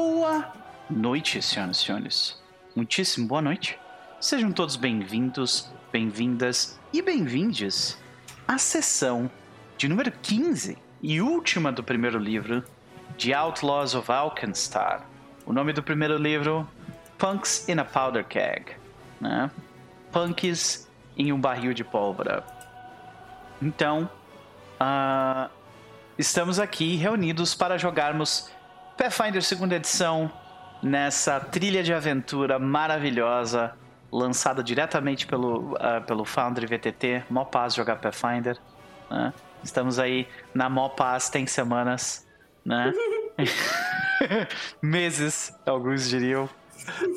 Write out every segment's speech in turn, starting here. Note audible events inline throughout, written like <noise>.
Boa noite, senhoras e senhores. Muitíssimo boa noite. Sejam todos bem-vindos, bem-vindas e bem-vindes à sessão de número 15 e última do primeiro livro de Outlaws of Alkenstar. O nome do primeiro livro, Punks in a Powder Keg. Né? Punks em um barril de pólvora. Então, uh, estamos aqui reunidos para jogarmos Pathfinder segunda edição nessa trilha de aventura maravilhosa lançada diretamente pelo, uh, pelo Foundry VTT, Mó Paz jogar Pathfinder. Né? Estamos aí na Mó Paz tem semanas, né? <laughs> Meses, alguns diriam.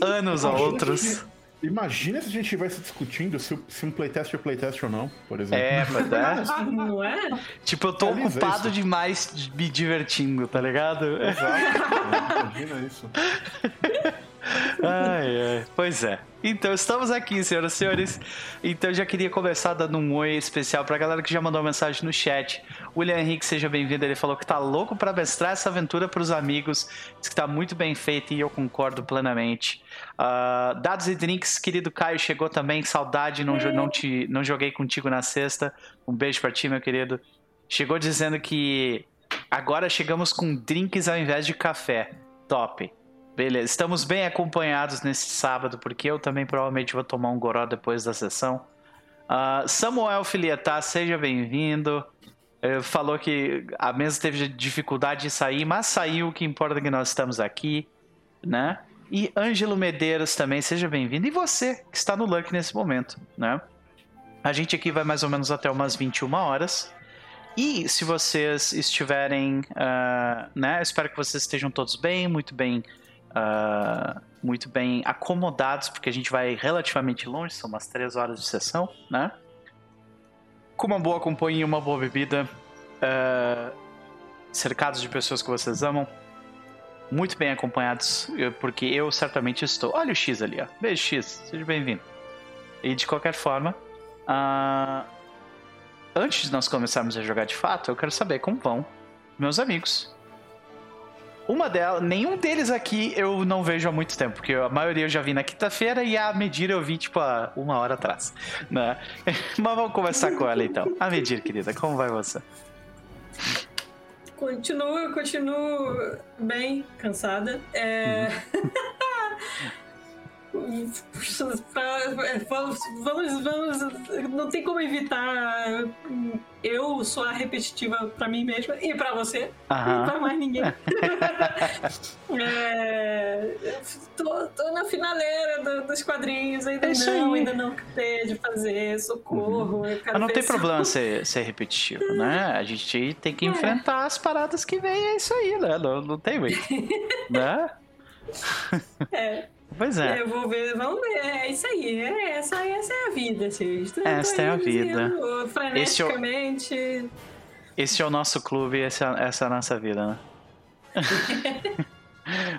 Anos a outros. Imagina se a gente estivesse discutindo se, se, um playtest é playtest ou não, por exemplo. É, <laughs> mas é. Não é? Tipo, eu tô é ocupado isso. demais me divertindo, tá ligado? Exato. Imagina isso. <laughs> ai, ai. Pois é. Então, estamos aqui, senhoras e senhores. Então, já queria começar dando um oi especial pra galera que já mandou mensagem no chat. William Henrique, seja bem-vindo. Ele falou que tá louco para mestrar essa aventura pros amigos. Diz que tá muito bem feito e eu concordo plenamente. Uh, Dados e Drinks, querido Caio, chegou também. Saudade, não, não, te, não joguei contigo na sexta. Um beijo pra ti, meu querido. Chegou dizendo que agora chegamos com drinks ao invés de café. Top. Beleza, estamos bem acompanhados nesse sábado, porque eu também provavelmente vou tomar um goró depois da sessão. Uh, Samuel Filietá, seja bem-vindo. Uh, falou que a mesa teve dificuldade de sair, mas saiu, o que importa é que nós estamos aqui, né? E Ângelo Medeiros também, seja bem-vindo. E você, que está no Luck nesse momento, né? A gente aqui vai mais ou menos até umas 21 horas. E se vocês estiverem, uh, né? Espero que vocês estejam todos bem, muito bem uh, muito bem acomodados, porque a gente vai relativamente longe, são umas três horas de sessão, né? Com uma boa companhia, uma boa bebida, uh, cercados de pessoas que vocês amam, muito bem acompanhados, porque eu certamente estou. Olha o X ali, ó. Beijo, X, seja bem-vindo. E de qualquer forma, uh, antes de nós começarmos a jogar de fato, eu quero saber como vão meus amigos. Uma delas, nenhum deles aqui eu não vejo há muito tempo, porque a maioria eu já vi na quinta-feira e a Medir eu vi tipo há uma hora atrás. Né? <laughs> Mas vamos começar com ela então. A Medir, querida, como vai você? Continuo, continuo bem cansada. É... Uhum. <laughs> vamos, vamos, vamos, não tem como evitar. Eu sou a repetitiva para mim mesma e para você, e para mais ninguém. <laughs> é, tô, tô, na finaleira do, dos quadrinhos, ainda é não, ainda não sei de fazer, socorro. Uhum. Mas não tem problema ser, ser repetitivo, né? A gente tem que é. enfrentar as paradas que vem, é isso aí, né? Não, não tem jeito. <laughs> né? É. Pois é. Eu vou ver, vamos ver. É isso aí. É, essa, essa é a vida, Sexto. Essa é a vida. Freneticamente. Esse é, o, esse é o nosso clube, essa, essa é a nossa vida, né? <laughs>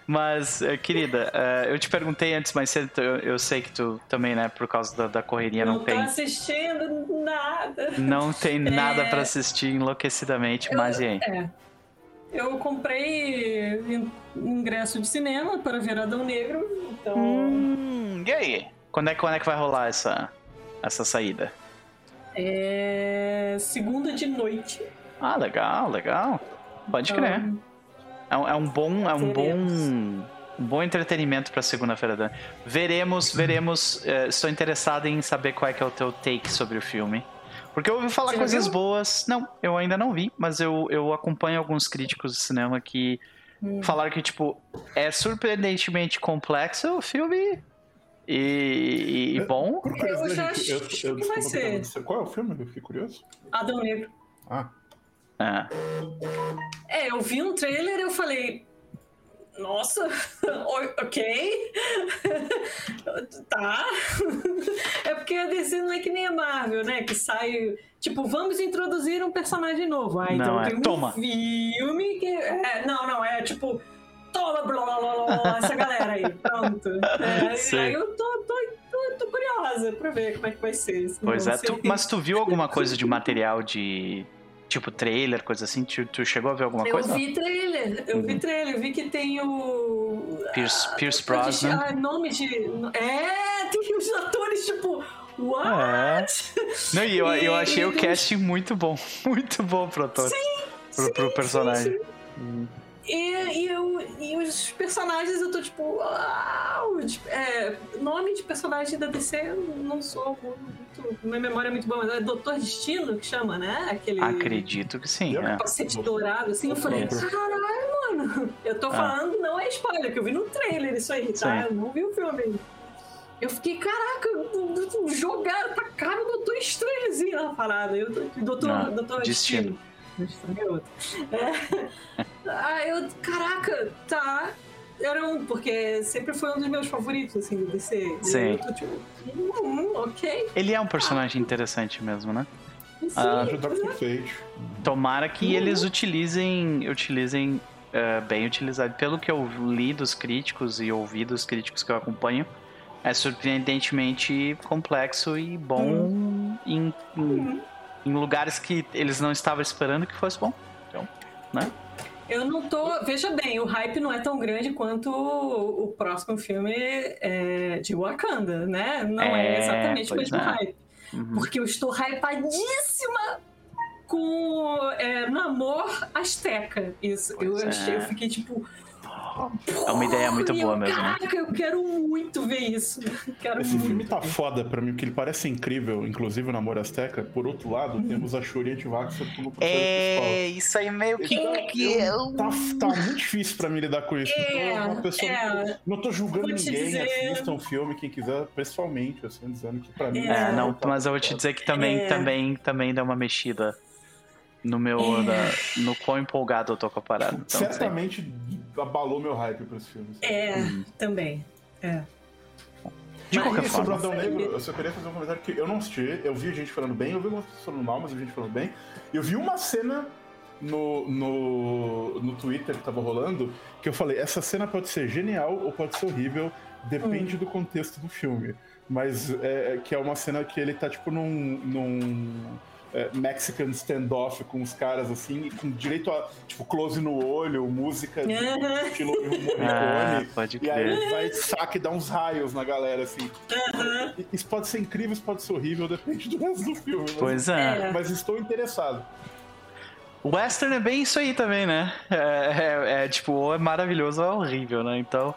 Mas, eh, querida, eh, eu te perguntei antes, mas eu sei que tu também, né, por causa da, da correria, não, não tem. Não assistindo nada. Não tem nada é... para assistir enlouquecidamente, eu, mas e aí? É. Eu comprei ingresso de cinema para ver Adão Negro, então. Hum, e aí? Quando é, quando é que vai rolar essa, essa saída? É. segunda de noite. Ah, legal, legal. Pode então, crer. É um, é um bom. É um bom. Um bom entretenimento para segunda-feira. Veremos, veremos. É, estou interessado em saber qual é que é o teu take sobre o filme. Porque eu ouvi falar Você coisas boas. Não, eu ainda não vi, mas eu, eu acompanho alguns críticos de cinema que hum. falaram que, tipo, é surpreendentemente complexo o filme e, e bom. Por eu já acho eu, eu, que vai ser. Qual é o filme? Eu fiquei curioso. Adão Negro. Ah. É. é, eu vi um trailer e eu falei, nossa, <laughs> ok. <laughs> tá. <laughs> É porque a DC não é que nem a Marvel, né? Que sai. Tipo, vamos introduzir um personagem novo. Ah, então não, é, tem um toma. filme que. É, não, não, é tipo. Toma, blá, blá, blá, blá, essa galera aí. Pronto. É, aí eu tô, tô, tô, tô, curiosa pra ver como é que vai ser. Pois é, tu, mas tu viu alguma coisa de material de tipo trailer, coisa assim? Tu, tu chegou a ver alguma eu coisa? Eu vi trailer, eu vi trailer, eu vi que tem o. Pierce, ah, Pierce Brosnan. Ah, nome de. É, tem os atores, tipo. What? É. Não, e eu, eu achei e o cast muito bom. <laughs> Muito bom pro ator. Sim, pro, sim, pro personagem. Sim, sim. Hum. E, e, eu, e os personagens eu tô tipo. Uau! É, nome de personagem da DC eu não sou muito. Minha memória é muito boa, mas é Doutor Destino que chama, né? Aquele. Acredito que sim. É. Capacete dourado, assim. Eu falei, caralho, mano. Eu tô ah. falando, não é spoiler, que eu vi no trailer isso aí, tá? Sim. Eu não vi o filme Eu fiquei, caraca, jogaram, tacaram o Doutor Estranho assim na parada. Eu, doutor, não, doutor Destino. Destino. É. Ah, eu, caraca, tá. Era um, porque sempre foi um dos meus favoritos, assim, do DC. Sim. Tô, tipo, hum, ok. Ele é um personagem ah. interessante mesmo, né? Sim, ah, Tomara que uhum. eles utilizem, utilizem uh, bem utilizado. Pelo que eu li dos críticos e ouvi dos críticos que eu acompanho, é surpreendentemente complexo e bom uhum. em, em uhum em lugares que eles não estavam esperando que fosse bom. Então, né? Eu não tô. Veja bem, o hype não é tão grande quanto o, o próximo filme é, de Wakanda, né? Não é, é exatamente o mesmo é. hype. Uhum. Porque eu estou hypadíssima com é, Namor Azteca. Isso. eu, achei, eu é. fiquei tipo é uma ideia muito boa mesmo. Caraca, eu quero muito ver isso. Quero Esse muito. filme tá foda pra mim, porque ele parece incrível, inclusive o Namor Azteca. Por outro lado, uhum. temos a Shuri Antivaxa como É, isso aí meio que. Então, tá, tá muito difícil pra mim lidar com isso. É, então, uma pessoa, é. Não tô julgando ninguém, dizer... assistam o filme, quem quiser, pessoalmente, assim, dizendo que pra mim. É, não, tá mas eu vou te dizer que também, é. também, também dá uma mexida no meu. É. Da, no quão empolgado eu tô com a parada. Então, Certamente abalou meu hype pra esse filme. É, uhum. também. É. De mas qualquer forma. Sobre Negro, eu só queria fazer um comentário que eu não assisti, eu vi gente falando bem, eu vi algumas pessoas falando mal, mas eu vi gente falando bem. Eu vi uma cena no, no, no Twitter que tava rolando que eu falei, essa cena pode ser genial ou pode ser horrível, depende hum. do contexto do filme. Mas é, que é uma cena que ele tá tipo num. num é, Mexican standoff com os caras assim, com direito a tipo close no olho, música uhum. estilo <laughs> Morricone. Ah, pode crer. E aí vai saque dar uns raios na galera assim. Uhum. Isso pode ser incrível, isso pode ser horrível, depende do resto do filme. Mas, pois é. Mas estou interessado. O Western é bem isso aí também, né? É, é, é tipo, ou é maravilhoso ou é horrível, né? Então.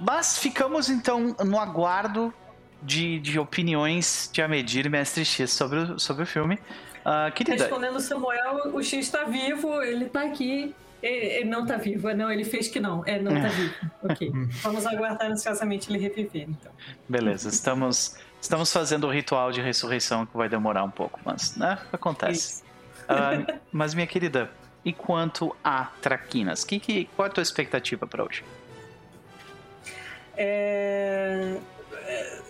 Mas ficamos então no aguardo de, de opiniões de Amedir e Mestre X sobre, o, sobre o filme. Uh, querida... Respondendo Samuel, o X está vivo, ele está aqui. Ele, ele não está vivo, não, ele fez que não. É, não é. <laughs> vivo. Ok. Vamos aguardar ansiosamente ele reviver, então. Beleza, estamos, estamos fazendo o ritual de ressurreição que vai demorar um pouco, mas, né? Acontece. Uh, <laughs> mas, minha querida, e quanto a Traquinas? Que, que, qual é a tua expectativa para hoje? É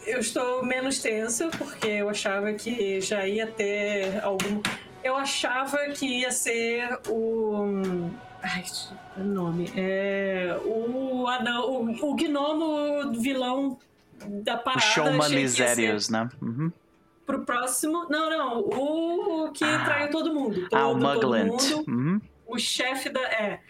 eu estou menos tensa, porque eu achava que já ia ter algum. Eu achava que ia ser o. Ai, o nome. É. O anão. O, o gnomo vilão da parada. O Showman Misérios, né? Uhum. Pro próximo. Não, não. O que ah. traiu todo mundo. Todo, ah, o Muglant. Uhum. O chefe da. É.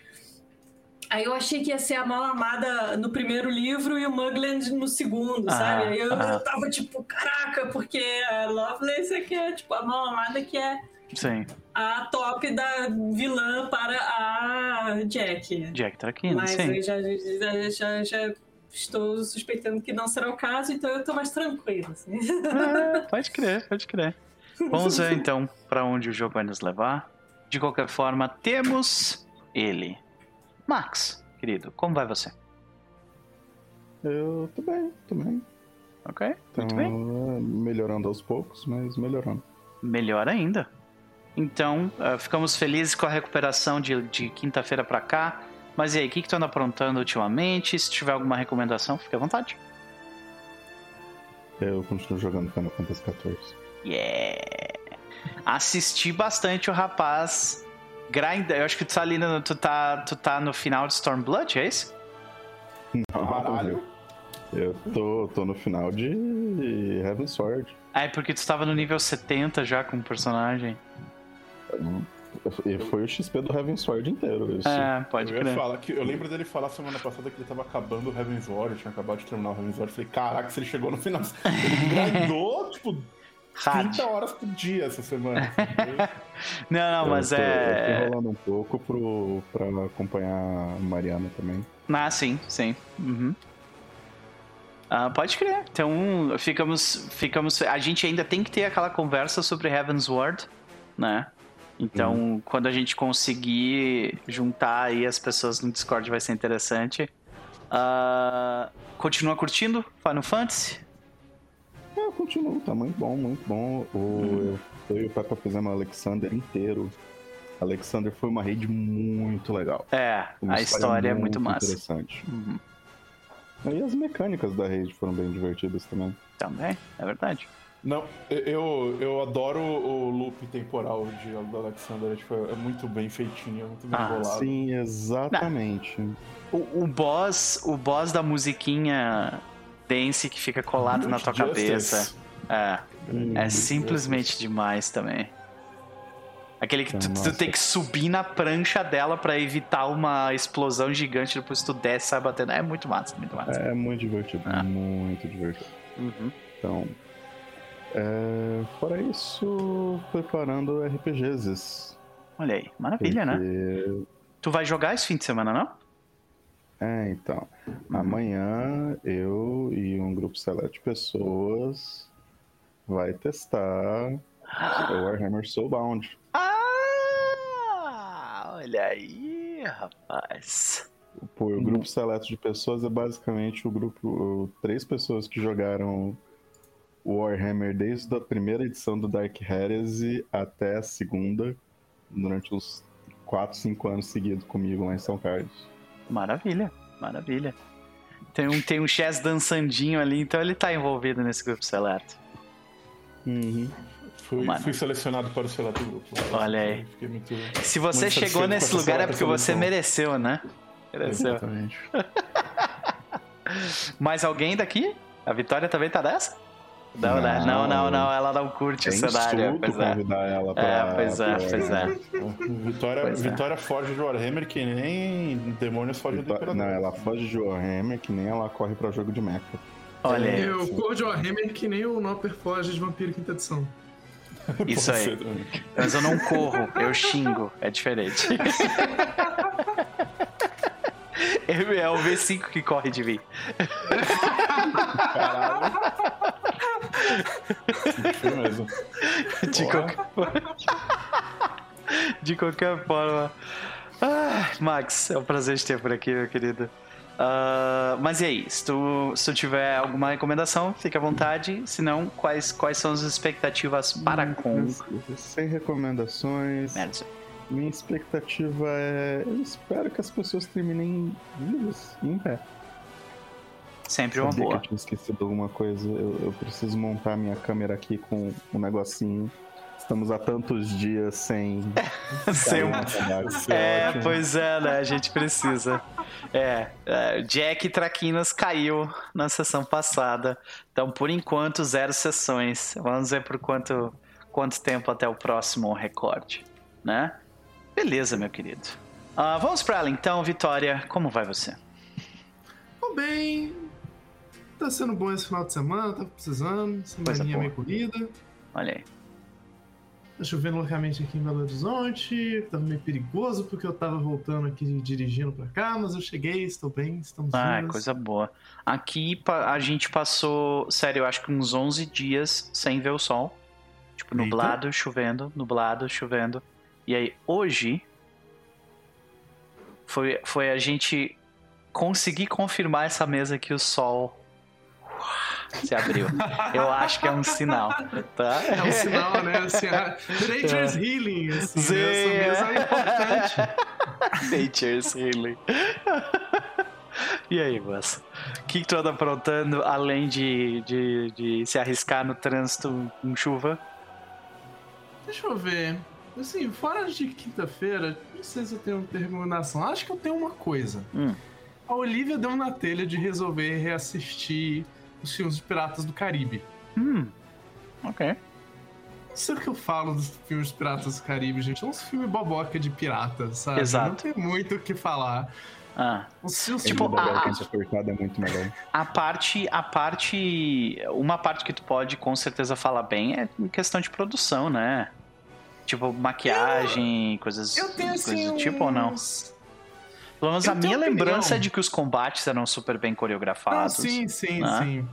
Aí eu achei que ia ser a Malamada no primeiro livro e o Mugland no segundo, ah, sabe? Aí eu, ah. tava tipo, caraca, porque a Lovelace é que é tipo a Malamada que é Sim. a top da vilã para a Jack. Jack tá aqui, Mas sim. eu já, já, já, já, estou suspeitando que não será o caso, então eu tô mais tranquilo. Assim. Ah, pode crer, pode crer. Vamos ver então para onde o jogo vai nos levar. De qualquer forma, temos ele. Max, querido, como vai você? Eu tô bem, tô bem. Ok, muito bem. Melhorando aos poucos, mas melhorando. Melhor ainda. Então, uh, ficamos felizes com a recuperação de, de quinta-feira para cá. Mas e aí, o que, que tu anda aprontando ultimamente? Se tiver alguma recomendação, fique à vontade. Eu continuo jogando Final Fantasy XIV. Yeah! Assisti bastante o rapaz Grind, eu acho que tu tá ali no, tu tá, tu tá no final de Stormblood, é isso? Caralho. Eu tô, tô no final de Heaven Sword. Ah, é porque tu estava no nível 70 já com o personagem. Foi o XP do Heaven Sword inteiro. Isso. É, pode eu Falar que, eu lembro dele falar semana passada que ele tava acabando o Heaven Sword, tinha acabado de terminar o Heaven Sword. Eu falei, caraca, se ele chegou no final. <laughs> Ele grindou, tipo, Hard. 30 horas por dia essa semana. <laughs> não, não, mas eu tô, é. Eu tô rolando um pouco pro, pra acompanhar a Mariana também. Ah, sim, sim. Uhum. Ah, pode crer. Então, ficamos, ficamos. A gente ainda tem que ter aquela conversa sobre Heaven's Ward, né? Então, uhum. quando a gente conseguir juntar aí as pessoas no Discord, vai ser interessante. Uh, continua curtindo Final Fantasy? É, continua, tá muito bom, muito bom. O, uhum. Eu e o Peppa fizemos o Alexander inteiro. Alexander foi uma rede muito legal. É, uma a história, é muito, massa. interessante. Uhum. E as mecânicas da rede foram bem divertidas também. Também, é verdade. Não, eu, eu adoro o loop temporal de Alexander, tipo, é muito bem feitinho, é muito bem ah, Sim, exatamente. O, o, boss, o boss da musiquinha dance que fica colado na tua cabeça. É. É simplesmente demais também. Aquele que tu, tu, tem que subir na prancha dela para evitar uma explosão gigante, depois tu desce e sai batendo. É muito massa, muito massa. É muito divertido, é. muito divertido. Uhum. Então, é, fora isso, preparando RPGs. Olha aí, maravilha, né? Porque... né? Tu vai jogar esse fim de semana, não? É, então. Amanhã eu e um grupo seleto de pessoas vai testar o Warhammer Soulbound. Ah! Olha aí, rapaz. Por hum. grupo seleto de pessoas é basicamente o grupo. Três pessoas que jogaram o Warhammer desde a primeira edição do Dark Heresy até a segunda, durante uns 4, 5 anos seguidos comigo lá em São Carlos. Maravilha, maravilha. Tem um, tem um Chess dançandinho ali, então ele tá envolvido nesse grupo seleto. Uhum. Fui, fui, selecionado para o seleto grupo. Olha aí. Muito, Se você chegou nesse lugar é porque você mereceu, né? Mereceu. Exatamente. <laughs> Mais alguém daqui? A Vitória também tá dessa? Não, não, não, não, não, ela não curte o cenário. Pois é. convidar ela pra, é, pois é, pois é. Vitória, pois é. Vitória foge de Warhammer que nem demônios fogem do Imperador. Não, ela foge de Warhammer que nem ela corre pra jogo de mecha. Olha aí. Eu corro de Warhammer que nem o Nopper foge de Vampiro Quinta Edição. <laughs> Isso aí. Mas eu não corro, eu xingo. É diferente. <laughs> É o V5 que corre de mim. Caralho. De qualquer forma. De qualquer forma. Ah, Max, é um prazer te ter por aqui, meu querido. Uh, mas e aí, se tu, se tu tiver alguma recomendação, fique à vontade. Se não, quais, quais são as expectativas para hum, com? Sem recomendações. Merda. Minha expectativa é. Eu espero que as pessoas terminem vivas em pé. Sempre uma boa. Que eu tinha esquecido alguma coisa. Eu, eu preciso montar minha câmera aqui com um negocinho. Estamos há tantos dias sem. <laughs> sem um... É, ótimo. pois é, né? A gente precisa. É, é, Jack Traquinas caiu na sessão passada. Então, por enquanto, zero sessões. Vamos ver por quanto, quanto tempo até o próximo recorde, né? Beleza, meu querido. Uh, vamos para ela então, Vitória. Como vai você? Tô bem. Tá sendo bom esse final de semana, tá precisando. Semaninha meio corrida. Olha aí. Tá chovendo loucamente aqui em Belo Horizonte. Tava meio perigoso porque eu tava voltando aqui dirigindo pra cá, mas eu cheguei, estou bem, estamos Ah, coisa boa. Aqui a gente passou, sério, eu acho que uns 11 dias sem ver o sol. Tipo, nublado, Eita. chovendo, nublado, chovendo. E aí, hoje, foi, foi a gente conseguir confirmar essa mesa que o sol se abriu. Eu acho que é um sinal, tá? É um sinal, né? Assim, nature's é. healing, assim, Sim, né? Essa mesa é importante. <laughs> nature's healing. E aí, Bas? O que, que tu anda aprontando além de, de, de se arriscar no trânsito com chuva? Deixa eu ver. Assim, fora de quinta-feira, não sei se eu tenho recomendação. Acho que eu tenho uma coisa. Hum. A Olivia deu na telha de resolver reassistir os filmes de Piratas do Caribe. Hum. Ok. sei o que eu falo dos filmes Piratas do Caribe, gente. É um filme boboca de pirata, sabe? Exato. Não tem muito o que falar. Ah. tipo, a, a, é muito melhor. a parte, a parte, uma parte que tu pode com certeza falar bem é questão de produção, né? Tipo, maquiagem, eu, coisas, eu tenho, coisas assim, do tipo uns... ou não? Pelo menos eu a minha lembrança é de que os combates eram super bem coreografados. Ah, sim, sim, né? sim.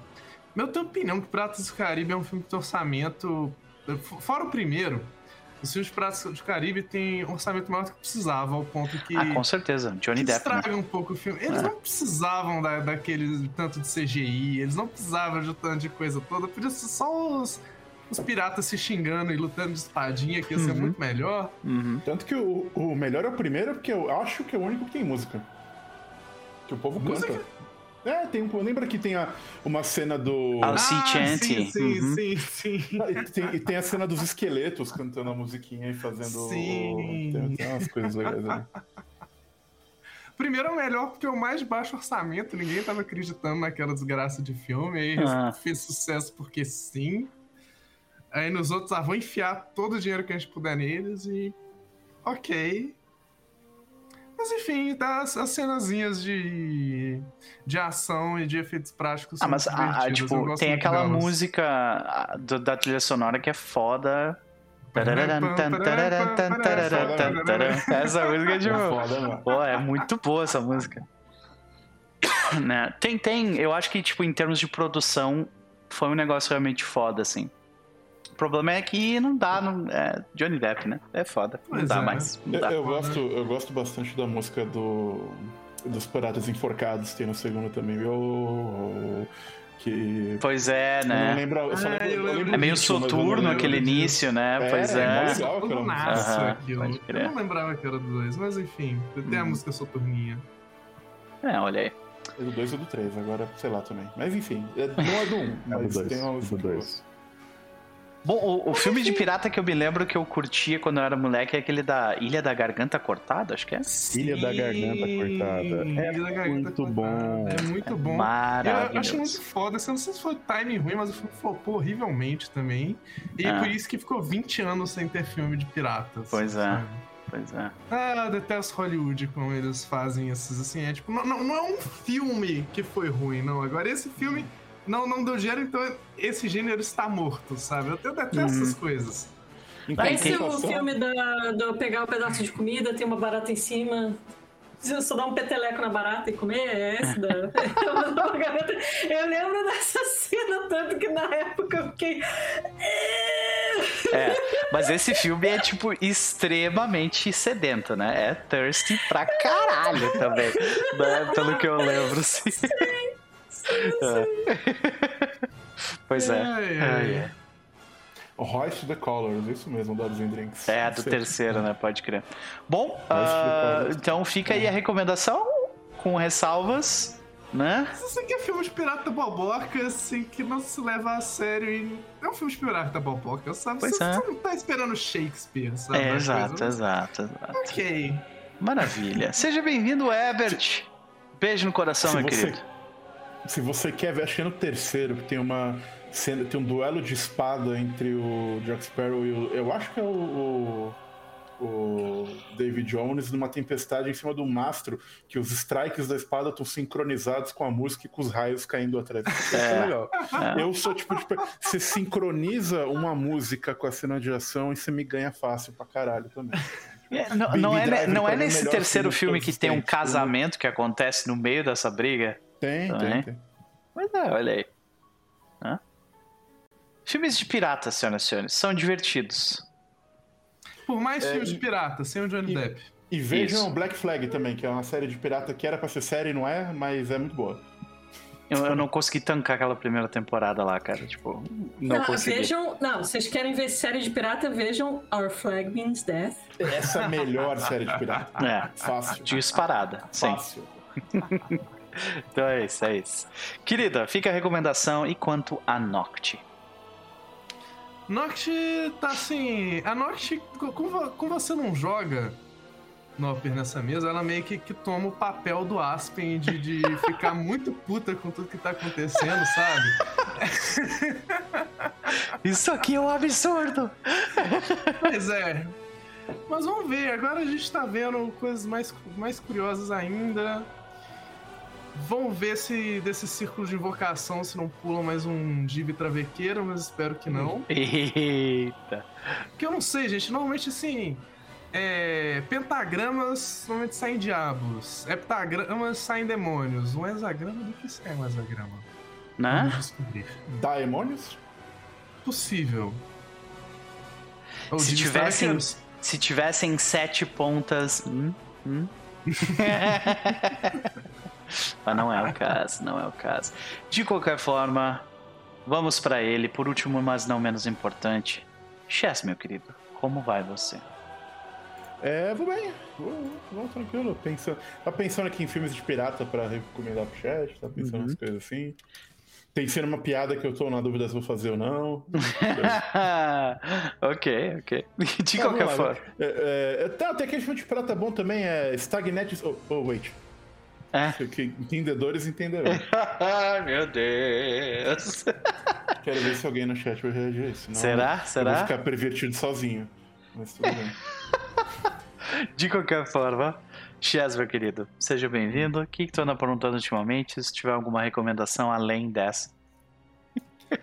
Eu tenho opinião que Pratas do Caribe é um filme de orçamento. Fora o primeiro, os filmes Pratas do Caribe têm um orçamento maior do que precisava, ao ponto que. Ah, com certeza. Johnny Depp. Né? Estraga né? um pouco o filme. Eles é. não precisavam da, daquele tanto de CGI, eles não precisavam de tanto de coisa toda. Podia ser só os, os piratas se xingando e lutando de espadinha, que ia ser uhum. muito melhor. Uhum. Tanto que o, o melhor é o primeiro, porque eu acho que é o único que tem música. Que o povo música? canta. É, tem um. Lembra que tem a, uma cena do. Alcy ah, Sim, sim, uhum. sim, sim. E tem, e tem, a cena dos esqueletos cantando a musiquinha e fazendo. Sim. Tem, tem umas coisas legais ali. Primeiro é o melhor porque é o mais baixo orçamento, ninguém tava acreditando naquela desgraça de filme, aí ah. fez sucesso porque sim. Aí nos outros, ah, vou enfiar todo o dinheiro que a gente puder neles e. Ok. Mas enfim, tá, as, as cenazinhas de, de ação e de efeitos práticos. Ah, mas a, a, tipo, tem aquela delas. música do, da trilha sonora que é foda. Essa música é tipo. É foda, Pô, é muito boa essa música. <coughs> né? Tem, tem, eu acho que, tipo, em termos de produção, foi um negócio realmente foda, assim. O problema é que não dá, não, é Johnny Depp, né? É foda. Não dá é. mais. Não dá. Eu, eu, gosto, eu gosto bastante da música do dos Piratas Enforcados, tem no segundo também. Eu, que... Pois é, né? Eu não lembro, eu lembro, eu lembro é meio soturno aquele início, né? É, pois é. É legal aquela música. Eu não lembrava que era do 2, mas enfim, tem a hum. música soturninha. É, olha aí. É do 2 ou do 3, agora sei lá também. Mas enfim, é, não é do 1, um, mas é do tem uma do 2. Bom, o, o filme de pirata que eu me lembro que eu curtia quando eu era moleque é aquele da Ilha da Garganta Cortada, acho que é. Sim, Ilha da Garganta Cortada. É Ilha da Garganta muito cortada. bom. É muito bom. É maravilhoso. Eu acho muito foda. Eu não sei se foi time ruim, mas o filme flopou horrivelmente também. E ah. por isso que ficou 20 anos sem ter filme de piratas. Pois é. Pois é. Ah, eu detesto Hollywood como eles fazem esses assim. É tipo, não, não, não é um filme que foi ruim, não. Agora esse filme não, não deu dinheiro, então esse gênero está morto, sabe? Eu, eu detesto uhum. essas coisas. Esse é o filme da, do pegar um pedaço de comida, tem uma barata em cima, só dar um peteleco na barata e comer? É esse da. <laughs> eu lembro dessa cena, tanto que na época eu fiquei. É, mas esse filme é, tipo, extremamente sedento, né? É thirsty pra caralho também. né? Pelo que eu lembro, sim. sim. É. pois é. é, é. O Hoist the Colors, isso mesmo, do Adzinho Drinks. É, do terceiro, né? Pode crer. Bom, uh, então fica aí a recomendação com ressalvas, né? Isso aqui é filme de pirata boboca, assim, que não se leva a sério e... É um filme de pirata boboca, sabe? Pois você, é. você não tá esperando Shakespeare, sabe? É, exato, exato, exato. Ok. Maravilha. Seja bem-vindo, Ebert. Beijo no coração, se meu você... querido se você quer ver, acho que é no terceiro, que tem uma cena, tem um duelo de espada entre o Jack Sparrow e o. Eu acho que é o, o, o David Jones numa tempestade em cima do mastro, que os strikes da espada estão sincronizados com a música e com os raios caindo atrás. Isso é, é legal. É. Eu sou tipo, tipo, você sincroniza uma música com a cena de ação e você me ganha fácil pra caralho também. É, não, não, é, não é nesse terceiro filme que tem um casamento que acontece no meio dessa briga? Tem, tem, tem. Mas é, olha aí. Hã? Filmes de pirata, senhoras e senhores, são divertidos. Por mais é, filmes de pirata, sem o Johnny e, Depp. E vejam Isso. Black Flag também, que é uma série de pirata que era pra ser série, não é? Mas é muito boa. Eu, eu, não consegui tancar aquela primeira temporada lá, cara. Tipo, não, não consegui. Vejam, não, vocês querem ver série de pirata, vejam Our Flag Means Death. Essa é a melhor série de pirata. É. Fácil. Disparada. Fácil. <laughs> então é isso, é isso. Querida, fica a recomendação. E quanto a Noct? Noct tá assim. A Noct, como você não joga Nopper nessa mesa, ela meio que, que toma o papel do Aspen de, de <laughs> ficar muito puta com tudo que tá acontecendo, sabe? <laughs> Isso aqui é um absurdo! Pois é. Mas vamos ver, agora a gente tá vendo coisas mais, mais curiosas ainda. Vamos ver se desse círculo de invocação se não pula mais um Div travequeiro, mas espero que não. <laughs> Eita! Porque eu não sei, gente. Normalmente assim. É, pentagramas normalmente saem diabos. Heptagramas saem demônios. Um hexagrama do que sai um hexagrama? Né? Vamos descobrir. Daemônios? Possível. Ou se tivessem, se tivessem sete pontas. Hum, hum. <laughs> Mas não é o caso, não é o caso. De qualquer forma, vamos para ele. Por último, mas não menos importante. Chess, meu querido, como vai você? É, vou bem, vou, vou tranquilo. Pensando, tá pensando aqui em filmes de pirata para recomendar pro chat, tá pensando uhum. nas coisas assim. Tem sendo uma piada que eu tô na dúvida se vou fazer ou não. <laughs> ok, ok. De qualquer lá, forma. É, é, tá, tem aquele filme de pirata bom também, é Stagnet. Oh, oh wait. É. <laughs> Entendedores entenderão. <laughs> Meu Deus. Quero ver se alguém no chat vai reagir a isso. Será? Será? Eu vou ficar pervertido sozinho. Mas tudo bem. <laughs> De qualquer forma, Chess, meu querido, seja bem-vindo. O que, que tu anda aprontando ultimamente? Se tiver alguma recomendação além dessa.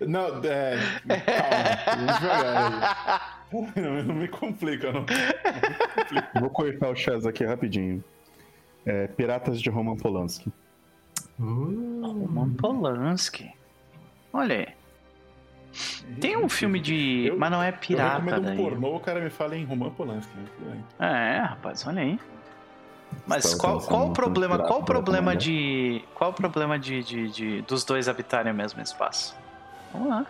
Não, é. Calma, vamos jogar aí. Não, não me complica, não. não me complica. Vou cortar o Chess aqui rapidinho. É, Piratas de Roman Polanski. Uh, Roman Polanski. Olha aí. Tem um filme de. Eu, Mas não é pirata. Eu daí. um pornô, o cara me fala em Roman Polanski. Né? É, rapaz, olha aí. Mas qual, qual o problema? Qual o problema de. Qual o problema de, de, de, dos dois habitarem o mesmo espaço? Vamos lá. Não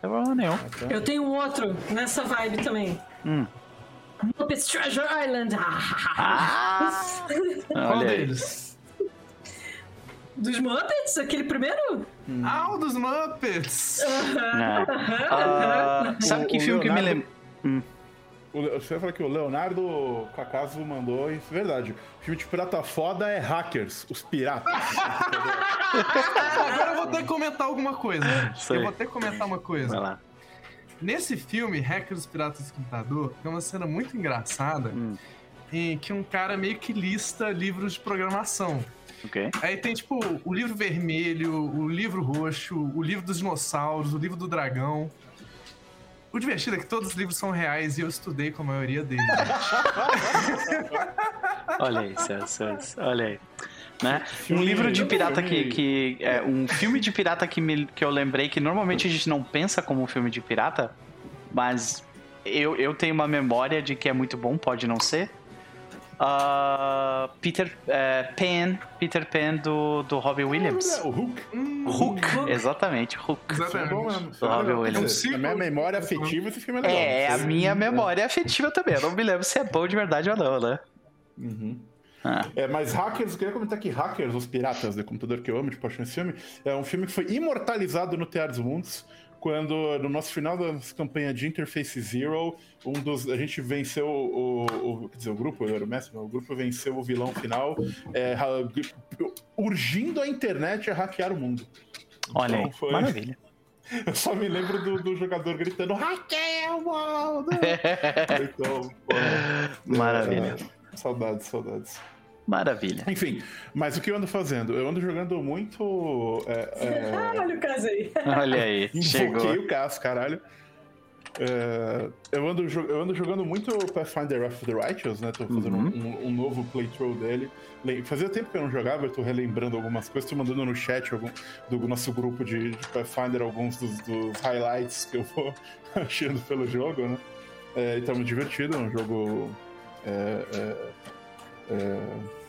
tem problema nenhum. Eu tenho outro nessa vibe também. Hum. Muppets Treasure Island. <laughs> Ah, qual deles? Dos Muppets? Aquele primeiro? Hum. Ah, o dos Muppets! Uh, sabe que filme Leonardo... que me lembra? Hum. Você fala que o Leonardo Cacaso mandou, isso é verdade. O filme de pirata foda é Hackers, os piratas. <laughs> Agora eu vou ter que comentar alguma coisa. Sei. Eu vou ter que comentar uma coisa. Vai lá. Nesse filme, Hackers, Piratas do Computador, tem uma cena muito engraçada hum. em que um cara meio que lista livros de programação. Okay. Aí tem, tipo, o livro vermelho, o livro roxo, o livro dos dinossauros, o livro do dragão. O divertido é que todos os livros são reais e eu estudei com a maioria deles. <laughs> olha aí, Celso, olha aí. Né? Um livro de pirata que. que é, um filme de pirata que, me, que eu lembrei que normalmente a gente não pensa como um filme de pirata, mas eu, eu tenho uma memória de que é muito bom, pode não ser. Uh, Peter uh, Pan, Peter Pan do, do Robbie Williams. O Hook. Hook, exatamente, Hook. Exatamente. Do Robbie Williams. É a minha memória afetiva esse filme é legal. É, a minha memória afetiva também. Eu não me lembro se é bom de verdade ou não, né? Uhum. Ah. É, mas Hackers, eu queria comentar que Hackers, os piratas de computador que eu amo de paixão esse filme, é um filme que foi imortalizado no Teatro dos Mundos quando no nosso final da campanha de Interface Zero, um dos a gente venceu o, o quer dizer, o grupo, eu era o mestre, o grupo venceu o vilão final, é, urgindo a internet a hackear o mundo. Olha então, aí, foi... maravilha. <laughs> Eu só me lembro do, do jogador gritando hackeia o mundo! <laughs> então, pô, maravilha. É, saudades, saudades. Maravilha. Enfim, mas o que eu ando fazendo? Eu ando jogando muito. É, é... Olha o caso aí. Olha aí. <laughs> Invoquei o caso, caralho. É, eu, ando, eu ando jogando muito Pathfinder of the Righteous, né? Tô fazendo uhum. um, um, novo playthrough dele. Fazia tempo que eu não jogava, eu tô relembrando algumas coisas, tô mandando no chat algum, do nosso grupo de, de Pathfinder alguns dos, dos, highlights que eu vou <laughs> achando pelo jogo, né? É, e tá muito divertido, é um jogo. É, é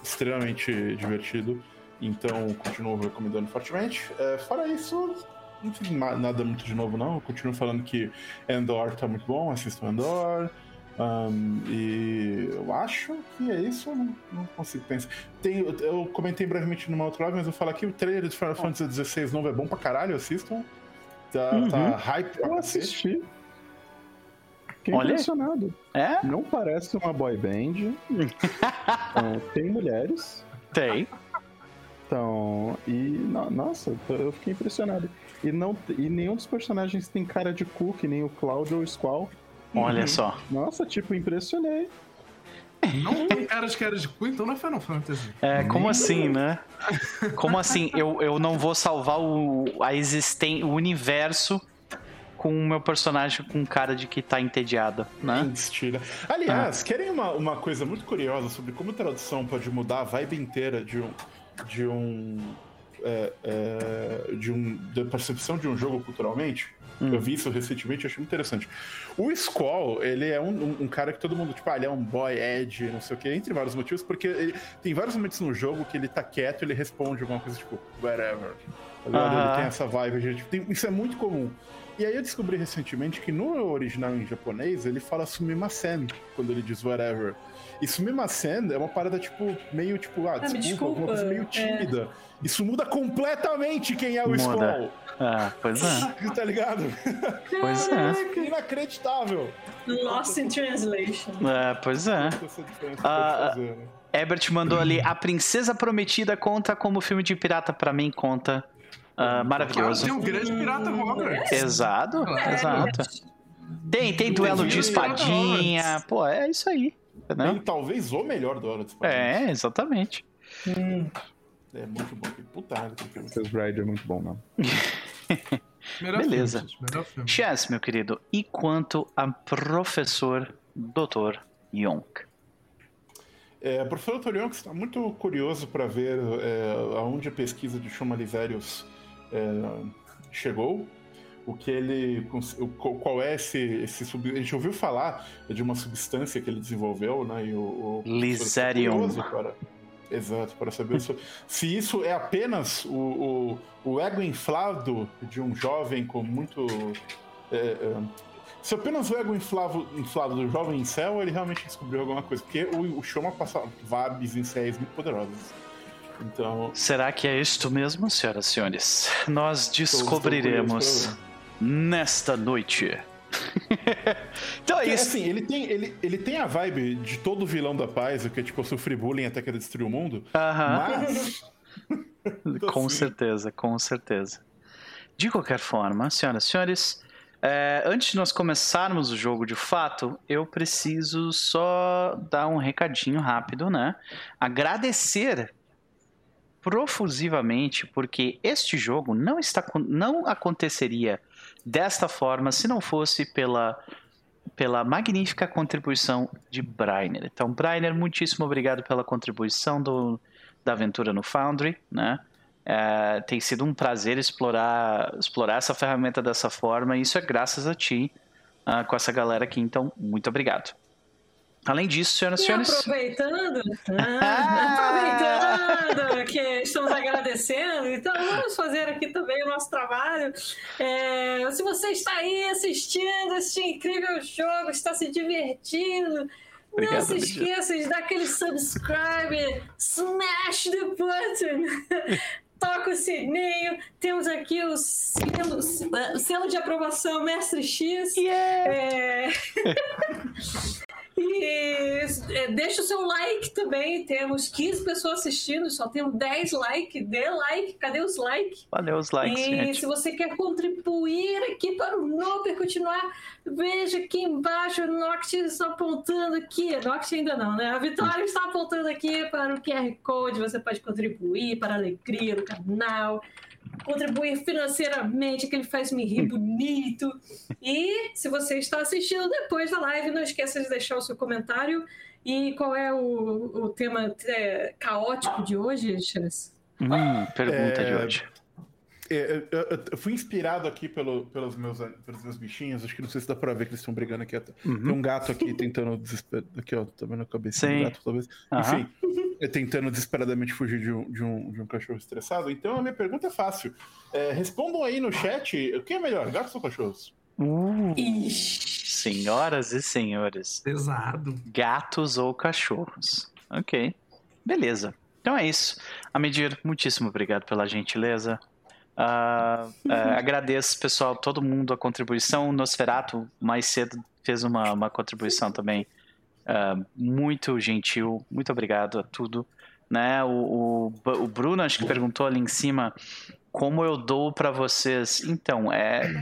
extremamente divertido. Então, continuo recomendando fortemente. É, fora isso, não tem nada muito de novo, não. Eu continuo falando que Endor tá muito bom, assistam Endor. Um, e eu acho que é isso, eu não, não consigo pensar. Tem, eu comentei brevemente numa outra live, mas eu falo aqui: o trailer de Final Fantasy XVI novo é bom pra caralho, assistam. Tá, tá uhum. tá hype pra eu assisti. Fiquei Olha. impressionado. É? Não parece uma boy band. <laughs> então, tem mulheres. Tem. Então, e Nossa, eu fiquei impressionado. E, não, e nenhum dos personagens tem cara de Cook, nem o Cloud ou o Squall. Olha uhum. só. Nossa, tipo, impressionei. Não tem cara de cara de cu, então não é Final Fantasy. É, como assim, né? Como assim? Eu, eu não vou salvar o, a existência, o universo com o meu personagem com cara de que tá entediado, né? Mentira. Aliás, ah. querem uma, uma coisa muito curiosa sobre como a tradução pode mudar a vibe inteira de um. De um. É, é, de um da percepção de um jogo culturalmente? Hum. Eu vi isso recentemente e achei muito interessante. O Squall, ele é um, um, um, cara que todo mundo, tipo, ah, ele é um boy edge, não sei o quê, entre vários motivos, porque ele, tem vários momentos no jogo que ele tá quieto ele responde alguma coisa, tipo, whatever. Tá Ele tem essa vibe, gente. Tem, isso é muito comum. E aí eu descobri recentemente que no original em japonês ele fala sumimasen quando ele diz whatever. E sumimasen é uma parada, tipo, meio tipo, ah, desculpa, desculpa. alguma coisa meio tímida. É. Isso muda completamente quem é o muda. Squall. Ah, pois é. <laughs> tá ligado? Pois é. Inacreditável. Lost in translation. É, pois é. Ah, fazer, né? Ebert mandou ali, a Princesa Prometida conta como filme de pirata para mim conta. Uh, maravilhoso. tem um grande pirata. Exato, é. exato. Tem, tem duelo de espadinha. Pô, é isso aí. Entendeu? Tem talvez o melhor duelo de espadinha. É, exatamente. Hum. É muito bom. Puta Princess Bride é muito bom, <laughs> não. Beleza. Chess, meu querido. E quanto a professor Dr. Yonk? É, o professor Dr. Yonk está muito curioso para ver é, aonde a pesquisa de Chumalivérios é, chegou o que ele qual é esse, esse sub, a gente ouviu falar de uma substância que ele desenvolveu né e o, o Liserium para, Exato, para saber se isso é apenas o, o, o, ego inflado de um jovem com muito. É, é, se apenas o ego inflado, inflado do jovem em céu, ele realmente descobriu alguma coisa. Porque o, o Shoma passa vibes em céus muito poderosas. Então. Será que é isto mesmo, senhoras e senhores? Nós descobriremos nesta noite. <laughs> então é isso. Assim, ele tem, ele, ele tem a vibe de todo vilão da paz, que é tipo, eu sofri bullying até que ele destruiu o mundo. Mas. <laughs> com assim. certeza, com certeza. De qualquer forma, senhoras e senhores, é, antes de nós começarmos o jogo de fato, eu preciso só dar um recadinho rápido, né? Agradecer profusivamente, porque este jogo não está não aconteceria desta forma se não fosse pela pela magnífica contribuição de Brainer. Então, Brainer, muitíssimo obrigado pela contribuição do, da aventura no Foundry, né? É, tem sido um prazer explorar, explorar essa ferramenta dessa forma e isso é graças a ti, uh, com essa galera aqui. Então, muito obrigado. Além disso, senhoras e senhores. Aproveitando, <laughs> ah, aproveitando que estamos agradecendo, então vamos fazer aqui também o nosso trabalho. É, se você está aí assistindo este incrível jogo, está se divertindo. Obrigado, não se esqueça de dar aquele subscribe, smash the button, <laughs> toca o sininho. Temos aqui o selo, selo de aprovação Mestre X. Yeah. É... <laughs> E é, deixa o seu like também. Temos 15 pessoas assistindo, só temos 10 likes. Dê like, cadê os likes? Valeu os likes. E gente. se você quer contribuir aqui para o Noper continuar, veja aqui embaixo o Noct está apontando aqui. Noct ainda não, né? A Vitória está apontando aqui para o QR Code. Você pode contribuir para a alegria do canal contribuir financeiramente, que ele faz me rir bonito. E se você está assistindo depois da live, não esqueça de deixar o seu comentário. E qual é o, o tema é, caótico de hoje, Chess? Hum, pergunta é... de hoje. Eu, eu, eu, fui inspirado aqui pelo, pelos, meus, pelos meus bichinhos. Acho que não sei se dá pra ver que eles estão brigando aqui. Uhum. Tem um gato aqui tentando desesperar. Aqui, ó, tá vendo a cabeça do gato, talvez. Uhum. Enfim, é, tentando desesperadamente fugir de um, de, um, de um cachorro estressado. Então a minha pergunta é fácil. É, respondam aí no chat: o que é melhor, gatos ou cachorros? Uh, senhoras e senhores. Pesado. Gatos ou cachorros? Ok. Beleza. Então é isso. Amedir, muitíssimo obrigado pela gentileza. Uh, uh, agradeço, pessoal, todo mundo a contribuição. O Nosferato, mais cedo, fez uma, uma contribuição também uh, muito gentil. Muito obrigado a tudo. né? O, o, o Bruno acho que perguntou ali em cima como eu dou para vocês. Então, é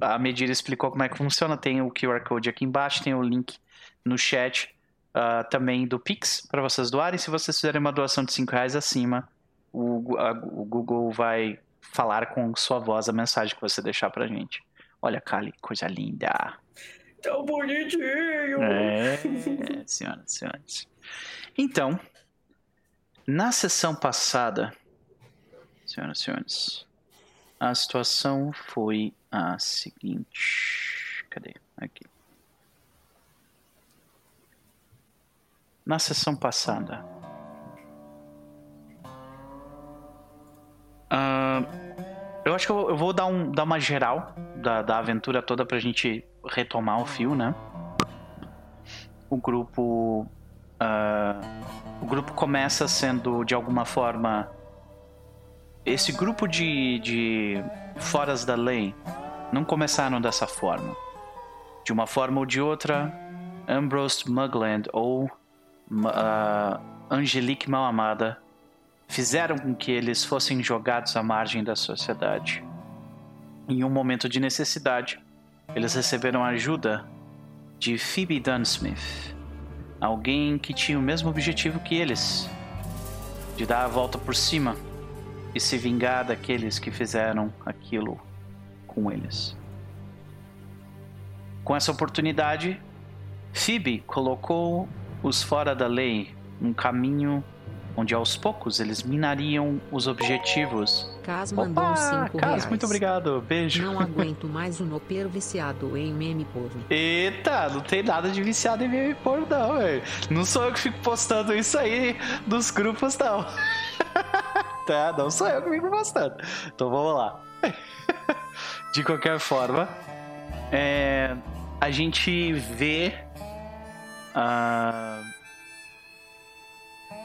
a Medira explicou como é que funciona. Tem o QR Code aqui embaixo, tem o link no chat uh, também do Pix para vocês doarem. Se vocês fizerem uma doação de 5 reais acima, o, a, o Google vai falar com sua voz a mensagem que você deixar pra gente. Olha, Kali, coisa linda. Tão bonitinho! É, senhoras e senhores. Então, na sessão passada, senhoras e senhores, a situação foi a seguinte. Cadê? Aqui. Na sessão passada, uh, eu acho que eu, eu vou dar, um, dar uma geral da, da aventura toda pra gente retomar o fio, né? O grupo. Uh, o grupo começa sendo de alguma forma. Esse grupo de, de foras da lei não começaram dessa forma. De uma forma ou de outra, Ambrose Mugland ou uh, Angelique Malamada fizeram com que eles fossem jogados à margem da sociedade. Em um momento de necessidade, eles receberam ajuda de Phoebe Dunsmith, alguém que tinha o mesmo objetivo que eles, de dar a volta por cima e se vingar daqueles que fizeram aquilo com eles. Com essa oportunidade, Phoebe colocou os fora da lei um caminho onde aos poucos eles minariam os objetivos. Cas mandou Opa, cinco Cas, reais. muito obrigado. Beijo. Não aguento mais um nopeiro viciado em meme porno. Eita, não tem nada de viciado em meme porno não, velho. Não sou eu que fico postando isso aí nos grupos, não. <laughs> tá, não sou eu que fico postando. Então vamos lá. <laughs> de qualquer forma, é, a gente vê... Uh,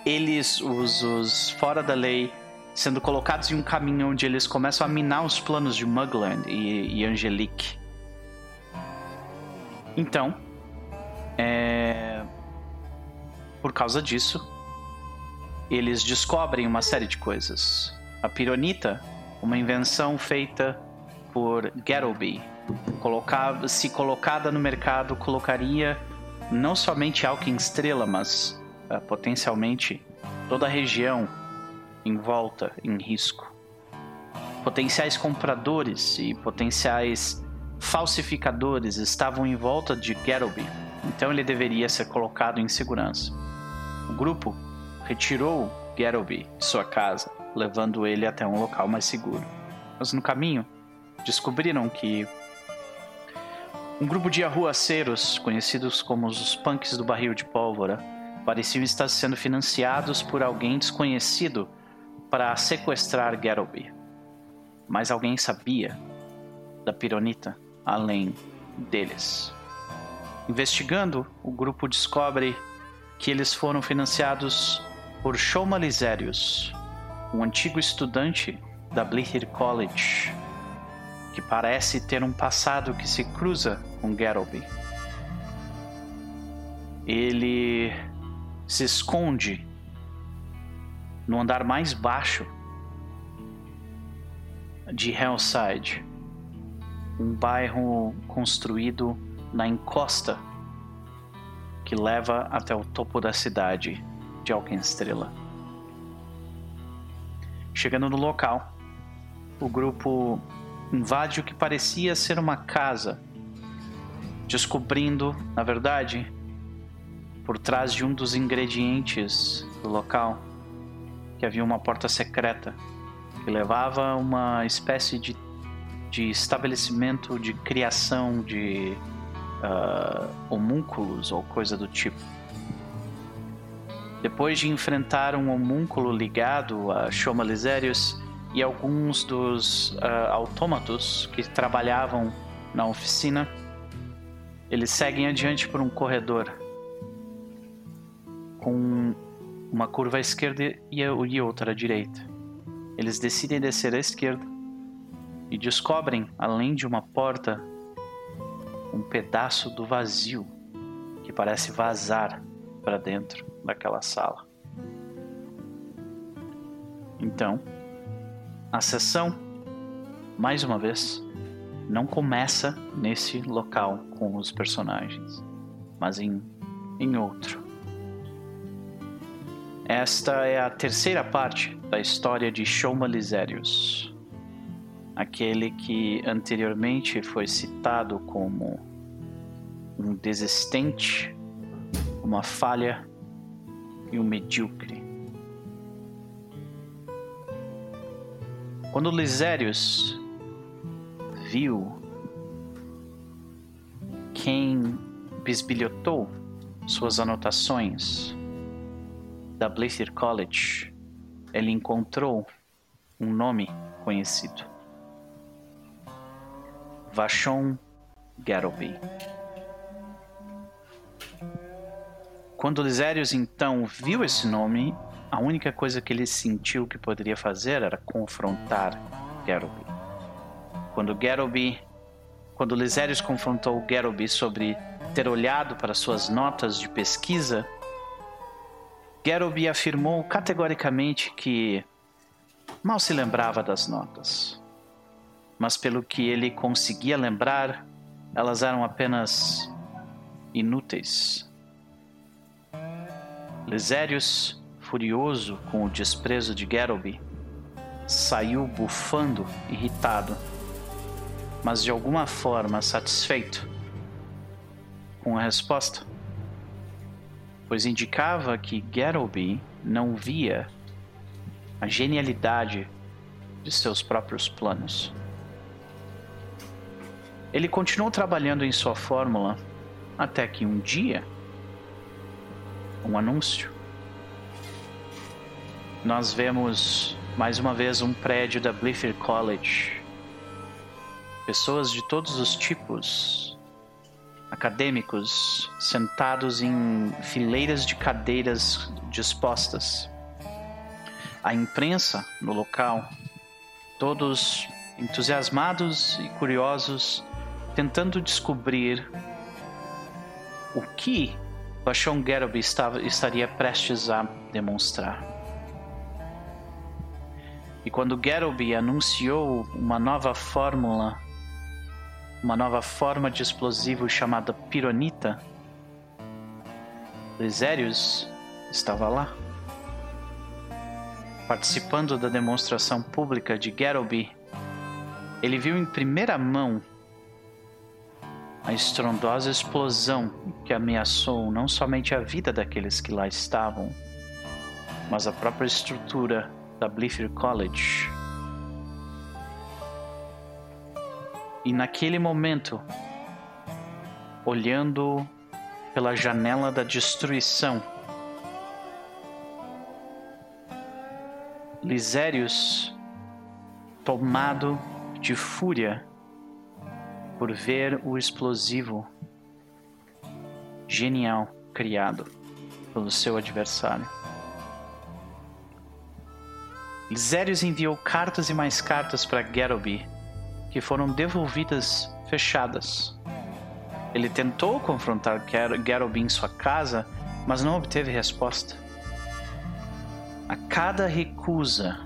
eles, os, os fora da lei, sendo colocados em um caminho onde eles começam a minar os planos de Mugland e, e Angelique. Então, é... por causa disso, eles descobrem uma série de coisas. A pironita, uma invenção feita por Gattleby, colocava, se colocada no mercado, colocaria não somente Alken Estrela, mas uh, potencialmente toda a região em volta em risco. Potenciais compradores e potenciais falsificadores estavam em volta de Gattleby, então ele deveria ser colocado em segurança. O grupo retirou Gattleby de sua casa, levando ele até um local mais seguro. Mas no caminho, descobriram que um grupo de arruaceiros, conhecidos como os punks do barril de pólvora, pareciam estar sendo financiados por alguém desconhecido para sequestrar Gattleby. Mas alguém sabia da Pironita além deles. Investigando, o grupo descobre que eles foram financiados por Shoma um antigo estudante da Blihir College, que parece ter um passado que se cruza com Gattleby. Ele se esconde no andar mais baixo de Hellside, um bairro construído na encosta que leva até o topo da cidade de Alkenstrela. Chegando no local, o grupo invade o que parecia ser uma casa, descobrindo, na verdade, por trás de um dos ingredientes do local, que havia uma porta secreta que levava a uma espécie de, de estabelecimento de criação de uh, homúnculos ou coisa do tipo. Depois de enfrentar um homúnculo ligado a Shoma Liserius e alguns dos uh, autômatos que trabalhavam na oficina, eles seguem adiante por um corredor com uma curva à esquerda e outra à direita. Eles decidem descer à esquerda e descobrem, além de uma porta, um pedaço do vazio que parece vazar para dentro daquela sala. Então, a sessão, mais uma vez, não começa nesse local com os personagens, mas em, em outro. Esta é a terceira parte da história de Shoma Lisérius, aquele que anteriormente foi citado como um desistente, uma falha e um medíocre. Quando Lisérius viu quem bisbilhotou suas anotações da Blazer College, ele encontrou um nome conhecido. Vashon Garoby. Quando Lisérius então viu esse nome, a única coisa que ele sentiu que poderia fazer era confrontar Garoby. Quando Garoby, quando Lisérius confrontou Garoby sobre ter olhado para suas notas de pesquisa, Garoby afirmou categoricamente que mal se lembrava das notas. Mas pelo que ele conseguia lembrar, elas eram apenas inúteis. Lisérius, furioso com o desprezo de Garoby, saiu bufando, irritado mas de alguma forma satisfeito com a resposta, pois indicava que Garoby não via a genialidade de seus próprios planos. Ele continuou trabalhando em sua fórmula até que um dia um anúncio. Nós vemos mais uma vez um prédio da Bliffer College pessoas de todos os tipos, acadêmicos, sentados em fileiras de cadeiras dispostas. A imprensa no local, todos entusiasmados e curiosos, tentando descobrir o que Bashon Garoby estava, estaria prestes a demonstrar. E quando Garoby anunciou uma nova fórmula uma nova forma de explosivo chamada pironita, Lisérius estava lá, participando da demonstração pública de Garoby. Ele viu em primeira mão a estrondosa explosão que ameaçou não somente a vida daqueles que lá estavam, mas a própria estrutura da Bliffer College. E naquele momento, olhando pela janela da destruição, Lisérius, tomado de fúria por ver o explosivo genial criado pelo seu adversário. Lisérius enviou cartas e mais cartas para Garoby que foram devolvidas fechadas. Ele tentou confrontar Garoby em sua casa, mas não obteve resposta. A cada recusa,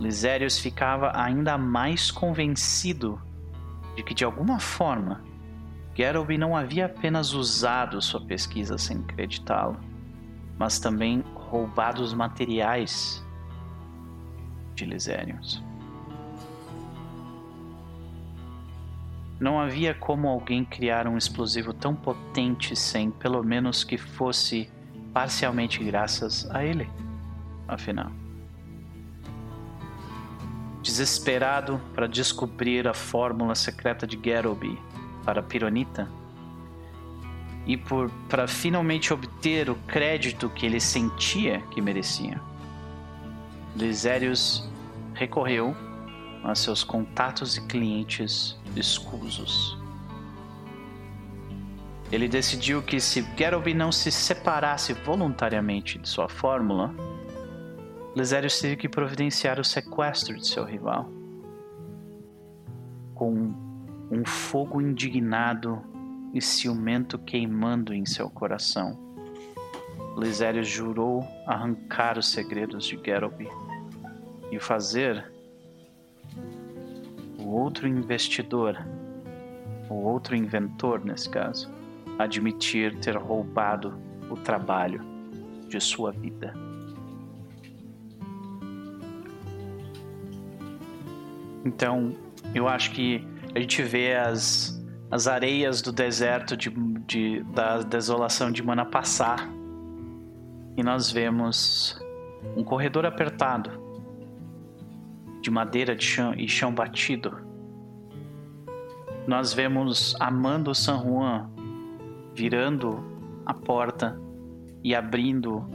Lisérius ficava ainda mais convencido de que, de alguma forma, Garoby não havia apenas usado sua pesquisa sem acreditá-lo, mas também roubado os materiais de Lisérius. Não havia como alguém criar um explosivo tão potente sem, pelo menos, que fosse parcialmente graças a ele. Afinal, desesperado para descobrir a fórmula secreta de Garoby para a Pironita e para finalmente obter o crédito que ele sentia que merecia, Lisérius recorreu a seus contatos e clientes escusos. Ele decidiu que se Garoby não se separasse voluntariamente de sua fórmula, Lisérius teve que providenciar o sequestro de seu rival. Com um fogo indignado e ciumento queimando em seu coração, Lisérius jurou arrancar os segredos de Garoby e fazer outro investidor, o outro inventor nesse caso, admitir ter roubado o trabalho de sua vida. Então, eu acho que a gente vê as, as areias do deserto de, de, da desolação de Mana passar e nós vemos um corredor apertado de madeira de chão e chão batido. Nós vemos Amando San Juan virando a porta e abrindo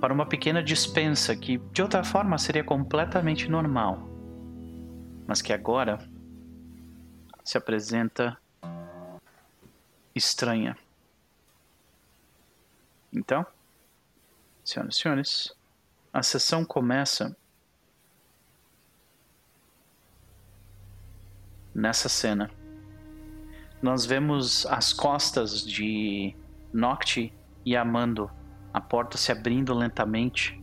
para uma pequena dispensa que de outra forma seria completamente normal, mas que agora se apresenta estranha. Então, senhoras e senhores, a sessão começa nessa cena. Nós vemos as costas de Nocti e Amando, a porta se abrindo lentamente,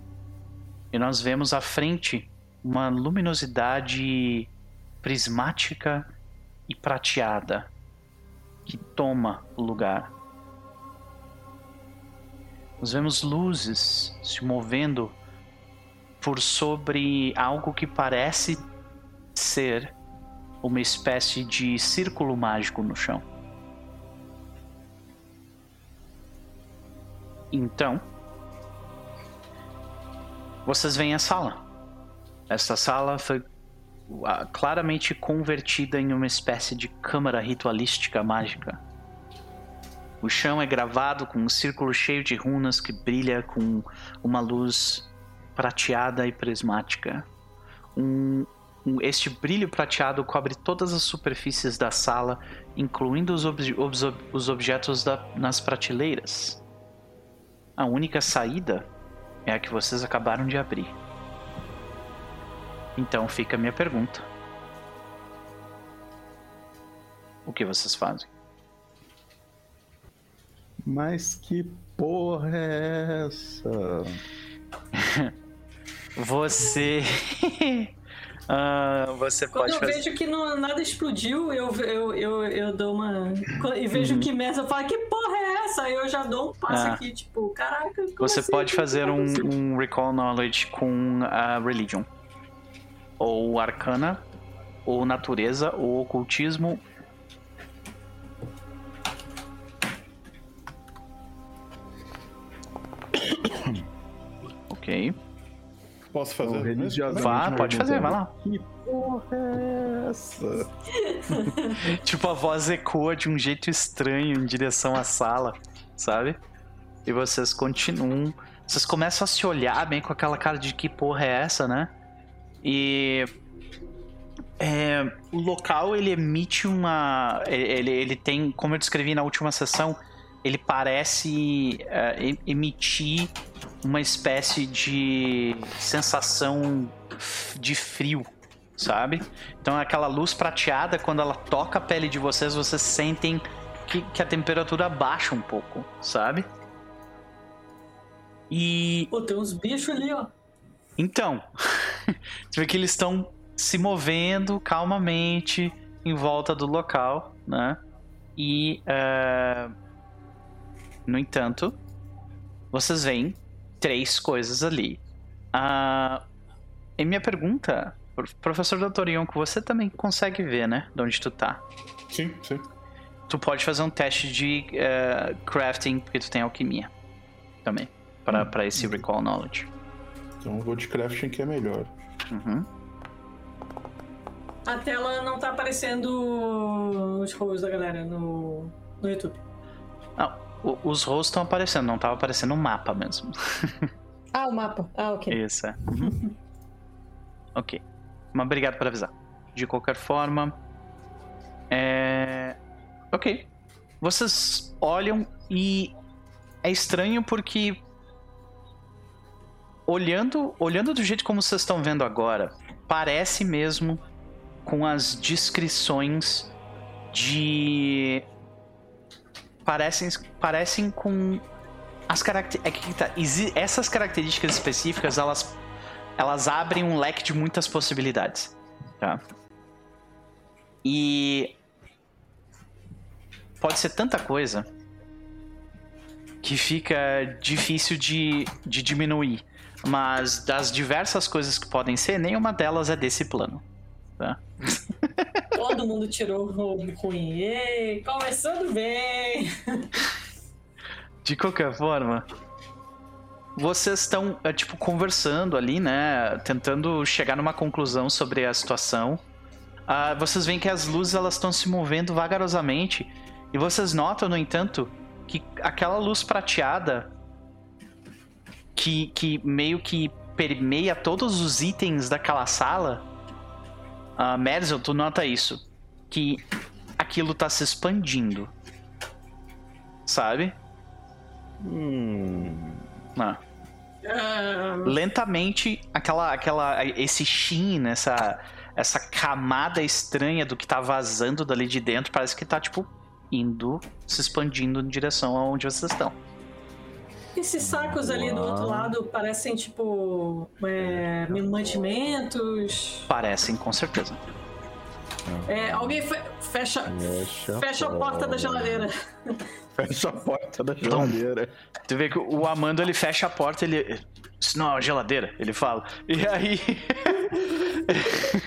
e nós vemos à frente uma luminosidade prismática e prateada que toma o lugar. Nós vemos luzes se movendo por sobre algo que parece ser uma espécie de círculo mágico no chão. Então, vocês veem a sala. Esta sala foi claramente convertida em uma espécie de câmara ritualística mágica. O chão é gravado com um círculo cheio de runas que brilha com uma luz prateada e prismática. Um, um, este brilho prateado cobre todas as superfícies da sala, incluindo os, ob os, os objetos da, nas prateleiras. A única saída é a que vocês acabaram de abrir. Então fica a minha pergunta: O que vocês fazem? Mas que porra é essa? <laughs> você. Uh, você Quando pode eu fazer... vejo que não, nada explodiu, eu, eu, eu, eu dou uma. E vejo uhum. que mesa, eu falo, que porra é essa? Aí eu já dou um passo ah. aqui, tipo, caraca. Você assim? pode fazer um, um, Recall Knowledge com a Religion. Ou Arcana, ou Natureza, ou Ocultismo. <coughs> ok. Posso fazer? Vá, pode fazer, vai lá. Que porra é essa? <laughs> tipo, a voz ecoa de um jeito estranho em direção à sala, sabe? E vocês continuam. Vocês começam a se olhar bem com aquela cara de que porra é essa, né? E. É, o local ele emite uma. Ele, ele tem, como eu descrevi na última sessão, ele parece uh, emitir uma espécie de sensação de frio, sabe? Então aquela luz prateada, quando ela toca a pele de vocês, vocês sentem que, que a temperatura baixa um pouco, sabe? E. Pô, tem uns bichos ali, ó. Então, <laughs> você vê que eles estão se movendo calmamente em volta do local, né? E. Uh no entanto, vocês veem três coisas ali. Ah, e minha pergunta, professor Dr. Yonko, você também consegue ver, né? De onde tu tá. Sim, sim. Tu pode fazer um teste de uh, crafting, porque tu tem alquimia. Também. Para hum. esse recall knowledge. Então eu vou de crafting que é melhor. Uhum. A tela não tá aparecendo os rolos da galera no, no YouTube. Não, os rostos estão aparecendo, não tava aparecendo o um mapa mesmo. <laughs> ah, o mapa. Ah, ok. Isso, é. Uhum. ok. Mas obrigado por avisar. De qualquer forma. É. Ok. Vocês olham e é estranho porque olhando, olhando do jeito como vocês estão vendo agora, parece mesmo com as descrições de parecem, parecem com as características. É tá, essas características específicas, elas elas abrem um leque de muitas possibilidades, tá? E pode ser tanta coisa que fica difícil de, de diminuir. Mas das diversas coisas que podem ser, nenhuma delas é desse plano. Tá? <laughs> Todo mundo tirou o ruim. Ei, começando bem! De qualquer forma, vocês estão, é, tipo, conversando ali, né? Tentando chegar numa conclusão sobre a situação. Uh, vocês veem que as luzes elas estão se movendo vagarosamente. E vocês notam, no entanto, que aquela luz prateada que, que meio que permeia todos os itens daquela sala. Uh, Merzel, tu nota isso. Que aquilo tá se expandindo. Sabe? Hum. Ah. Lentamente, aquela, aquela, esse sheen, essa, essa camada estranha do que tá vazando dali de dentro, parece que tá, tipo, indo, se expandindo em direção aonde vocês estão. Esses sacos ali do outro lado parecem tipo é, mantimentos? Parecem, com certeza. É, alguém fe fecha, fecha, fecha a porta da geladeira. <laughs> Fecha a porta da geladeira. Tu vê que o Amando ele fecha a porta, ele. Isso não é uma geladeira, ele fala. E aí.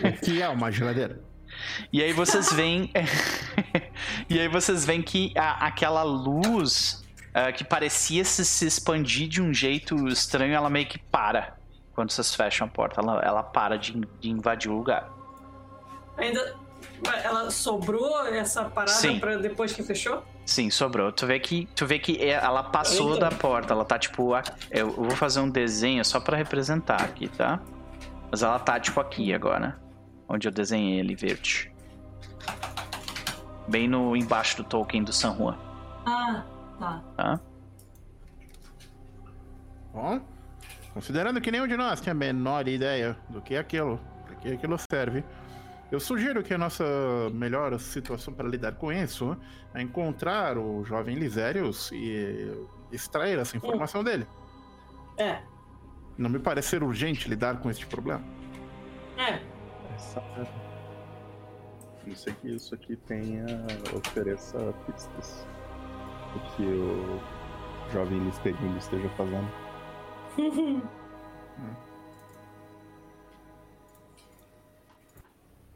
o que é uma geladeira? <laughs> E aí vocês veem. <laughs> e aí vocês veem que a, aquela luz uh, que parecia se, se expandir de um jeito estranho, ela meio que para quando vocês fecham a porta. Ela, ela para de, de invadir o lugar. Ainda. Ela sobrou essa parada para depois que fechou? Sim, sobrou. Tu vê que, tu vê que é, ela passou Eita. da porta. Ela tá tipo. Eu vou fazer um desenho só para representar aqui, tá? Mas ela tá tipo aqui agora onde eu desenhei ele verde. Bem no embaixo do token do San Juan. Ah, tá. Tá? Bom, considerando que nenhum de nós tinha a menor ideia do que é aquilo, para que aquilo serve, eu sugiro que a nossa melhor situação para lidar com isso é encontrar o jovem Lisérios e extrair essa informação dele. É. Não me parece ser urgente lidar com este problema. É, sabe? A não ser que isso aqui tenha. ofereça pistas do que o jovem Listerino esteja fazendo. <laughs>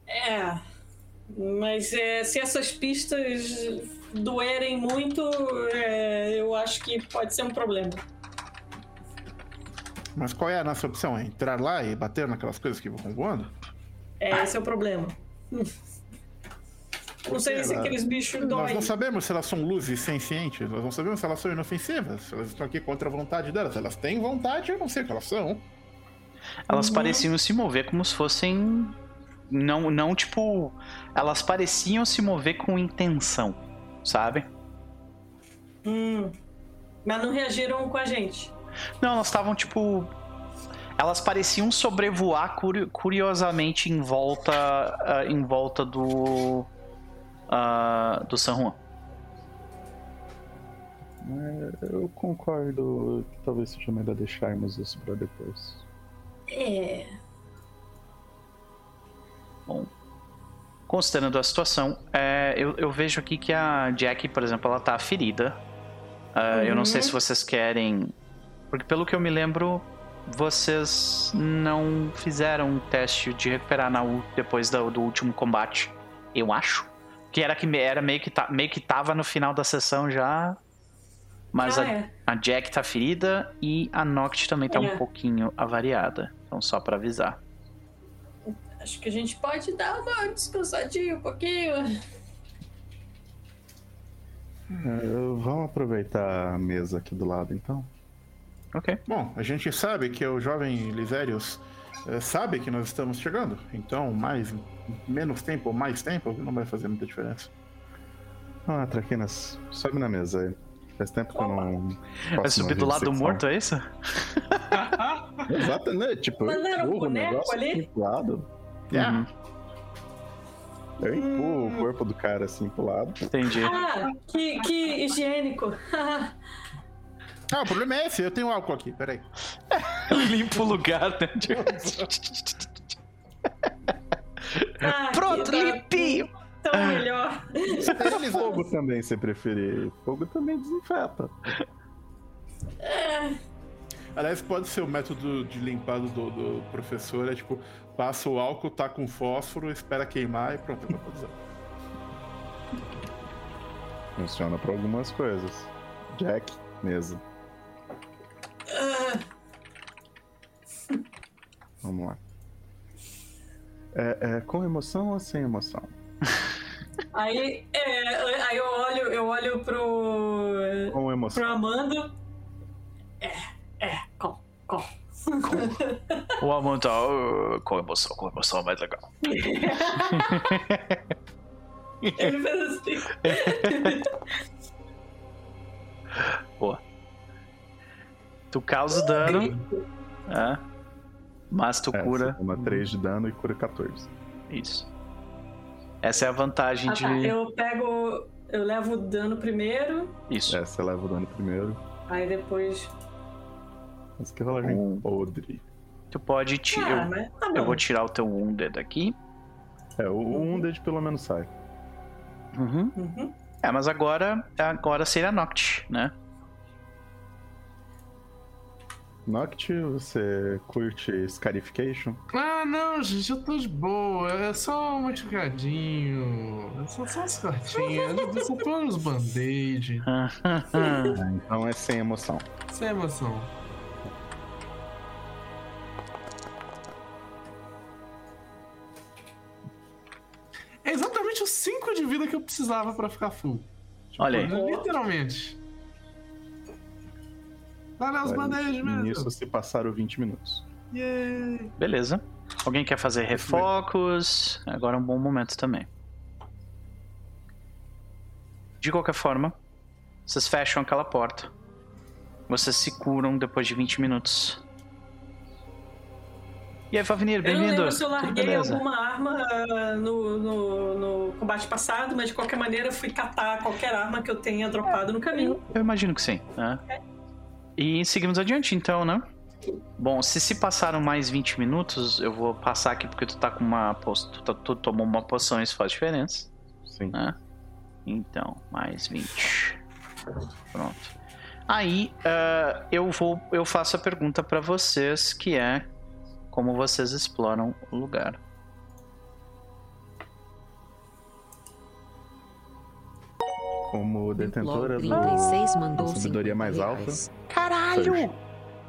é. Mas é, se essas pistas doerem muito, é, eu acho que pode ser um problema. Mas qual é a nossa opção? É entrar lá e bater naquelas coisas que vão voando? É, esse é o problema. Não sei se aqueles bichos doem. Nós não sabemos se elas são luzes sencientes, nós não sabemos se elas são inofensivas, se elas estão aqui contra a vontade delas. Elas têm vontade, eu não sei o que elas são. Elas uhum. pareciam se mover como se fossem. Não, não tipo. Elas pareciam se mover com intenção, sabe? Hum. Mas não reagiram com a gente. Não, elas estavam tipo elas pareciam sobrevoar curiosamente em volta uh, em volta do uh, do San Juan. É, eu concordo que talvez seja melhor deixarmos isso para depois. É. Bom, considerando a situação, é, eu, eu, vejo aqui que a Jack, por exemplo, ela tá ferida. Uh, uhum. Eu não sei uhum. se vocês querem. Porque pelo que eu me lembro, vocês não fizeram um teste de recuperar na depois do, do último combate, eu acho. Que era que era meio que, tá, meio que tava no final da sessão já. Mas ah, a, é. a, Jack tá ferida e a Noct também tá é. um pouquinho avariada. Então, só para avisar. Acho que a gente pode dar uma descansadinha um pouquinho. É, vamos aproveitar a mesa aqui do lado, então. Ok. Bom, a gente sabe que o jovem Lisérios é, sabe que nós estamos chegando. Então, mais, menos tempo ou mais tempo não vai fazer muita diferença. Ah, Traquinas, sobe na mesa aí. Faz tempo que eu não. Vai subir do lado do morto, é isso? <laughs> Exato, né? Tipo, Mandaram um boneco ali? Pro lado. Yeah. Uhum. Eu empurro hum. o corpo do cara assim pro lado. Entendi. Ah, que, que higiênico. Ah, o problema é esse, eu tenho álcool aqui, peraí. <laughs> Limpa o lugar, né? <laughs> ah, Pronto, limpinho! Tão melhor. <laughs> Fogo também, se preferir. Fogo também desinfeta. É. Aliás, pode ser o método de limpado do, do, professor, é tipo, passa o álcool, tá com fósforo, espera queimar e pronto, vai usar. Funciona para algumas coisas. Jack, mesa. Vamos lá. É, é, com emoção ou sem emoção? <laughs> Aí, é, aí eu olho, eu olho pro. Com emoção. Pro Amando. É, é, com, com. com. O Amando tá uh, com emoção, com emoção é mais legal. <laughs> Ele fez assim. <laughs> Boa. Tu causa dano. É. Mas tu é, cura. Uma 3 de dano e cura 14. Isso. Essa é a vantagem ah, de. Tá. Eu pego. Eu levo o dano primeiro. Isso. É, você leva o dano primeiro. Aí depois. Mas que rolagem um... podre. Tu pode tirar. Ah, eu, tá eu vou tirar o teu Wounded aqui. É, o uhum. Wounded pelo menos sai. Uhum. uhum. É, mas agora, agora seria Noct, né? Noct, você curte Scarification? Ah, não, gente, eu tô de boa. É só um machucadinho. É só, só umas cartinhas. Eu só tô nos band-aid. <laughs> então é sem emoção. Sem emoção. É exatamente os 5 de vida que eu precisava pra ficar full. Tipo, Olha aí. Literalmente. Olha os bandejos mesmo. Nisso se passaram 20 minutos. Yay. Beleza. Alguém quer fazer refocos? Agora é um bom momento também. De qualquer forma, vocês fecham aquela porta. Vocês se curam depois de 20 minutos. E aí, Favinir, bem-vindo. Eu não lembro se eu larguei alguma arma uh, no, no, no, combate passado, mas de qualquer maneira fui catar qualquer arma que eu tenha dropado no caminho. Eu imagino que sim. Né? É. E seguimos adiante então, né? Bom, se se passaram mais 20 minutos, eu vou passar aqui porque tu tá com uma. Tu, tá, tu tomou uma poção, isso faz diferença. Sim. Né? Então, mais 20. Pronto. Aí uh, eu vou. Eu faço a pergunta para vocês que é como vocês exploram o lugar. Como detentora do sabedoria mais alta. Caralho!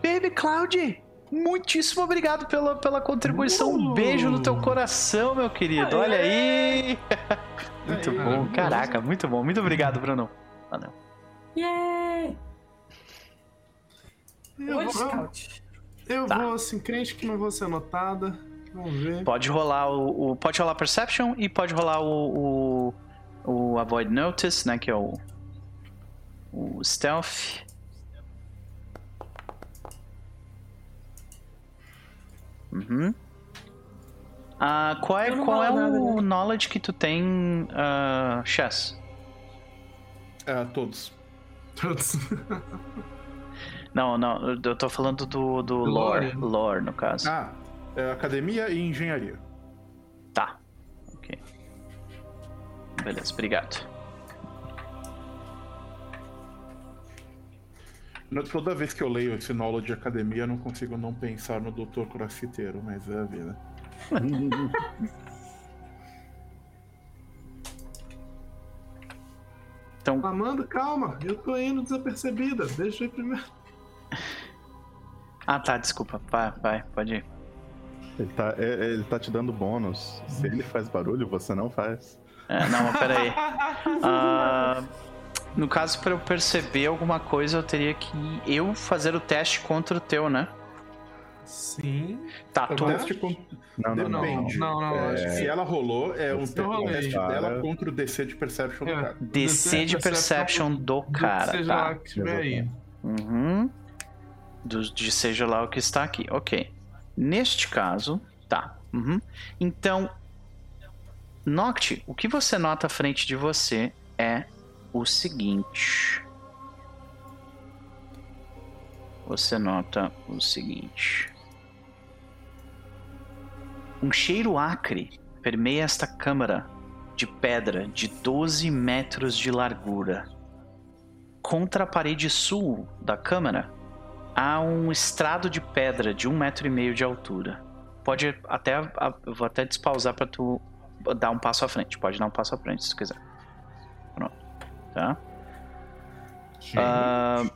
Baby Cloud! Muitíssimo obrigado pela, pela contribuição. Uh! Um beijo no teu coração, meu querido. Olha aí! <laughs> muito bom, caraca, muito bom. Muito obrigado, Bruno. Valeu. Yeah! Eu, vou, eu tá. vou assim, crente que não vou ser notada. Vamos ver. Pode rolar o, o, Pode rolar Perception e pode rolar o, o, o Avoid Notice, né? Que é o. O Stealth. Uhum. Uh, qual é, qual é nada, o né? knowledge que tu tem, uh, Chess? Uh, todos. <laughs> Todos. não, não, eu tô falando do, do lore. lore. Lore, no caso. Ah, é academia e engenharia. Beleza, obrigado. Toda vez que eu leio esse knowledge de academia, eu não consigo não pensar no Dr. Crossfiteiro, mas é a vida. <laughs> então... Amanda, calma, eu tô indo desapercebida. Deixa eu ir primeiro. Ah tá, desculpa. Vai, vai, pode ir. Ele tá, é, ele tá te dando bônus. Se ele faz barulho, você não faz. É, não, peraí. uh, <laughs> no caso, para eu perceber alguma coisa, eu teria que eu fazer o teste contra o teu, né? Sim. Tá, tu... teste contra... Não, não, Depende. Não, não, não é... Se ela rolou, é um teste dela contra o DC de Perception é. do cara. DC de Perception do cara, seja tá. lá que estiver aí. Uhum. Do, de seja lá o que está aqui. Ok. Neste caso, tá. Uhum. Então, Noct, o que você nota à frente de você é o seguinte. você nota o seguinte: um cheiro acre permeia esta câmara de pedra de 12 metros de largura. Contra a parede sul da câmara há um estrado de pedra de um metro e meio de altura. Pode até. Eu vou até despausar para tu dar um passo à frente. Pode dar um passo à frente se tu quiser. Pronto. Tá? Uh,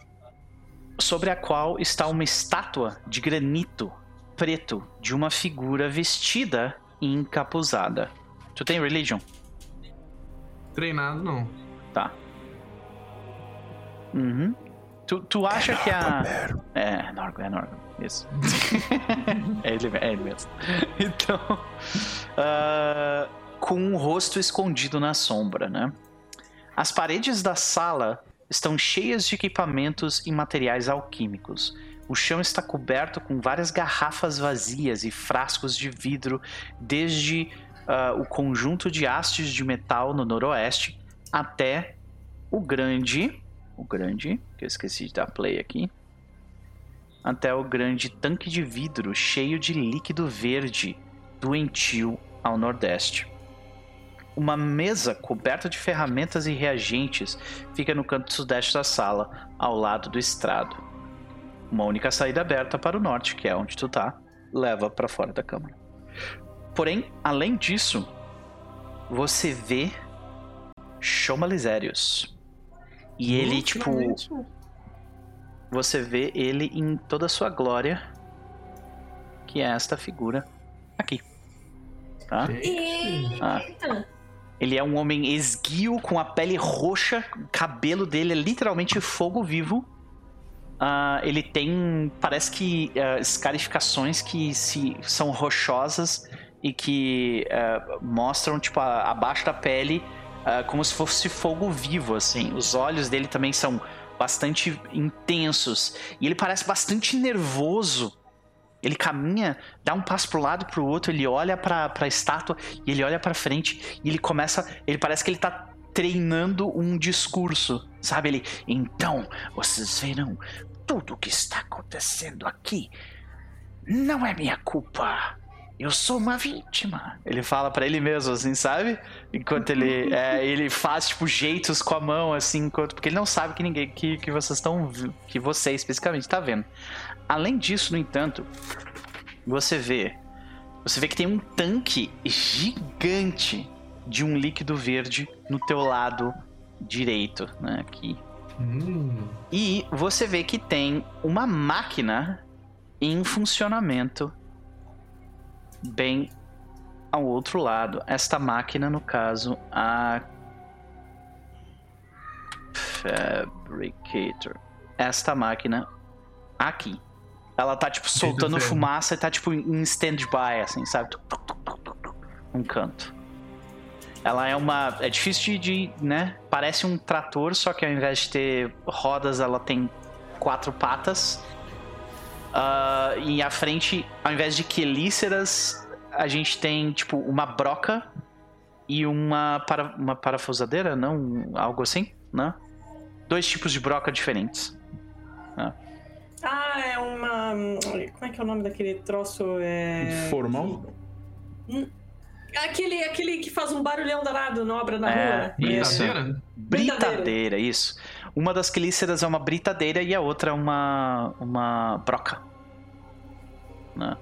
sobre a qual está uma estátua de granito preto de uma figura vestida e encapuzada. Tu tem religion? Treinado, não. Tá. Uhum. Tu, tu acha é que a. É, Norgo, é Norgo. Isso. <laughs> é, ele, é ele mesmo. <laughs> Então. Uh, com um rosto escondido na sombra, né? As paredes da sala estão cheias de equipamentos e materiais alquímicos. O chão está coberto com várias garrafas vazias e frascos de vidro, desde uh, o conjunto de hastes de metal no noroeste até o grande. O grande. Que eu esqueci de dar play aqui. Até o grande tanque de vidro cheio de líquido verde doentio ao nordeste. Uma mesa coberta de ferramentas e reagentes fica no canto sudeste da sala, ao lado do estrado. Uma única saída aberta para o norte, que é onde tu tá, leva para fora da câmara. Porém, além disso, você vê Chomalizérios. E ele, tipo. Você vê ele em toda a sua glória. Que é esta figura aqui. Tá? Ah. Ele é um homem esguio, com a pele roxa, o cabelo dele é literalmente fogo vivo. Uh, ele tem, parece que, uh, escarificações que se, são rochosas e que uh, mostram, tipo, a, abaixo da pele, como se fosse fogo vivo, assim. Os olhos dele também são bastante intensos. E ele parece bastante nervoso ele caminha, dá um passo pro lado pro outro, ele olha pra, pra estátua e ele olha pra frente e ele começa. Ele parece que ele tá treinando um discurso, sabe? Ele. Então, vocês verão, tudo o que está acontecendo aqui não é minha culpa. Eu sou uma vítima. Ele fala para ele mesmo, assim, sabe? Enquanto ele <laughs> é, ele faz tipo jeitos com a mão, assim, enquanto porque ele não sabe que ninguém que, que vocês estão que você especificamente está vendo. Além disso, no entanto, você vê. Você vê que tem um tanque gigante de um líquido verde no teu lado direito, né? Aqui. Hum. E você vê que tem uma máquina em funcionamento bem ao outro lado. Esta máquina, no caso, a Fabricator. Esta máquina aqui. Ela tá, tipo, soltando fumaça e tá, tipo, em stand-by, assim, sabe? Um canto. Ela é uma. É difícil de, né? Parece um trator, só que ao invés de ter rodas, ela tem quatro patas. Uh, e à frente, ao invés de quelíceras, a gente tem, tipo, uma broca e uma, para, uma parafusadeira, não? Algo assim, né? Dois tipos de broca diferentes. Né? Ah, é uma. Como é que é o nome daquele troço? É... Formal? Hum, aquele, aquele que faz um barulhão danado na obra na é, rua. Isso. Britadeira? britadeira, isso. Uma das quelíceras é uma britadeira e a outra é uma, uma broca. Né?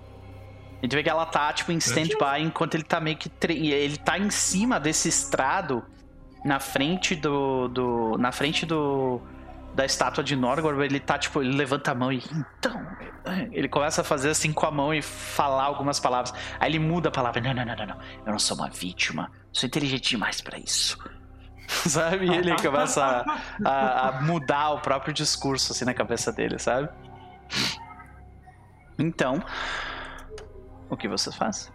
A gente vê que ela tá, tipo, em stand-by enquanto ele tá meio que. Tre... Ele tá em cima desse estrado na frente do. do na frente do da estátua de Norgor, ele tá tipo, ele levanta a mão e então, ele começa a fazer assim com a mão e falar algumas palavras. Aí ele muda a palavra. Não, não, não, não, não. Eu não sou uma vítima. Sou inteligente demais para isso. <laughs> sabe? E ele começa a, a, a, mudar o próprio discurso assim na cabeça dele, sabe? Então, o que você faz?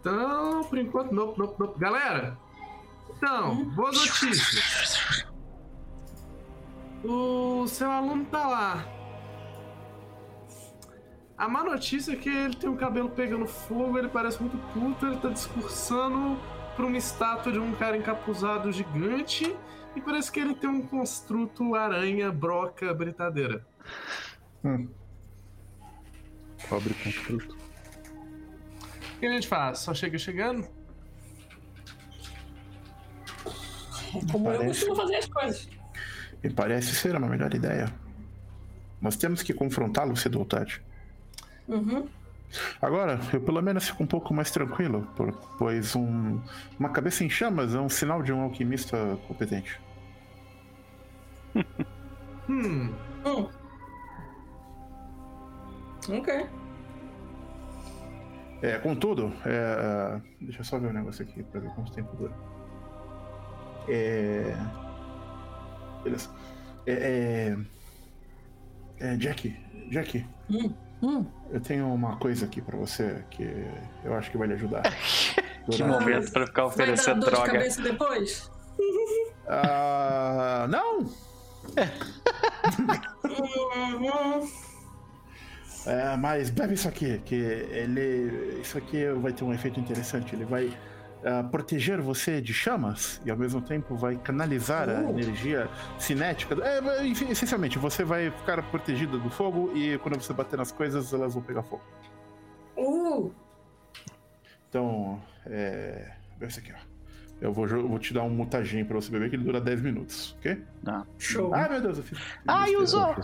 Então, por enquanto, não, não, não. Galera, então, boas notícias. O seu aluno tá lá. A má notícia é que ele tem o cabelo pegando fogo, ele parece muito puto, ele tá discursando pra uma estátua de um cara encapuzado gigante e parece que ele tem um construto aranha, broca, britadeira. Hum. Pobre conflito. O que a gente faz? Só chega chegando? Como parece... eu costumo fazer as coisas. Me parece ser uma melhor ideia. Nós temos que confrontá-lo tarde. Uhum. Agora, eu pelo menos fico um pouco mais tranquilo, pois um, uma cabeça em chamas é um sinal de um alquimista competente. <laughs> hum. hum. Ok. É, contudo, é, deixa eu só ver um negócio aqui pra ver quanto tempo dura. É. Beleza. É. é... é Jack, Jack. Hum, hum. Eu tenho uma coisa aqui pra você que eu acho que vai lhe ajudar. <laughs> que momento pra ficar oferecendo vai dar droga. De cabeça depois? Ah, não! <laughs> é, mas bebe isso aqui, que ele. Isso aqui vai ter um efeito interessante. Ele vai uh, proteger você de chamas e ao mesmo tempo vai canalizar uh. a energia cinética. É, essencialmente, você vai ficar protegido do fogo e quando você bater nas coisas, elas vão pegar fogo. Uh. Então, é. Esse aqui, ó. Eu vou, eu vou te dar um mutagem pra você beber que ele dura 10 minutos, ok? Tá. Show. Ah, meu Deus, eu fiz. Ai, usou!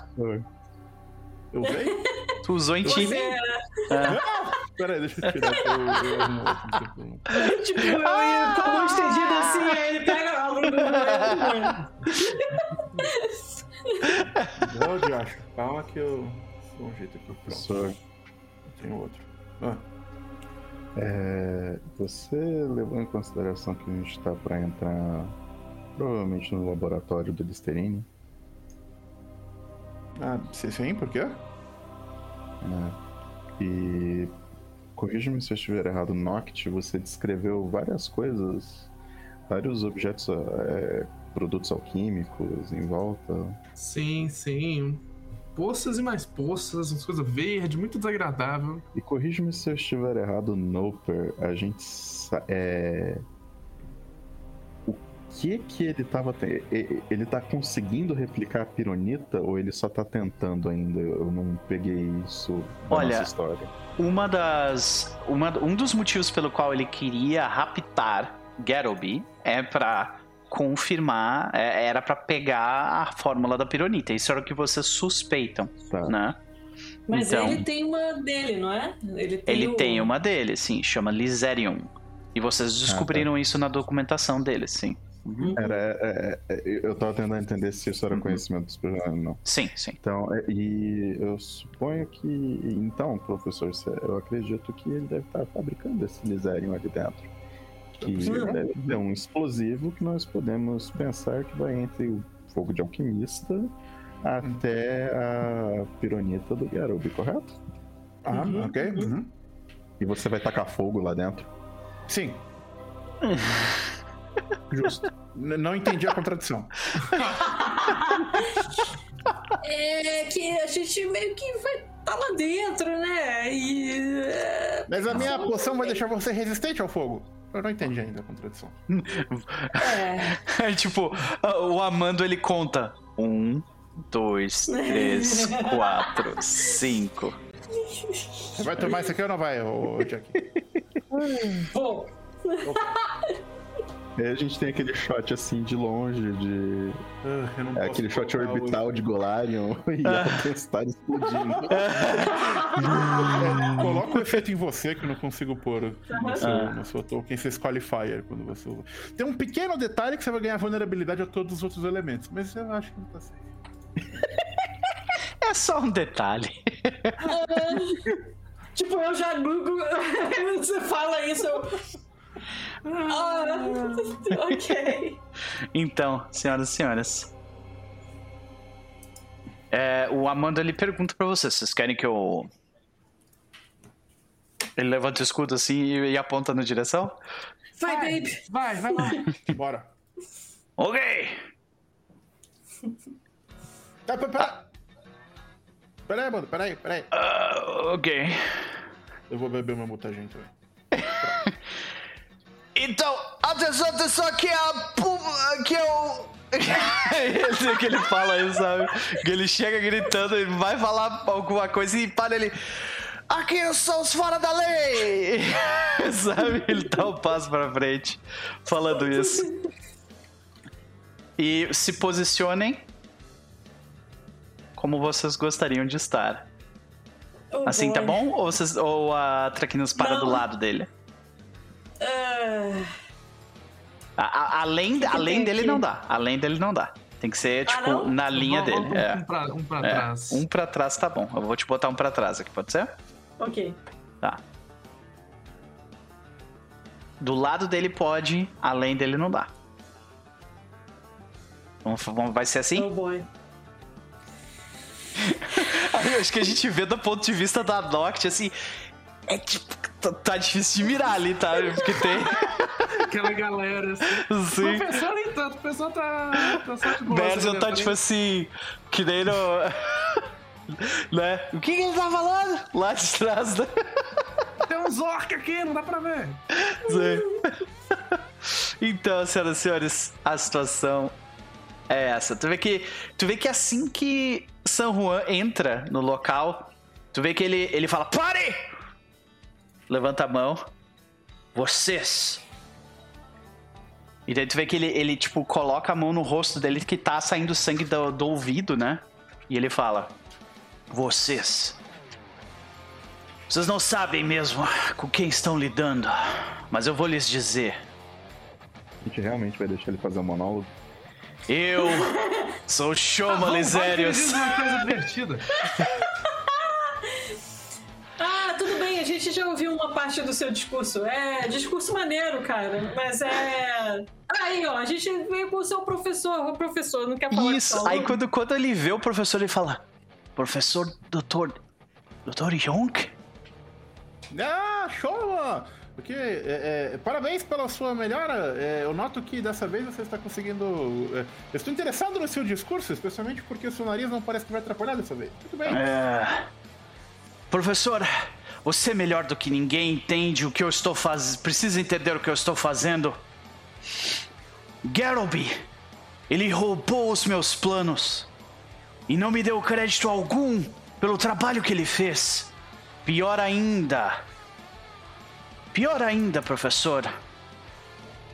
Eu usei? Tu usou em time? É. Peraí, deixa eu tirar. Eu, eu, eu, tipo, eu ia com a mão estendida assim, aí ele pega a Não, de acho. Calma que eu dou um jeito aqui. Pronto. Tem outro. Ah. É, você levou em consideração que a gente está para entrar provavelmente no laboratório do Listerine? Ah, sim, por quê? É, e corrija-me se eu estiver errado, Noct, você descreveu várias coisas, vários objetos, é, produtos alquímicos em volta. Sim, sim poças e mais poças, umas coisas verdes, muito desagradável. E corrija-me se eu estiver errado, Noper, a gente. É... O que que ele tava. Ele tá conseguindo replicar a pironita ou ele só tá tentando ainda? Eu não peguei isso da Olha, nossa história. Uma das. Uma, um dos motivos pelo qual ele queria raptar Garoby é para confirmar, é, era para pegar a fórmula da pironita. Isso era o que vocês suspeitam, tá. né? Mas então, ele tem uma dele, não é? Ele tem, ele o... tem uma dele, sim, chama Lizerium. E vocês descobriram ah, tá. isso na documentação dele, sim. Uhum. Era, é, é, eu tava tentando entender se isso era uhum. conhecimento dos personagens, não. Sim, sim. Então, é, e eu suponho que. Então, professor, eu acredito que ele deve estar fabricando esse Lizerium aqui dentro que deve ser um explosivo que nós podemos pensar que vai entre o fogo de alquimista até a pironita do Garubi, correto? Ah, uhum, ok. Uhum. uhum. E você vai tacar fogo lá dentro? Sim. <laughs> Justo. N não entendi a contradição. <laughs> é que a gente meio que vai estar tá lá dentro, né? E... É, Mas a minha poção vai deixar você resistente ao fogo. Eu não entendi ainda a contradição. É. é tipo, o Amando ele conta. Um, dois, três, <laughs> quatro, cinco. Vai tomar isso aqui ou não vai, ô Jack? Vou. Aí a gente tem aquele shot assim de longe, de. Ah, é aquele shot orbital hoje. de Golarion <laughs> e a tempestade explodindo. <laughs> Coloca o efeito em você que eu não consigo pôr no seu, ah. no seu token. Você escolhe Fire quando você usa. Tem um pequeno detalhe que você vai ganhar vulnerabilidade a todos os outros elementos, mas eu acho que não tá certo. É só um detalhe. <laughs> tipo, eu já Google. você fala isso, eu. Ah, <laughs> ok. Então, senhoras e senhores. É, o Amanda ele pergunta para vocês: vocês querem que eu. Ele levanta o escudo assim e, e aponta na direção? Vai, vai baby. Vai, vai lá. <laughs> Bora. Ok. Tá, pera, pera. Peraí, mano, peraí, peraí. Uh, ok. Eu vou beber uma mutagem também. Então, atenção, atenção, aqui é, a, aqui é o <laughs> Esse que ele fala isso, sabe? Que ele chega gritando, ele vai falar alguma coisa e para ele. Aqui são os fora da lei! <laughs> sabe? Ele dá um passo pra frente falando isso. E se posicionem como vocês gostariam de estar. Oh, assim, boy. tá bom? Ou, vocês, ou a Traquinas para Não. do lado dele? Uh... A, a, além que além dele não dá. Além dele não dá. Tem que ser, tipo, ah, na linha vou, dele. Um, é. um, pra, um pra é. trás. Um pra trás tá bom. Eu vou te botar um pra trás aqui, pode ser? Ok. Tá. Do lado dele pode, além dele não dá. Vai ser assim? Oh boy. <laughs> Aí, acho que a gente vê do ponto de vista da Noct, assim. É tipo, tá, tá, difícil de mirar ali, tá? Porque tem. <laughs> Aquela galera, assim. Sim. O pessoal nem tanto, o pessoal tá. tá boa. assim, tá tipo assim. Que nem no. <laughs> né? O que, que ele tá falando? Lá de trás, né? <laughs> Tem uns orcs aqui, não dá pra ver. Sim. Então, senhoras e senhores, a situação é essa. Tu vê que, tu vê que assim que San Juan entra no local, tu vê que ele, ele fala: Pare! Levanta a mão. Vocês. E daí tu vê que ele, ele, tipo, coloca a mão no rosto dele que tá saindo sangue do, do ouvido, né? E ele fala: Vocês. Vocês não sabem mesmo com quem estão lidando, mas eu vou lhes dizer. A gente realmente vai deixar ele fazer um monólogo? Eu sou Shoma ah, Lisérios. uma coisa divertida. <laughs> a gente já ouviu uma parte do seu discurso. É, discurso maneiro, cara. Mas é. Aí, ó, a gente veio com o seu professor. O professor não quer falar Isso, aí quando, quando ele vê o professor, ele fala: Professor Doutor. Doutor Yonk? Ah, Shoma! Porque, é, é, parabéns pela sua melhora. É, eu noto que dessa vez você está conseguindo. É, eu estou interessado no seu discurso, especialmente porque o seu nariz não parece que vai atrapalhar dessa vez. Muito bem. É... Professor, você é melhor do que ninguém entende o que eu estou fazendo. Precisa entender o que eu estou fazendo. Garoby, ele roubou os meus planos e não me deu crédito algum pelo trabalho que ele fez. Pior ainda, Pior ainda, professor,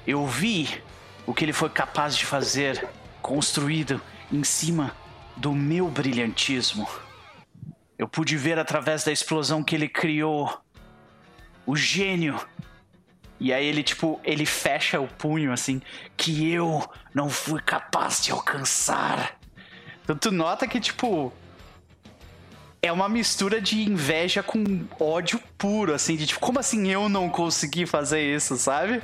eu vi o que ele foi capaz de fazer, construído em cima do meu brilhantismo. Eu pude ver através da explosão que ele criou o gênio. E aí ele tipo, ele fecha o punho assim, que eu não fui capaz de alcançar. Então tu nota que tipo, é uma mistura de inveja com ódio puro, assim, de tipo, como assim eu não consegui fazer isso, sabe?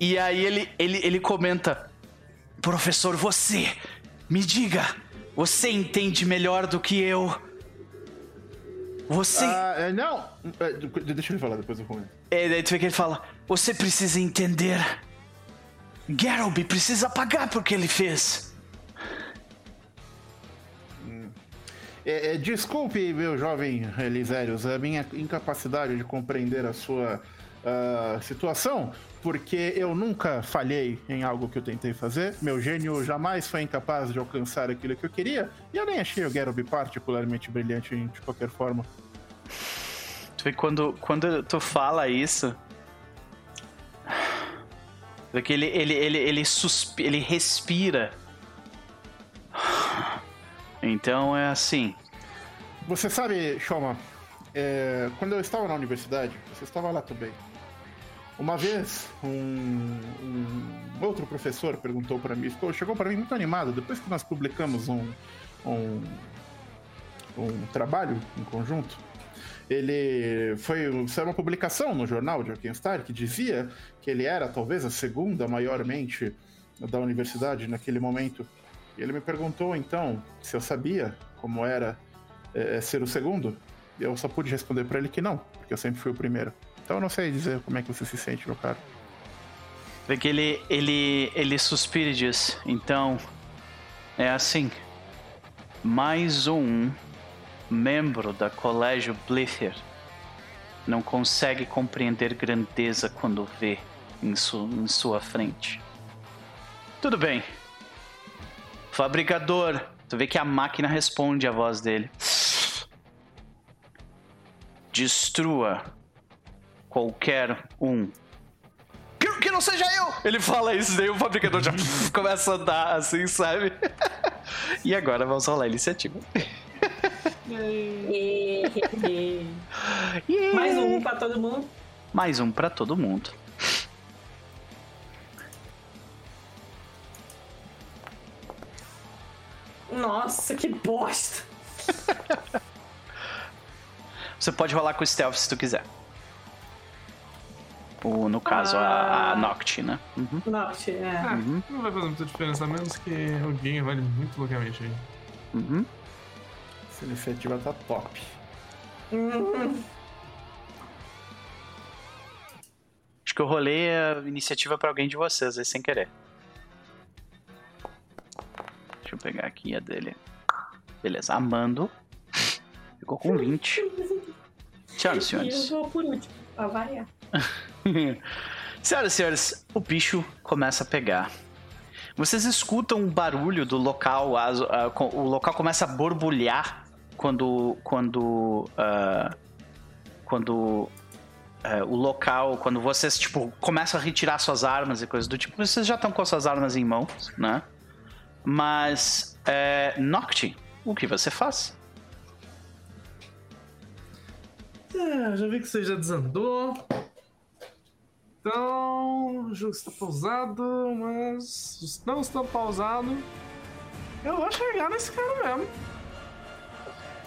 E aí ele, ele, ele comenta: Professor, você, me diga, você entende melhor do que eu. Você. Uh, não, é, deixa ele falar, depois eu comento. É, daí tu vê que ele fala: Você precisa entender. Garoby precisa pagar por que ele fez. É, é, desculpe, meu jovem Elisérios, a minha incapacidade de compreender a sua uh, situação, porque eu nunca falhei em algo que eu tentei fazer. Meu gênio jamais foi incapaz de alcançar aquilo que eu queria, e eu nem achei o Garoby particularmente brilhante de qualquer forma. Tu vê quando, quando tu fala isso. Porque ele, ele, ele, ele, suspi ele respira então é assim. Você sabe, Shoma, é, quando eu estava na universidade, você estava lá também. Uma vez, um, um outro professor perguntou para mim, chegou para mim muito animado, depois que nós publicamos um, um, um trabalho em conjunto, ele foi saiu uma publicação no jornal de Arkenstar que dizia que ele era talvez a segunda maiormente da universidade naquele momento e ele me perguntou então se eu sabia como era é, ser o segundo. E eu só pude responder para ele que não, porque eu sempre fui o primeiro. Então eu não sei dizer como é que você se sente, meu caro. Porque ele, ele, ele suspira e diz: então, é assim. Mais um membro da Colégio Blither não consegue compreender grandeza quando vê em, su, em sua frente. Tudo bem, Fabricador. Tu vê que a máquina responde a voz dele. Destrua qualquer um. Que, que não seja eu! Ele fala isso, daí o fabricador já <laughs> começa a andar assim, sabe? e agora vamos rolar a iniciativa. <laughs> Mais um pra todo mundo. Mais um pra todo mundo. Nossa, que bosta! Você pode rolar com o stealth se tu quiser. Ou, no caso, ah. a, Noct, né? Uhum. Noct, é. é uhum. Não vai fazer muita diferença, a menos que o game vale muito loucamente aí. Uhum. Essa iniciativa tá top. Uhum. Acho que eu rolei a iniciativa pra alguém de vocês aí sem querer. Deixa eu pegar aqui a dele. Beleza, Amando. Ficou com 20. <laughs> Tchau, senhores. Eu vou por último, pra variar. <laughs> <laughs> Senhoras e senhores, o bicho começa a pegar. Vocês escutam um barulho do local, a, a, o local começa a borbulhar quando quando uh, quando uh, o local, quando vocês tipo começam a retirar suas armas e coisas do tipo, vocês já estão com suas armas em mãos, né? Mas é, o que você faz? É, já vi que você já desandou. Então, o jogo está pausado, mas não está pausado. Eu vou chegar nesse cara mesmo.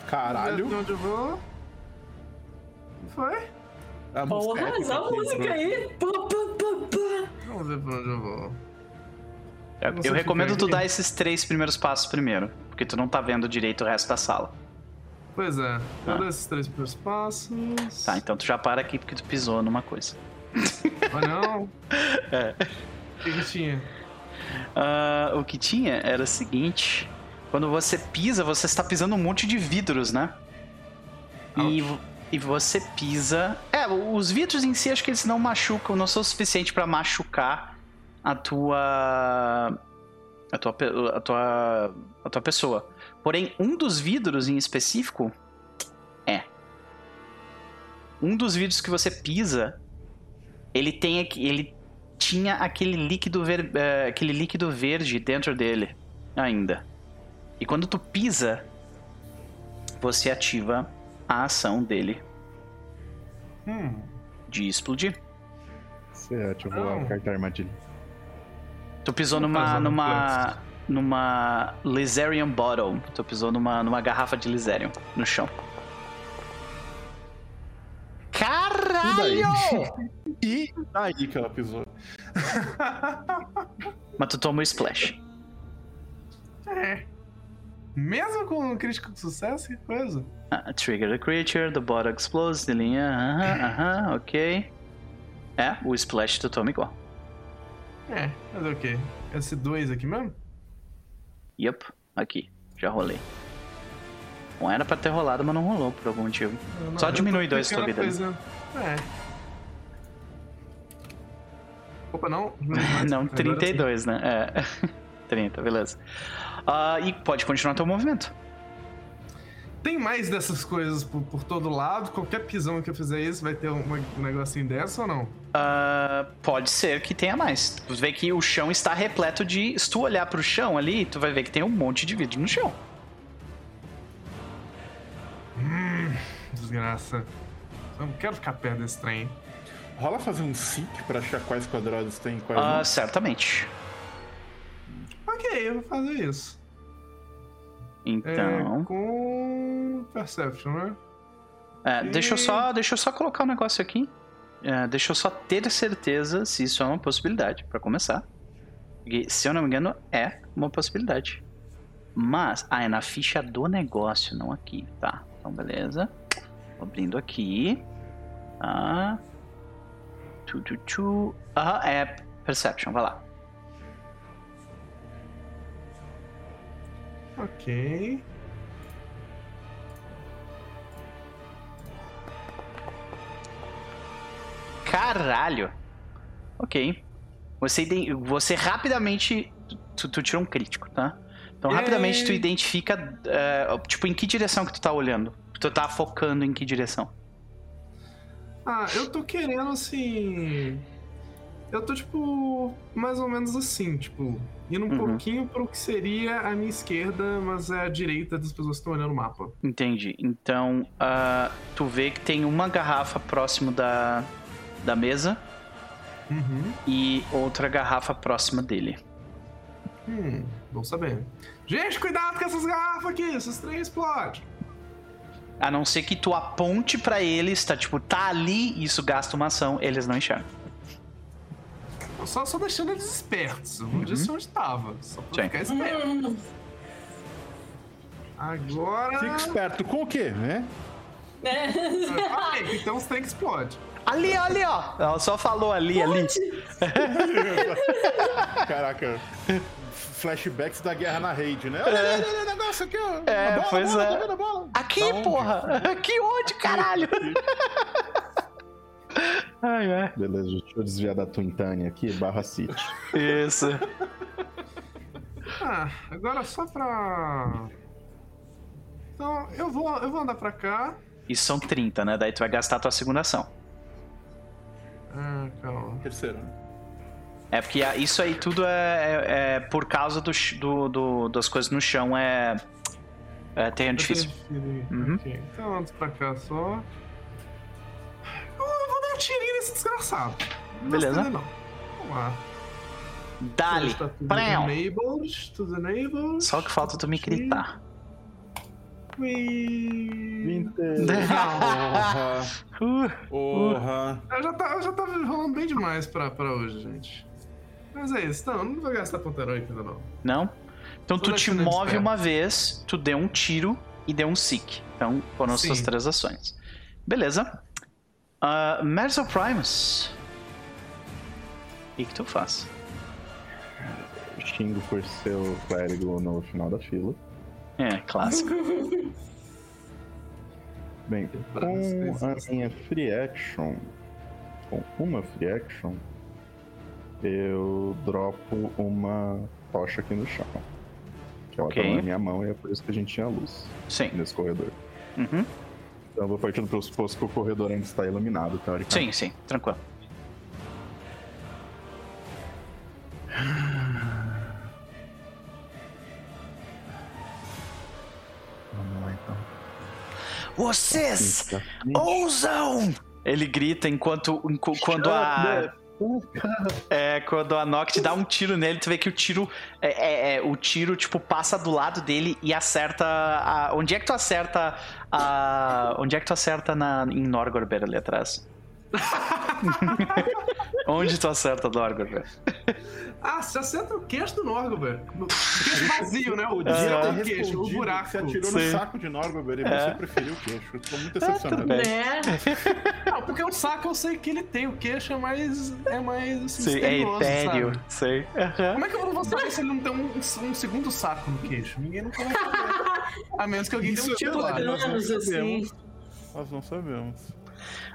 Caralho. De onde eu vou? Foi? A Porra, mas a música aí. Pá, pá, pá, pá. Vamos ver pra onde eu vou. Eu, eu recomendo tu dar esses três primeiros passos primeiro, porque tu não tá vendo direito o resto da sala. Pois é, eu ah. dou esses três primeiros passos. Tá, então tu já para aqui porque tu pisou numa coisa. Ah, não? É. O que, que tinha? Uh, o que tinha era o seguinte: quando você pisa, você está pisando um monte de vidros, né? E, e você pisa. É, os vidros em si acho que eles não machucam, não são o suficiente para machucar a tua. A tua, a tua. A tua pessoa. Porém, um dos vidros em específico. É. Um dos vidros que você pisa ele tem ele tinha aquele líquido ver, uh, aquele líquido verde dentro dele ainda. E quando tu pisa, você ativa a ação dele hum. de explodir. Você ativou oh. a carta armadilha. Tu pisou numa numa numa Lizarian Bottle. Tu pisou numa numa garrafa de Lizarian no chão. Caralho! <laughs> E daí que ela pisou. <laughs> Mas tu toma o splash. É. Mesmo com um crítico de sucesso, que coisa. Uh, trigger the creature, the bottle explodes, the linha, aham, uh aham, -huh, uh -huh, ok. É, o splash tu toma igual. É, mas o quê? Esse 2 aqui mesmo? Yup, aqui, já rolei. Bom, era pra ter rolado, mas não rolou por algum motivo. Não, Só diminui dois tua vida. Coisa... É. Opa, não? <laughs> não, 32, né? É. <laughs> 30, beleza. Uh, e pode continuar teu movimento. Tem mais dessas coisas por, por, todo lado? Qualquer pisão que eu fizer isso vai ter um, um negocinho dessa ou não? Uh, pode ser que tenha mais. Tu vê que o chão está repleto de. Se tu olhar pro chão ali, tu vai ver que tem um monte de vidro no chão. Hum, desgraça. Eu não quero ficar perto desse trem. Rola fazer um sync pra achar quais quadrados tem quais. Ah, uh, certamente. Ok, eu vou fazer isso. Então. É, com Perception, né? É, e... deixa, eu só, deixa eu só colocar um negócio aqui. É, deixa eu só ter certeza se isso é uma possibilidade, para começar. Porque, se eu não me engano, é uma possibilidade. Mas, ah, é na ficha do negócio, não aqui, tá? Então, beleza. Abrindo aqui. Ah. Tu, tu, tu. Aham, é Perception, vai lá. Ok. Caralho! Ok. Você, você rapidamente. Tu, tu tirou um crítico, tá? Então, rapidamente, tu identifica, uh, tipo, em que direção que tu tá olhando? Tu tá focando em que direção? Ah, eu tô querendo, assim... Eu tô, tipo, mais ou menos assim, tipo, indo um uhum. pouquinho pro que seria a minha esquerda, mas é a direita das pessoas que estão olhando o mapa. Entendi. Então, uh, tu vê que tem uma garrafa próximo da, da mesa uhum. e outra garrafa próxima dele. Hum, bom saber. Gente, cuidado com essas garrafas aqui, essas três explodem. A não ser que tu aponte para eles, tá tipo, tá ali, isso gasta uma ação, eles não enxergam. Só, só deixando eles espertos. Eu não uhum. disse onde tava. Só pra Sim. ficar esperto. Agora. Fica esperto com o quê, né? É. Ah, então os tanques explodem. Ali, ali, ó. Ela só falou ali, Pode. ali. <laughs> Caraca. Flashbacks da guerra na rede, né? Olha, é. olha, negócio aqui, ó. É, bola, pois bola, é. Aqui, porra. <laughs> Aqui onde, caralho? <laughs> Ai, ai. Beleza, deixa eu desviar da Twintania aqui, barra City. Isso. ah, agora só pra. Então, eu vou, eu vou andar pra cá. Isso são 30, né? Daí tu vai gastar a tua segunda ação. Ah, calma. Terceira. É porque isso aí tudo é, é, é por causa do, do, do, das coisas no chão, é. É terreno difícil. Uhum. Okay. Então ando pra cá só um tirinho nesse desgraçado. Beleza. Não, Vamos lá. Dali. Tá tudo enabled, tudo enabled. Só que falta tu me gritar. Ui. Porra. Porra. Eu já, tá, eu já tava rolando bem demais pra, pra hoje, gente. Mas é isso. Não, não vou gastar ponto heróico ainda não. Não? Então tu te move uma vez, tu deu um tiro e deu um seek. Então foram as suas três ações. Beleza. Uh, Merzel Primus. O que, que tu faz? Xingo por ser o clérigo no final da fila. É, clássico. Bem, com a minha free action, com uma free action, eu dropo uma tocha aqui no chão. Que ela okay. tá na minha mão e é por isso que a gente tinha luz. Sim. Nesse corredor. Uhum. Então eu vou partindo pelo suposto que o corredor ainda está iluminado, teoricamente. Sim, sim, tranquilo. Vamos lá então. Vocês ousam! Ele grita enquanto quando a é, quando a Noct dá um tiro nele, tu vê que o tiro. É, é, é, o tiro, tipo, passa do lado dele e acerta. A, onde é que tu acerta a. Onde é que tu acerta na, em Norgorber ali atrás? <laughs> Onde tu acerta Norgorber? Ah, você acerta o queixo do Norgorber. O queixo vazio, né? O dia do queixo, o buraco. Você atirou Sim. no saco de Norgorber e é. você preferiu o queixo. Eu tô muito decepcionado. É, <laughs> Não, porque o saco eu sei que ele tem, o queixo é mais. É mais. Assim, Sim, é etéreo, sabe? sei. Uhum. Como é que eu vou saber se ele não tem um, um segundo saco no queixo? Ninguém não saber. A menos que alguém dê um tiro lá. Nós não sabemos. Nós não sabemos.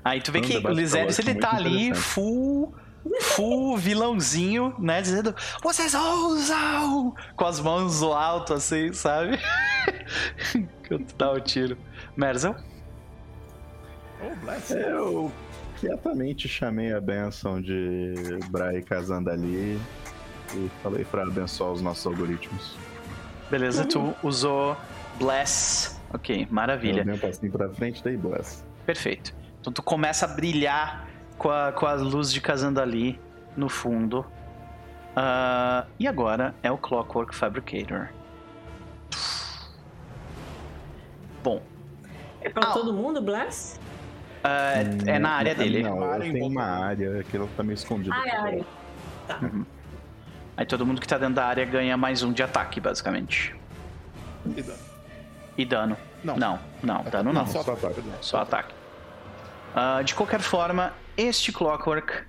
Aí tu vê que o Lisérius ele tá ali full full vilãozinho, né? Dizendo, vocês ousam! Com as mãos no alto, assim, sabe? <laughs> Quando dá o tiro. Merzel? Oh, Eu quietamente chamei a benção de Brai casando ali e falei para abençoar os nossos algoritmos. Beleza, tu usou Bless. Ok, maravilha. Eu dei um passinho pra frente, daí Bless. Perfeito. Então tu começa a brilhar com a, com a luz de ali no fundo. Uh, e agora é o Clockwork Fabricator. Bom. É pra ah, todo mundo, Blast? Uh, é na área dele. Não, eu tenho uma área que ela tá meio escondida. Ah, é a área. Tá. Uhum. Aí todo mundo que tá dentro da área ganha mais um de ataque, basicamente. E dano. E dano. Não, não, não dano não. Só ataque. Só ataque. Uh, de qualquer forma, este Clockwork,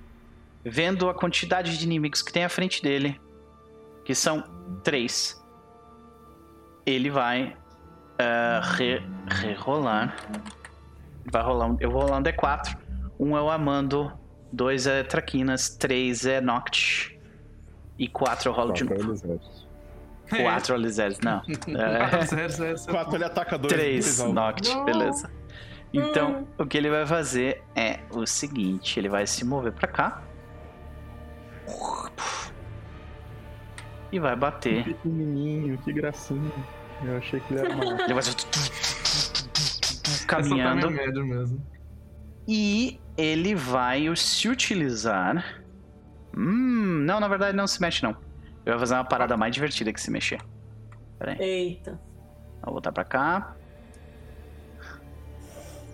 vendo a quantidade de inimigos que tem à frente dele, que são três, ele vai uh, re, rerolar. Vai rolar um, eu vou rolar um D4. Um é o Amando, dois é Traquinas, três é Noct e quatro eu rolo de novo. Quatro Alizés, não. <laughs> É... Quatro ele ataca dois. Três Noct, beleza. Então, o que ele vai fazer é o seguinte: ele vai se mover pra cá. E vai bater. Que pequenininho, que gracinha. Eu achei que ele era uma... Ele vai caminhando. E ele vai se utilizar. Hum, não, na verdade não se mexe não. Ele vai fazer uma parada mais divertida que se mexer. Pera aí. Eita. Vou voltar pra cá.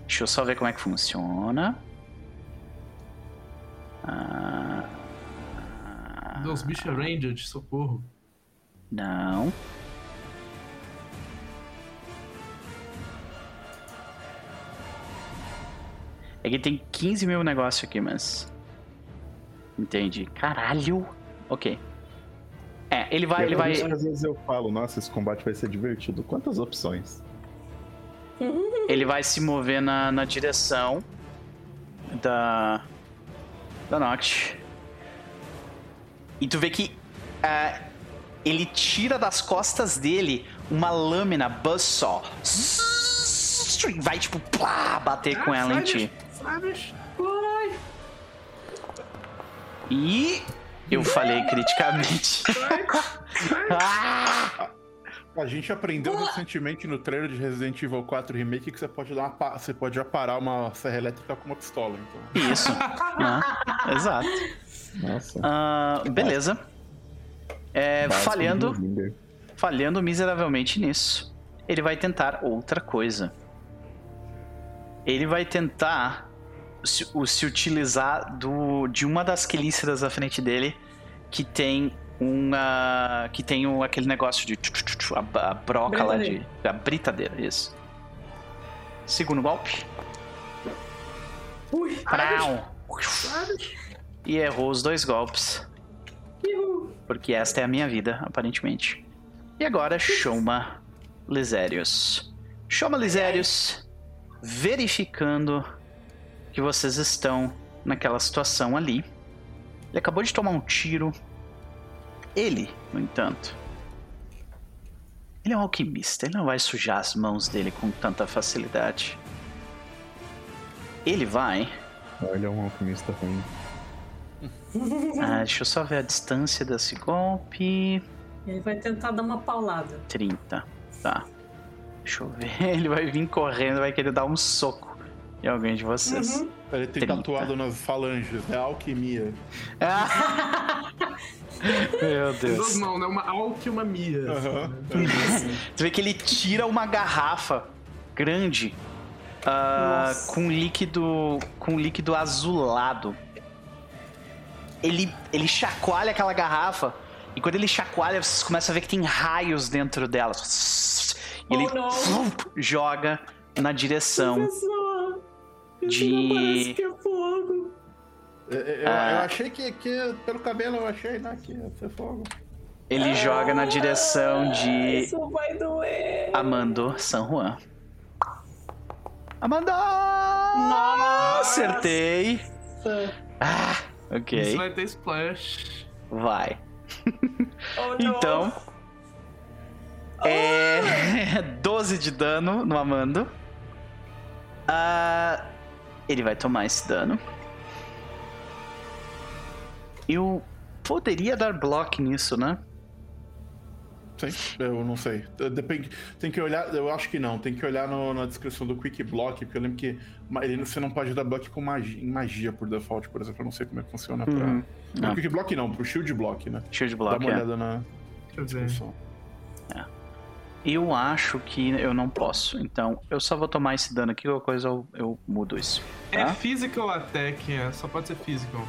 Deixa eu só ver como é que funciona. Ah... Dos bichos ranged, socorro. Não. É que tem 15 mil negócio aqui, mas. Entendi. Caralho! Ok. É, ele vai. Ele vai... Às vezes eu falo, nossa, esse combate vai ser divertido. Quantas opções? Ele vai se mover na, na direção da. da Noct. E tu vê que uh, ele tira das costas dele uma lâmina buzzsaw. Vai, tipo, plá, bater ah, com ela em ti. E eu falei criticamente. <laughs> A gente aprendeu recentemente no trailer de Resident Evil 4 Remake que você pode dar uma, você pode aparar uma serra elétrica com uma pistola. Então. Isso. ah, <laughs> exato. Nossa. Uh, beleza. É, falhando, falhando miseravelmente nisso, ele vai tentar outra coisa. Ele vai tentar se, se utilizar do, de uma das quelíceras à frente dele que tem uma. que tem um, aquele negócio de. a, a broca lá de. a britadeira, isso. Segundo golpe. Ui, E errou os dois golpes. Porque esta é a minha vida, aparentemente. E agora, Shoma Lisérios. Shoma Lisérios, verificando que vocês estão naquela situação ali. Ele acabou de tomar um tiro. Ele, no entanto, ele é um alquimista. Ele não vai sujar as mãos dele com tanta facilidade. Ele vai. Ele é um alquimista ruim. <laughs> Ah, deixa eu só ver a distância desse golpe. Ele vai tentar dar uma paulada. 30. Tá. Deixa eu ver. <laughs> Ele vai vir correndo, vai querer dar um soco em alguém de vocês. Uhum. Ele tem 30. tatuado nas falanges. É alquimia. <laughs> Meu Deus. Não, é uma alquimia. Uhum. Você vê que ele tira uma garrafa grande uh, com líquido com líquido azulado ele, ele chacoalha aquela garrafa. E quando ele chacoalha, vocês começam a ver que tem raios dentro dela. E ele oh, <laughs> joga na direção De. Que é fogo. Eu, eu, ah, eu achei que, que, pelo cabelo eu achei né, que ia ser fogo. Ele ah, joga na direção de. Isso vai doer. Amando San Juan. Amanda! Nossa! Acertei! Ah! Ok. Isso vai ter splash. Vai. Oh, <laughs> então. Oh. <laughs> É. 12 de dano no Amando. Uh, ele vai tomar esse dano. Eu poderia dar block nisso, né? Sim, eu não sei. Depende. Tem que olhar. Eu acho que não. Tem que olhar no, na descrição do Quick Block, porque eu lembro que ele, você não pode dar block com magia, em magia por default, por exemplo. Eu não sei como é que funciona pra. Uhum. Não. Quick Block não, pro Shield Block, né? Shield Block. Dá uma é. olhada na descrição. É. Eu acho que eu não posso. Então, eu só vou tomar esse dano aqui, qualquer coisa eu, eu mudo isso. É tá? É physical attack, é. Só pode ser physical.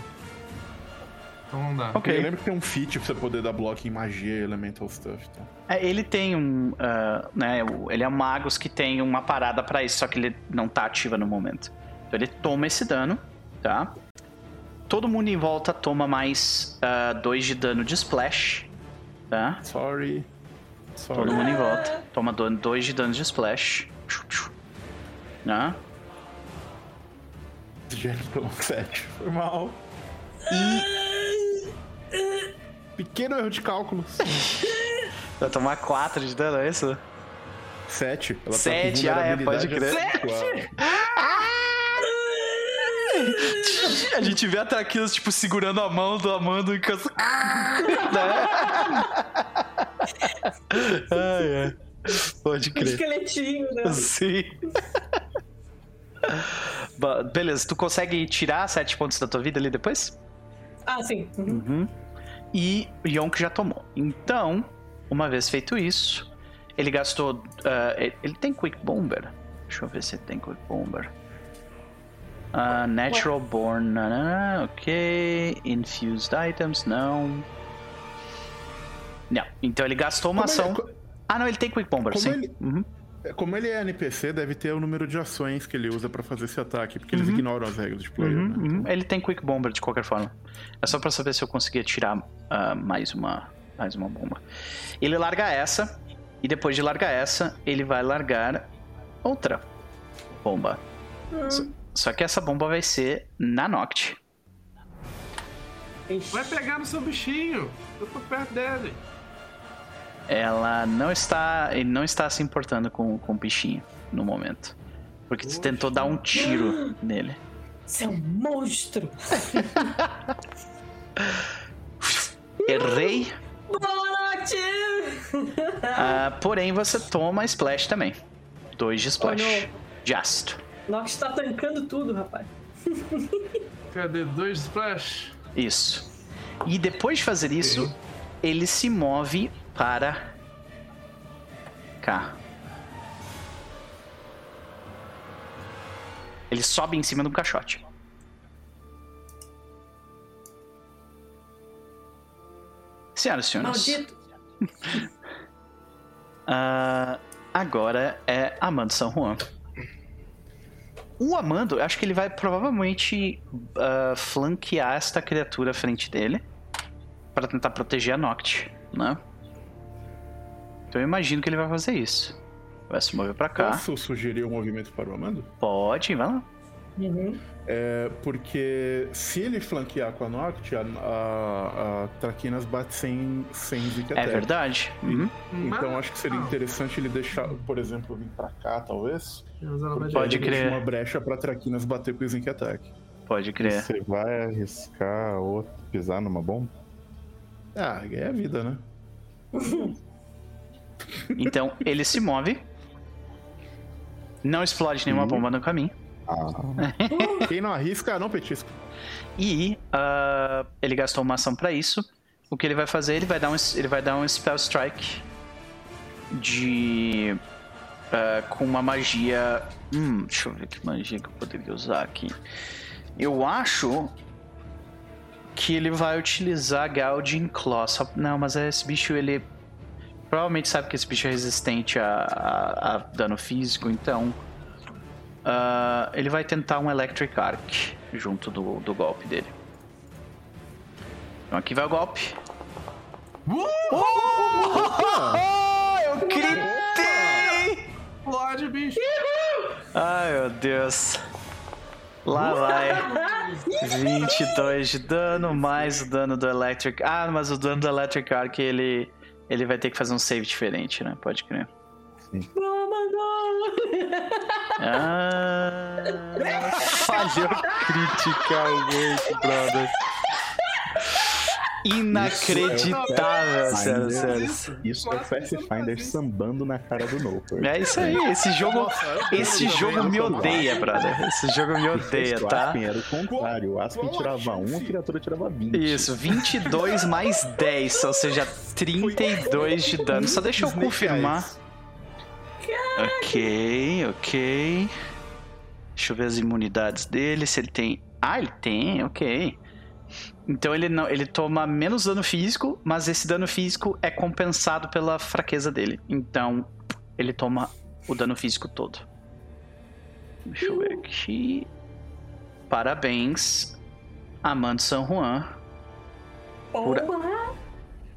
Então não dá. Ok. Eu lembro que tem um feat pra você poder dar bloco em magia e elemental stuff. Então. É, ele tem um. Uh, né, ele é um magos que tem uma parada para isso, só que ele não tá ativa no momento. Então ele toma esse dano, tá? Todo mundo em volta toma mais 2 uh, de dano de splash, tá? Sorry. Sorry. Todo mundo em volta toma 2 de dano de splash. Né? Jennifer 7. Foi mal. E Pequeno erro de cálculos. Vai tomar 4 de dano, é isso? 7. 7, tá ah, é, pode crer. 7! A gente vê a Traquinas, tipo, segurando a mão do Amando enquanto. né? <laughs> Ai, é. Pode crer. Um esqueletinho, né? Sim. Beleza, tu consegue tirar 7 pontos da tua vida ali depois? Ah, sim. Uhum. Uhum. E Yonk já tomou. Então, uma vez feito isso, ele gastou. Uh, ele tem Quick Bomber. Deixa eu ver se ele tem Quick Bomber. Uh, natural Born, ok. Infused Items, não. Não, então ele gastou uma Como ação. Ele... Ah, não, ele tem Quick Bomber, Como sim. Ele... Uhum. É, como ele é NPC, deve ter o número de ações que ele usa para fazer esse ataque, porque eles uhum. ignoram as regras de player, uhum, né? uhum. Ele tem Quick Bomber de qualquer forma. É só para saber se eu conseguia tirar uh, mais, uma, mais uma bomba. Ele larga essa, e depois de largar essa, ele vai largar outra bomba. Hum. Só, que essa bomba vai ser na Noct. Vai pegar no seu bichinho. Eu tô perto dele ela não está, ele não está se importando com, com o bichinho no momento. Porque você tentou dar um tiro nele. Você é um monstro! <laughs> Errei. Boa noite! Uh, porém, você toma splash também. Dois de splash. Oh, Just. Nox está tancando tudo, rapaz. <laughs> Cadê dois splash? Isso. E depois de fazer isso, ele se move para cá. Ele sobe em cima do caixote. Senhoras e senhores. Maldito! uh, <laughs> agora é Amando São Juan. O Amando, acho que ele vai provavelmente uh, flanquear esta criatura à frente dele para tentar proteger a Noct, né? Então eu imagino que ele vai fazer isso. Vai se mover para cá. Posso sugerir um movimento para o Amando? Pode, vai lá. Uhum. É, porque se ele flanquear com a Noct, a, a, a Traquinas bate sem, sem Zika É verdade. Uhum. Então acho que seria interessante ele deixar, por exemplo, vir pra cá, talvez. Pode crer. uma brecha pra Traquinas bater com o Zinc Attack. Pode crer. Você vai arriscar ou pisar numa bomba? Ah, é a vida, né? Então ele se move. Não explode nenhuma uhum. bomba no caminho. Ah. Quem não arrisca, não petisco. E uh, ele gastou uma ação para isso. O que ele vai fazer? Ele vai dar um, ele vai dar um Spell Strike de. Uh, com uma magia. Hum, deixa eu ver que magia que eu poderia usar aqui. Eu acho que ele vai utilizar Gouging Claw. Só... Não, mas esse bicho ele provavelmente sabe que esse bicho é resistente a, a, a dano físico, então uh, ele vai tentar um Electric Arc junto do, do golpe dele. Então aqui vai o golpe. Uh! Oh! <laughs> Eu gritei! Explode, bicho! Ai, meu Deus. Lá vai. <laughs> 22 de dano, mais o dano do Electric. Ah, mas o dano do Electric Arc ele ele vai ter que fazer um save diferente, né? Pode crer. Sim. Ah, falhou criticalmente, brother. Inacreditável, sério, sério. Isso é o Pathfinder sambando na cara do Noper. É isso aí, esse jogo, esse jogo me odeia, brother. Esse jogo me odeia, tá? Aspen era o contrário, o Aspen tirava 1, a criatura tirava 20. Isso, 22 mais 10, ou seja, 32 de dano. Só deixa eu confirmar. Ok, ok. Deixa eu ver as imunidades dele, se ele tem... Ah, ele tem, ok. Então ele não, ele toma menos dano físico, mas esse dano físico é compensado pela fraqueza dele. Então ele toma o dano físico todo. Deixa eu ver aqui. Parabéns, Amando San Juan. Por...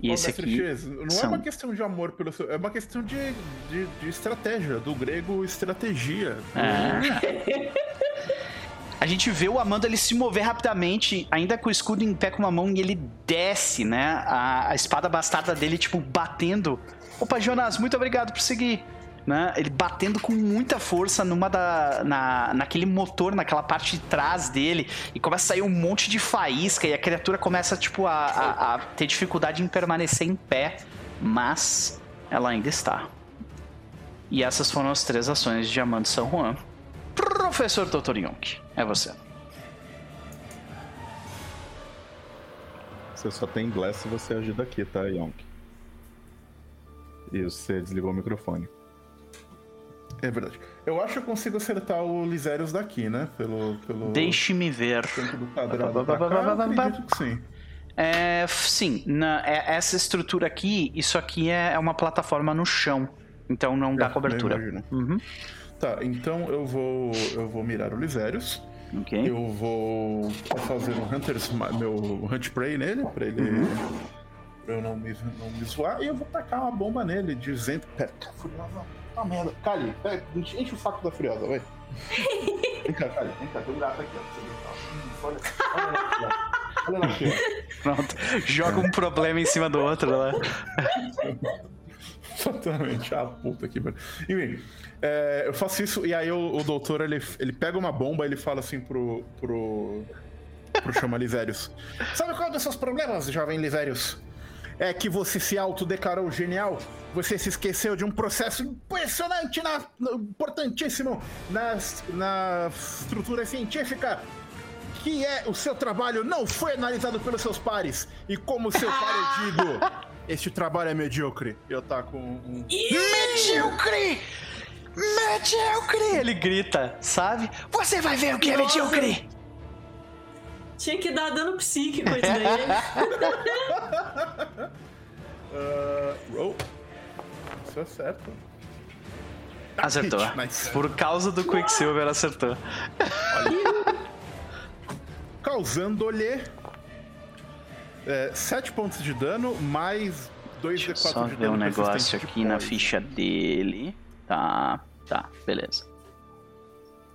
E esse aqui. Não são... é uma questão de amor pelo seu. É uma questão de, de, de estratégia. Do grego, estratégia. É. <laughs> a gente vê o Amando ele se mover rapidamente, ainda com o escudo em pé com uma mão, e ele desce, né? A, a espada bastarda dele, tipo, batendo. Opa, Jonas, muito obrigado por seguir. Né? Ele batendo com muita força numa da, na, naquele motor, naquela parte de trás dele, e começa a sair um monte de faísca, e a criatura começa, tipo, a, a, a ter dificuldade em permanecer em pé, mas ela ainda está. E essas foram as três ações de Diamante São Juan. Professor Dr. Yonk, é você. Você só tem Glass se você agir daqui, tá, Yonk? E você desligou o microfone. É verdade. Eu acho que eu consigo acertar o Lisérios daqui, né? Pelo. pelo... Deixe-me ver. do quadrado pra cá, que sim. É, sim, na, é, essa estrutura aqui, isso aqui é, é uma plataforma no chão. Então não dá é, cobertura. Uhum. Tá, então eu vou. Eu vou mirar o Lisérios. Okay. Eu vou fazer um Hunter's, meu Hunt Prey nele, pra ele. Uhum. Pra eu não me, não me zoar. E eu vou tacar uma bomba nele, dizendo. Pera, furiosa. Tá merda. Cali, enche o saco da Furiosa, vai. <laughs> vem cá, Cali, vem cá, tem um gato aqui, ó. Olha, olha lá, olha lá, Pronto. Joga um problema em cima do outro, né? Exatamente, a puta aqui, mano. Enfim, é, eu faço isso e aí o, o, doutor ele, ele pega uma bomba e ele fala assim pro. pro. pro Chama Lisérios. Sabe qual é dos seus problemas, jovem Lisérios? É que você se autodeclarou genial. Você se esqueceu de um processo impressionante, na, importantíssimo na, na estrutura científica que é o seu trabalho não foi analisado pelos seus pares. E como seu par eu digo, <laughs> este trabalho é medíocre. Eu tá com um. Medíocre! Medíocre! Ele grita, sabe? Você vai ver o que é Nossa. é medíocre! Tinha que dar dano psíquico isso daí. <laughs> uh, roll. Isso é certo. Acertou. <laughs> Por causa do Quicksilver, acertou. Causando-lhe é, 7 pontos de dano, mais 2 d 4 de dano. Só ver um negócio aqui na ficha dele. Tá, tá, beleza. Uh,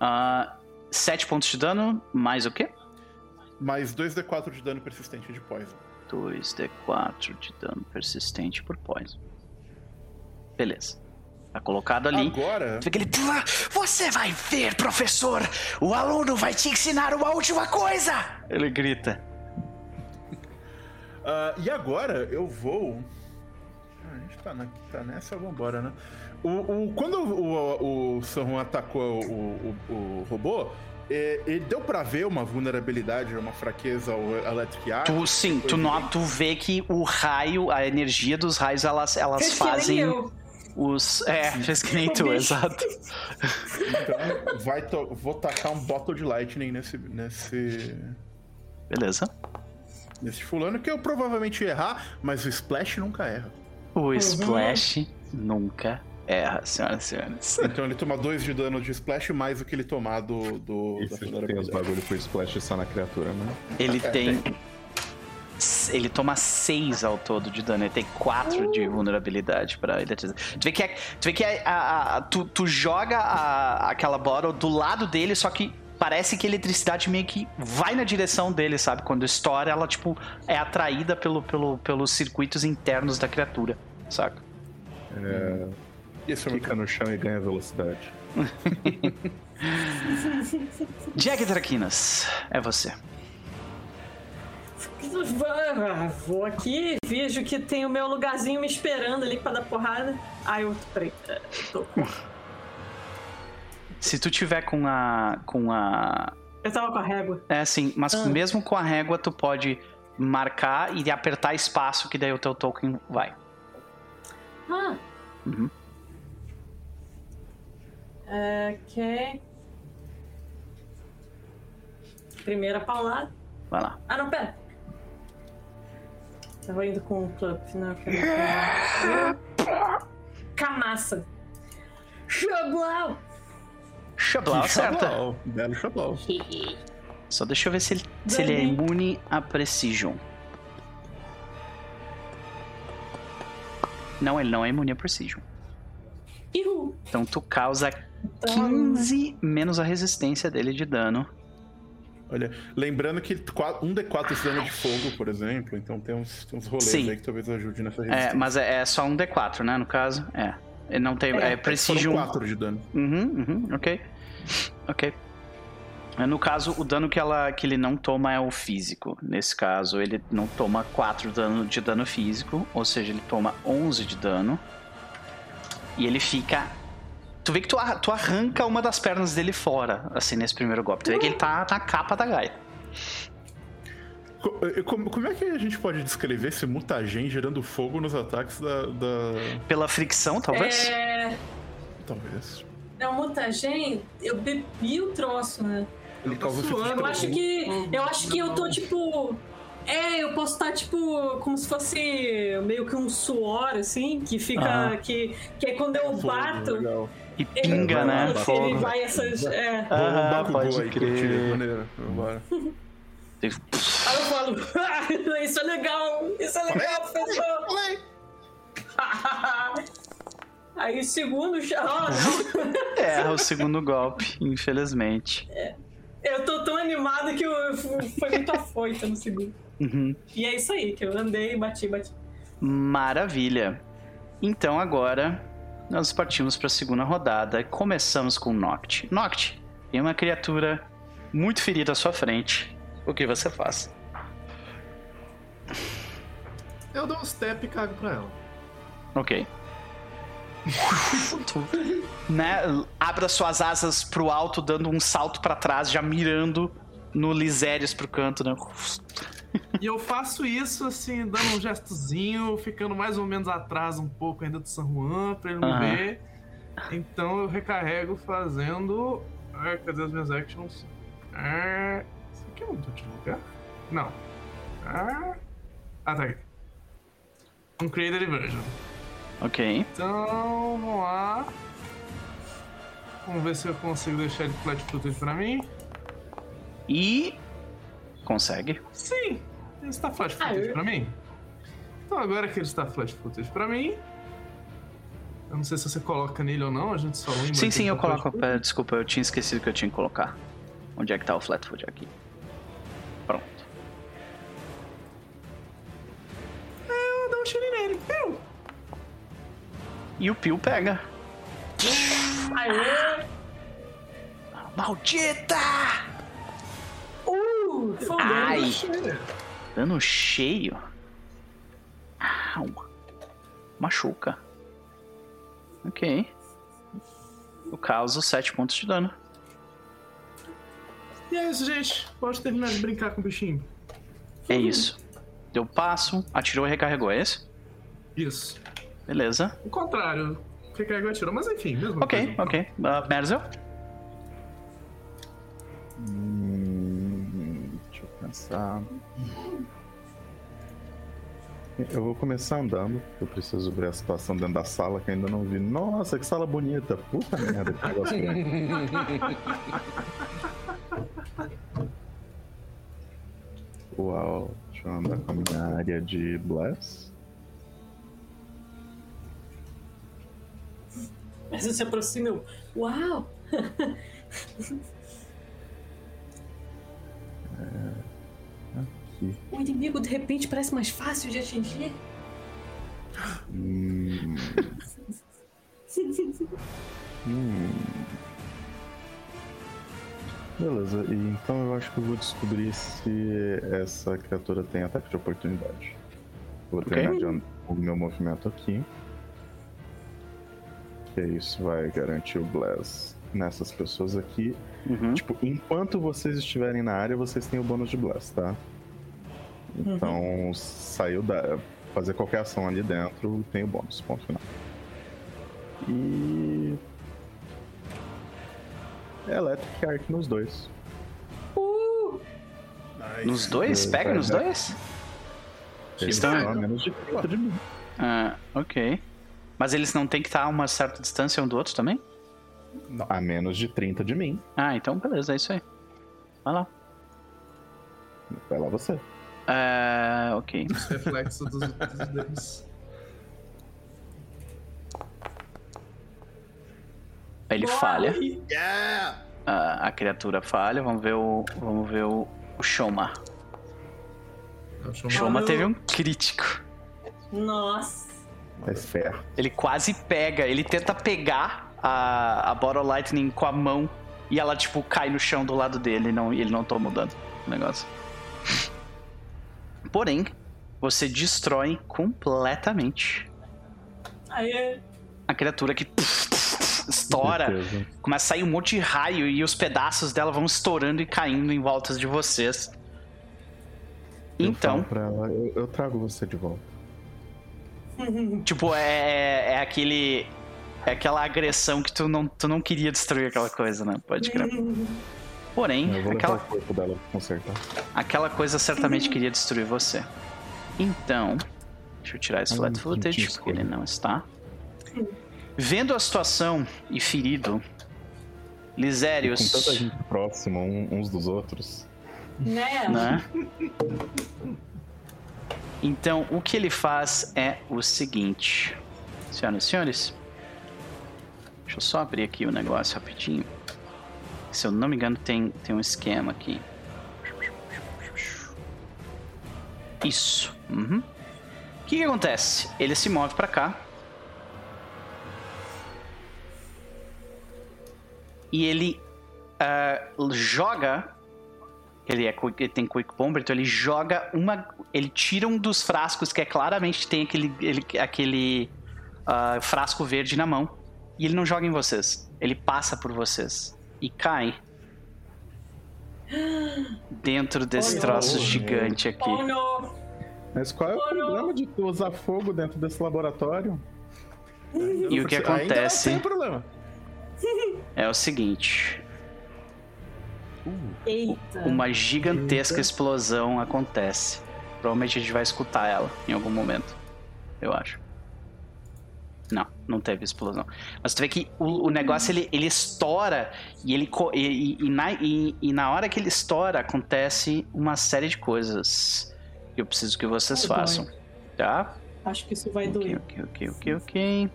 ah, 7 pontos de dano, mais o quê? Mais 2d4 de dano persistente de poison. 2d4 de dano persistente por poison. Beleza. Tá colocado ali. Agora. Fica ele. Você vai ver, professor! O aluno vai te ensinar uma última coisa! Ele grita. Uh, <laughs> e agora eu vou. Ah, a gente tá, na, tá nessa, vambora, né? O, o, quando o, o, o San atacou o, o, o robô, é, ele deu pra ver uma vulnerabilidade, uma fraqueza ao Electric Eye? Tu, sim, tu, não, tu vê que o raio, a energia dos raios, elas, elas fazem os. É, fez que nem tu, exato. Então, vai to... vou tacar um bottle de lightning nesse. nesse. Beleza nesse fulano, que eu provavelmente ia errar, mas o Splash nunca erra. O uhum. Splash nunca erra, senhoras e senhores. <laughs> Então ele toma 2 de dano de Splash mais o que ele tomar do. do e da tem os bagulho com Splash só na criatura, né? Ele é, tem. tem. Ele toma 6 ao todo de dano, ele tem 4 uh. de vulnerabilidade pra ele. Tu vê que, é, tu, vê que é, a, a, tu, tu joga a, aquela bottle do lado dele, só que parece que a eletricidade meio que vai na direção dele, sabe? Quando estoura, ela, tipo, é atraída pelo, pelo, pelos circuitos internos da criatura, saca? É... Isso Fica no chão e ganha velocidade. <laughs> Jack Traquinas, é você. Vou aqui, vejo que tem o meu lugarzinho me esperando ali pra dar porrada. Ai, eu. Peraí, tô com. Se tu tiver com a. com a. Eu tava com a régua. É, sim, mas ah. mesmo com a régua, tu pode marcar e apertar espaço, que daí o teu token vai. Ah. Uhum. Ok. Primeira paulada. Vai lá. Ah, não, pera. Tava indo com o club, não. Camassa. Xablau! Xablau acerta. Belo Xablau. <laughs> Só deixa eu ver se ele, se ele é imune a Precision. Não, ele não é imune a Precision. Então tu causa 15 então- menos a resistência dele de dano. Olha, lembrando que um D4 esse dano de fogo, por exemplo, então tem uns, uns rolês Sim. aí que talvez ajude nessa resistência. É, mas é, é, só um D4, né, no caso? É. Ele não tem. É, é Precision. 4 de dano. Uhum, uhum, ok. Ok. No caso, o dano que, ela, que ele não toma é o físico. Nesse caso, ele não toma 4 dano de dano físico, ou seja, ele toma 11 de dano. E ele fica. Tu vê que tu, tu arranca uma das pernas dele fora, assim, nesse primeiro golpe. Tu vê que ele tá na capa da gaia. Eh, como, como, é que a gente pode descrever esse mutagen gerando fogo nos ataques da. da... Pela fricção, talvez? É. Talvez. É, o mutagen, eu bebi o troço, né? Ele causa Eu acho que. Eu acho que eu tô tipo. É, eu posso estar, tá, tipo, como se fosse meio que um suor, assim, que fica. Que, que é quando eu bato. Legal. E pinga, ele, né? Fogo. Ele vai essas. É. Ah, pode crer. Maneiro. Bora. <laughs> Aí eu falo, ah, <laughs> isso é legal, isso é legal, professor. <laughs> Aí o segundo já. é, o segundo golpe, infelizmente. É. Eu tô tão animado que eu, foi muito afoita no segundo. Uhum. E é isso aí, que eu andei, bati, bati. Maravilha. Então agora nós partimos para a segunda rodada. Começamos com Noct. Noct, tem uma criatura muito ferida à sua frente. O que você faz? Eu dou um step e cago pra ela. Ok. <laughs> né, abra suas asas pro alto, dando um salto para trás, já mirando no Lisérios pro canto, né? E eu faço isso assim, dando um gestozinho, ficando mais ou menos atrás um pouco ainda do San Juan, pra ele não uhum. ver. Então eu recarrego fazendo. Ah, cadê as minhas actions? Ah, isso aqui eu não tô de lugar? Não. Ah, ah tá aqui. Um Creator Diversion. Ok. Então, vamos lá. Vamos ver se eu consigo deixar ele flat footed pra mim. E. Consegue? Sim, ele está flat footed pra mim. Então, agora que ele está flat footed pra mim. Eu não sei se você coloca nele ou não, a gente só lembra. Sim, sim, eu tá coloco. Pera, desculpa, eu tinha esquecido que eu tinha que colocar. Onde é que tá o flat foot aqui? Pronto. É, eu dou um tiro nele. Piu! E o Pio pega. Aê! Maldita! Uh! Ai! Dano cheio. Au. Machuca. Ok. Eu causo 7 pontos de dano. E é isso, gente. Pode terminar de brincar com o bichinho. É isso. Deu passo, atirou e recarregou, é isso? Isso. Beleza. O contrário. Recarregou e atirou, mas enfim, mesmo. Ok, coisa. ok. Uh, Merzel? Hum, pensar. Eu vou começar andando. Eu preciso ver a situação dentro da sala que ainda não vi. Nossa, que sala bonita! Puta merda, que negócio. Uau, deixa eu andar com a minha área de Bless. Mas você se aproxima eu. Uau! É, aqui. O inimigo de repente parece mais fácil de atingir. Hum. hum. Beleza, e então eu acho que eu vou descobrir se essa criatura tem ataque de oportunidade. Vou okay. terminar o meu movimento aqui que isso vai garantir o Bless nessas pessoas aqui. Uhum. Tipo, enquanto vocês estiverem na área, vocês têm o bônus de Bless, tá? Então, uhum. saiu da. Fazer qualquer ação ali dentro tem o bônus, ponto final. E. Electric Arc nos dois. Uh! Nice. Nos dois? É, Pega nos dois? Eles estão a menos de 30 de mim. Ah, ok. Mas eles não têm que estar a uma certa distância um do outro também? Não. A menos de 30 de mim. Ah, então beleza, é isso aí. Vai lá. Vai lá você. É. Ok. Reflexo dos, dos dedos. Ele falha. Yeah! a, a criatura falha. Vamos ver o. Vamos ver o, o Shoma. O Shoma, Shoma teve um crítico. Nossa. É ferro. Ele quase pega, ele tenta pegar a, a Bottle Lightning com a mão e ela, tipo, cai no chão do lado dele e não, ele não toma o dano do negócio. Porém, você destrói completamente Aí... a criatura que estoura, começa a sair um monte de raio e os pedaços dela vão estourando e caindo em volta de vocês. Eu então. Ela, eu, eu, trago você de volta. <laughs> tipo, é, é aquele. É aquela agressão que tu não, tu não queria destruir aquela coisa, né? Pode crer. <laughs> Porém, eu vou aquela, o corpo dela consertar. aquela coisa certamente queria destruir você. Então, deixa eu tirar esse flat footage, porque ele não está. Vendo a situação e ferido, Lisérios. Com tanta gente próxima uns dos outros. Né? né? Então, o que ele faz é o seguinte, senhoras e senhores. Deixa eu só abrir aqui o negócio rapidinho. Se eu não me engano, tem, tem um esquema aqui. Isso. Uhum. O que, que acontece? Ele se move para cá. E ele uh, joga. Ele, é, ele tem Quick Bomber, então ele joga uma. Ele tira um dos frascos que é claramente tem aquele, ele, aquele uh, frasco verde na mão. E ele não joga em vocês. Ele passa por vocês. E cai dentro desse oh, troço gigante aqui. Oh, Mas qual é o oh, problema de tu usar fogo dentro desse laboratório? E o que acontece? Ainda não tem problema. É o seguinte. Eita. Uma gigantesca Eita. explosão acontece. Provavelmente a gente vai escutar ela em algum momento. Eu acho. Não, teve explosão. Mas tu vê que o, o negócio ele, ele estoura e ele e, e, na, e, e, na hora que ele estoura acontece uma série de coisas que eu preciso que vocês vai façam, dói. tá? Acho que isso vai okay, doer. Ok, ok, ok, ok.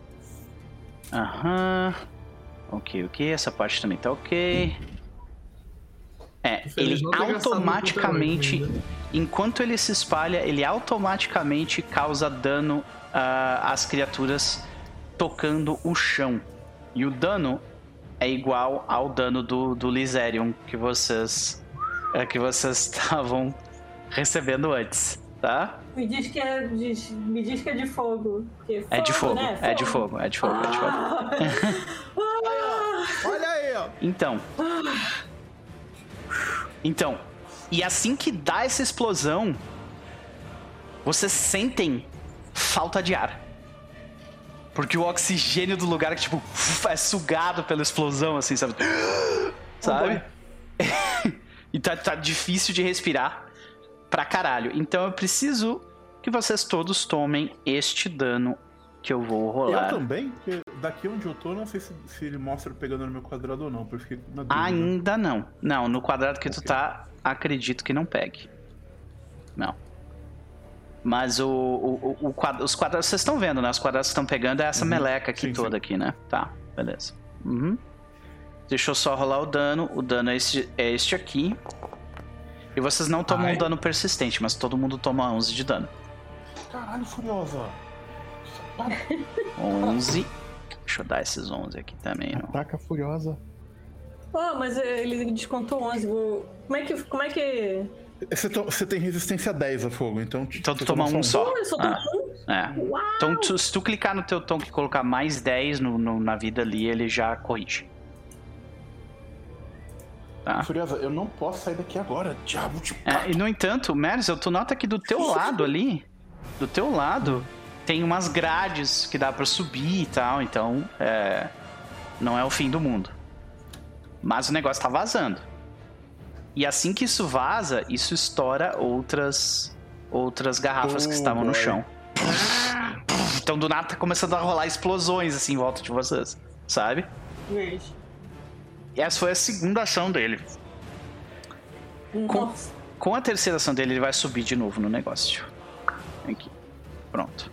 Aham. Ok, ok. Essa parte também tá ok. É, ele automaticamente, né? enquanto ele se espalha, ele automaticamente causa dano uh, às criaturas tocando o chão. E o dano é igual ao dano do, do Lyserium que vocês é, que vocês <laughs> estavam recebendo antes, tá? Me diz que é de, me diz que é de fogo. fogo é de fogo, né? é de fogo, é de fogo, ah. é de fogo. Ah. Olha aí, ó. Então. Então, e assim que dá essa explosão, vocês sentem falta de ar. Porque o oxigênio do lugar, tipo, <laughs> é sugado pela explosão, assim, sabe? <gasps> Sabe? <laughs> e tá, tá difícil de respirar pra caralho. Então eu preciso que vocês todos tomem este dano que eu vou rolar. Eu também? Porque daqui onde eu tô, não sei se, se ele mostra pegando no meu quadrado ou não, porque Ainda não. Não, no quadrado que okay. tu tá, acredito que não pegue. Não. Mas o, o, o, quadro, os quadrados, vocês estão vendo, né? Os quadrados que estão pegando é essa uhum. meleca aqui sim, toda sim. aqui, né? Tá, beleza. Uhum. Deixa eu só rolar o dano. O dano é este, é este aqui. E vocês não tomam Ai. um dano persistente, mas todo mundo toma 11 de dano. Caralho, Furiosa! 11. Deixa eu dar esses 11 aqui também. Não. Ataca Furiosa. Oh, mas ele descontou 11. Como é que... Como é que... Você, to, você, tem resistência 10 a fogo, então... Então tu toma um só. Ah, é. Então tu, se tu clicar no teu tom e colocar mais 10 no, no, na vida ali, ele já corrige. Tá. Furiosa, eu não posso sair daqui agora, diabo de é, E no entanto, Merzel, tu nota que do teu lado ali, do teu lado, tem umas grades que dá para subir e tal, então é, não é o fim do mundo. Mas o negócio tá vazando. E assim que isso vaza, isso estoura outras outras garrafas oh, que estavam boy. no chão. Então do nada tá começando a rolar explosões assim em volta de vocês, sabe? E essa foi a segunda ação dele. Com, com, a terceira ação dele, ele vai subir de novo no negócio. Aqui. Pronto.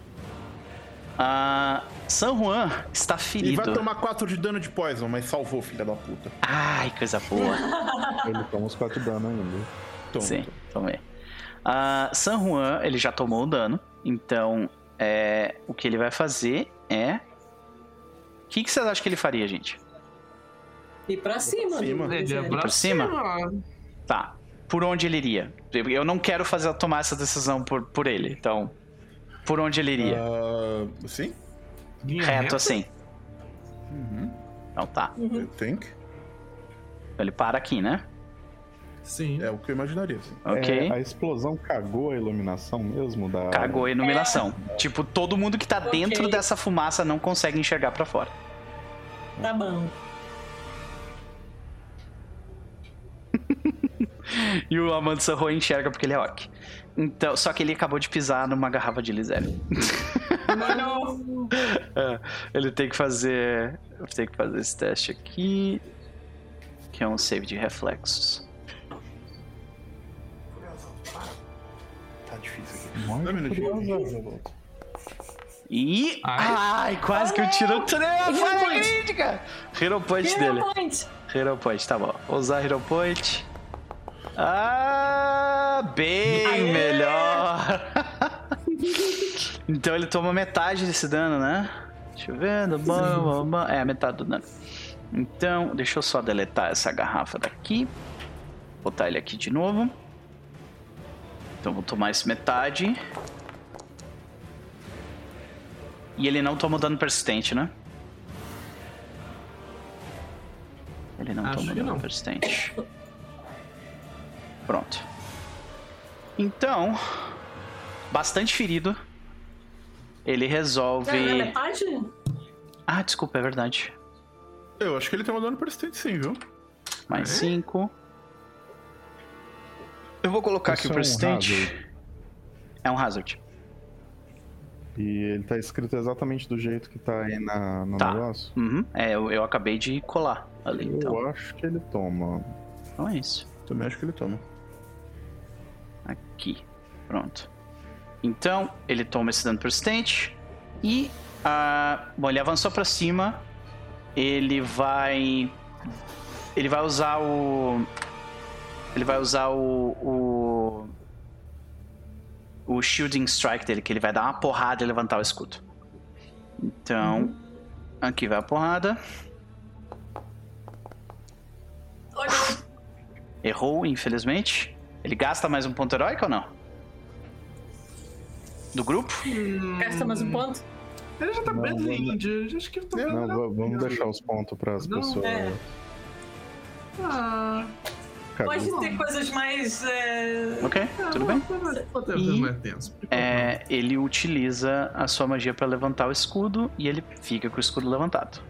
Uh, San Juan está ferido. Ele vai tomar 4 de dano de poison, mas salvou, filha da puta. Ai, coisa boa. <laughs> ele toma os 4 de dano ainda. Toma. Sim, tomei. Uh, San Juan, ele já tomou o dano. Então, é, o que ele vai fazer é. O que, que vocês acham que ele faria, gente? Ir pra cima. cima. Né? Ir pra, pra cima? cima? Tá. Por onde ele iria? Eu não quero fazer tomar essa decisão por, por ele, então. Por onde ele iria? Uh, sim? Reto assim. Uhum. Então tá. Uhum. think. Então ele para aqui, né? Sim. É o que eu imaginaria. Sim. Ok. É, a explosão cagou a iluminação mesmo da. Cagou a iluminação. É. Tipo, todo mundo que tá okay. dentro dessa fumaça não consegue enxergar para fora. Tá bom. <laughs> e o Amando Sarro enxerga porque ele é orc. Então, só que ele acabou de pisar numa garrafa de Lisélio. Não. <laughs> é, ele tem que fazer. Tem que fazer esse teste aqui. Que é um save de reflexos. Tá difícil aqui. Dá um minutinho. E. Ai, Ai quase que eu tiro crítica! Hero Point Hero dele. Point. Hero Point, tá bom. Vou usar Hero Point. Ah, bem Aê! melhor. <laughs> então ele toma metade desse dano, né? Deixa eu ver. Bom, bom, É, metade do dano. Então, deixa eu só deletar essa garrafa daqui. Botar ele aqui de novo. Então vou tomar esse metade. E ele não toma dano persistente, né? Ele não Acho toma dano não. persistente. Pronto. Então, bastante ferido, ele resolve. É, metade? Ah, desculpa, é verdade. Eu acho que ele tem um dano persistente sim, viu? Mais 5. É? Eu vou colocar Isso aqui o persistente. É um hazard. E ele tá escrito exatamente do jeito que tá aí na, no tá. negócio? Uhum. É, eu, eu acabei de colar ali. Eu então. acho que ele toma. Então é isso. Também acho que ele toma. Aqui. Pronto. Então, ele toma esse dano persistente. E. Uh, bom, ele avançou para cima. Ele vai. Ele vai usar o. Ele vai usar o. O, o Shielding Strike dele, que ele vai dar uma porrada e levantar o escudo. Então. Uhum. Aqui vai a porrada. Errou, infelizmente. Ele gasta mais um ponto heróico ou não? Do grupo? Hum... Gasta mais um ponto? Ele já tá não, Badland. Acho que eu tô Não, não vamos deixar os pontos pras não, pessoas. É. Ah. Pode ter coisas mais. É... Ok, ah, tudo bem. E, é, ele utiliza a sua magia para levantar o escudo e ele fica com o escudo levantado.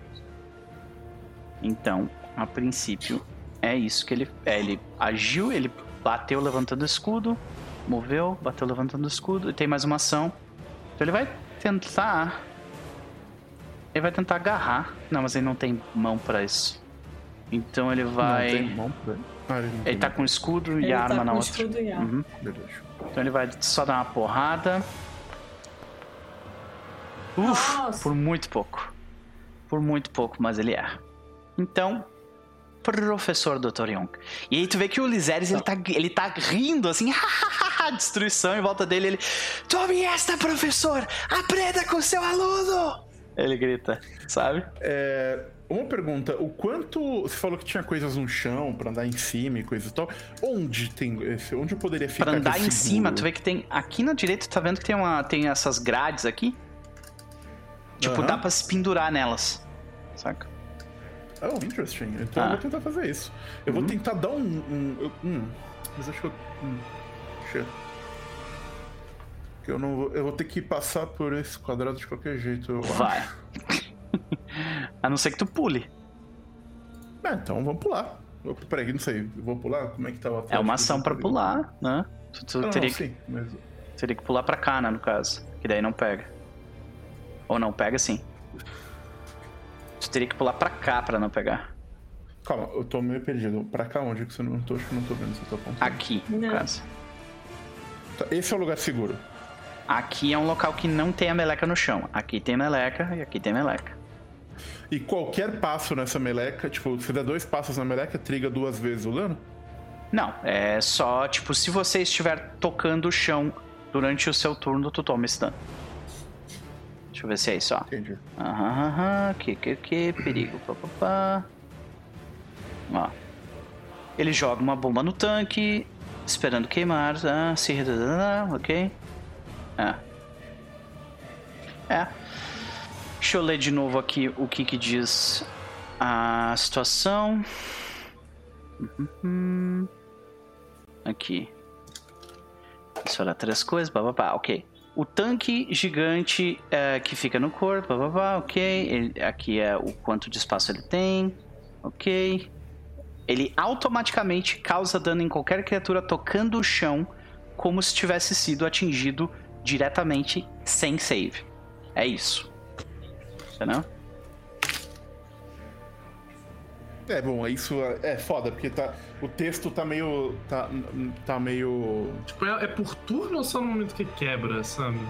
Então, a princípio, é isso que ele. É, ele agiu, ele bateu levantando o escudo, moveu, bateu levantando o escudo, e tem mais uma ação. Então ele vai tentar. Ele vai tentar agarrar. Não, mas ele não tem mão para isso. Então ele vai. Não tem mão pra ele. Ah, ele, ele tá com escudo ele e tá arma na outra. Escudo e arma. Uhum. Então ele vai só dar uma porrada. Uf, Nossa. por muito pouco. Por muito pouco, mas ele é. Então, professor Dr. Young. E aí tu vê que o Lizeres, ele tá, ele tá rindo, assim, <laughs> destruição em volta dele. Ele, tome esta, professor! Aprenda com seu aluno! Ele grita, sabe? É, uma pergunta, o quanto. Você falou que tinha coisas no chão pra andar em cima e coisa e tal. Onde tem. Onde eu poderia ficar? Pra andar em cima, tu vê que tem. Aqui na direita, tu tá vendo que tem, uma, tem essas grades aqui? Tipo, uhum. dá pra se pendurar nelas. Saca? Oh, interesting. Então ah. eu vou tentar fazer isso. Eu uhum. vou tentar dar um. um, um mas acho que eu. Hum. Que eu não vou. Eu vou ter que passar por esse quadrado de qualquer jeito. Eu Vai. <laughs> A não ser que tu pule. É, então vamos pular. Eu, peraí, não sei. Eu vou pular? Como é que tá o É uma ação pra pular, né? Tu, tu não, teria, não, sim, mas... teria que pular pra cá, né, no caso. Que daí não pega. Ou não pega sim. Tu teria que pular pra cá pra não pegar. Calma, eu tô meio perdido. Pra cá onde? Que você não tô, acho que não tô vendo se eu tô apontando. Aqui, no não. caso. Tá, esse é o lugar seguro. Aqui é um local que não tem a meleca no chão. Aqui tem meleca e aqui tem meleca. E qualquer passo nessa meleca, tipo, se der dois passos na meleca, triga duas vezes o dano? Não, é só, tipo, se você estiver tocando o chão durante o seu turno, tu toma esse dano. Deixa eu ver se é isso, ó. Entendi. Aham, aham, que, que, que, perigo, papapá. Ó. Ele joga uma bomba no tanque, esperando queimar, ah, se... ok. É. É. Deixa eu ler de novo aqui o que, que diz a situação. Uhum. Aqui. Eu olhar três coisas, bababá, ok. O tanque gigante é, que fica no corpo, bababá, ok. Ele, aqui é o quanto de espaço ele tem, ok. Ele automaticamente causa dano em qualquer criatura tocando o chão, como se tivesse sido atingido diretamente sem save. É isso entendeu? É, bom, isso é, é foda, porque tá, o texto tá meio. tá, tá meio. Tipo, é, é por turno ou só no momento que quebra, sabe?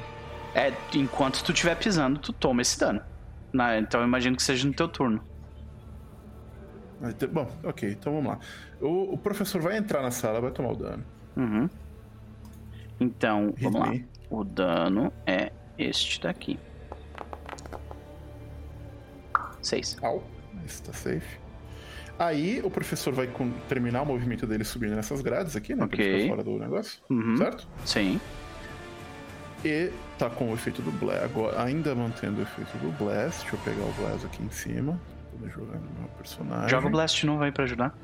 É, enquanto tu estiver pisando, tu toma esse dano. Na, então eu imagino que seja no teu turno. Bom, ok, então vamos lá. O, o professor vai entrar na sala, vai tomar o dano. Uhum. Então, Hit vamos me. lá. O dano é este daqui. 6. Au, está safe. Aí o professor vai terminar o movimento dele subindo nessas grades aqui, né? Ok. Pra fora do negócio. Uhum. Certo? Sim. E tá com o efeito do Blast. Agora, ainda mantendo o efeito do Blast. Deixa eu pegar o Blast aqui em cima. Vou jogar no meu personagem. Joga o Blast novo aí pra ajudar.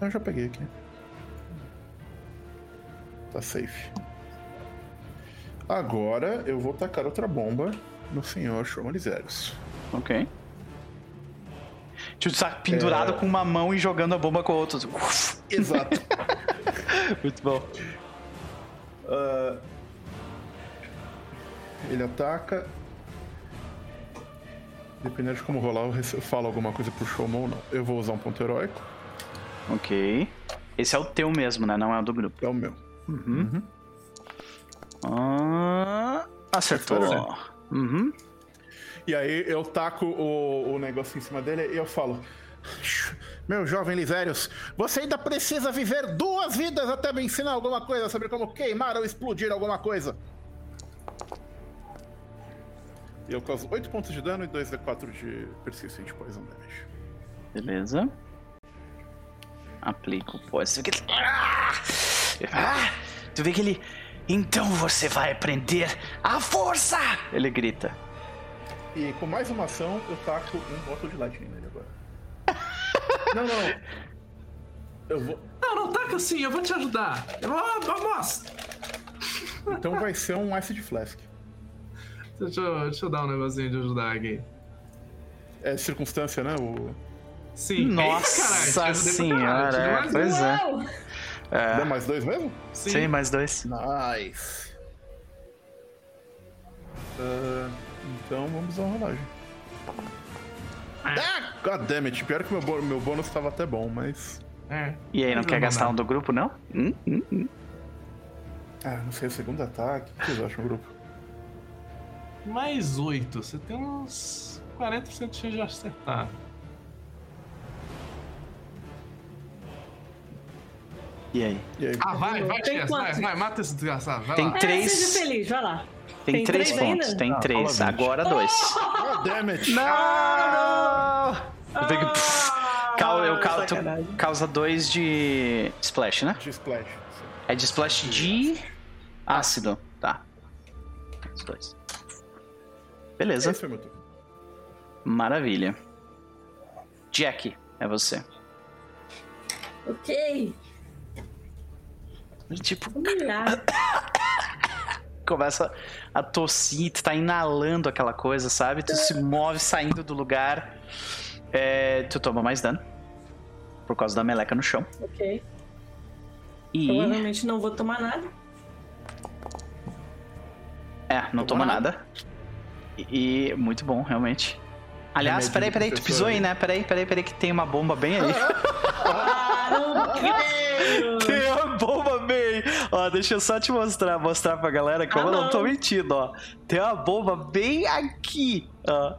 Eu já peguei aqui. Tá safe. Agora eu vou tacar outra bomba no senhor Chomalizérios. Ok. Tipo, tá pendurado é... com uma mão e jogando a bomba com a outra. Exato. <laughs> Muito bom. Uh... Ele ataca. Dependendo de como rolar, eu falo alguma coisa pro Showman ou não. Eu vou usar um ponto heróico. Ok. Esse é o teu mesmo, né? Não é o do grupo. É o meu. Uhum. uhum. Ah, acertou. Uhum. E aí eu taco o, o negócio em cima dele e eu falo. Meu jovem Lisérios, você ainda precisa viver duas vidas até me ensinar alguma coisa sobre como queimar ou explodir alguma coisa. E eu causo 8 pontos de dano e 2d4 de persistent poison damage. Beleza. Aplico o poison. Ah! ah! Tu vê que ele. Então você vai aprender a força! Ele grita. E com mais uma ação, eu taco um bottle de lightning nele agora. <laughs> não, não. Eu vou. Não, não taca assim, eu vou te ajudar. Vamos! Então vai ser um acid flask. Deixa eu, deixa eu dar um negocinho de ajudar aqui. É circunstância, né? O... Sim. Nossa Eita, senhora, é, pois é. é. Dá mais dois mesmo? Sim, Sim mais dois. Nice. Uh, então vamos usar uma rolagem. É. Ah, goddammit. Pior que meu, meu bônus estava até bom, mas. É. E aí, não, quer gastar um do grupo, não? Hum, hum, hum. Ah, não sei, o segundo ataque. O que vocês acham, grupo? Mais 8. Você tem uns 40% de chance de acertar. E aí? E aí? Ah, vai, vai, Chess, vai, vai, mata esse desgraçado. Vai tem lá. três. É, seja feliz, vai lá. Tem, tem três, três pontos, ainda? tem ah, três. Agora dois. Oh, damn it. Não! Ah, não. eu causo, causa dois de splash, né? De splash. É de splash de ácido. Tá. Os dois. Beleza. Esse foi meu turno. Maravilha. Jack, é você. Ok. Tipo. Vamos lá. <coughs> começa a tossir, tu tá inalando aquela coisa, sabe? Tu se move saindo do lugar. É, tu toma mais dano. Por causa da meleca no chão. Ok. E. Provavelmente não vou tomar nada. É, não toma, nada. nada. E, e, muito bom, realmente. Aliás, peraí, peraí, tu pisou aí, né? Peraí, peraí, peraí, que tem uma bomba bem ali. Ah, não creio! Tem a bomba bem. Ó, deixa eu só te mostrar, mostrar pra galera como ah, eu não tô mentindo, ó. Tem uma bomba bem aqui, ó.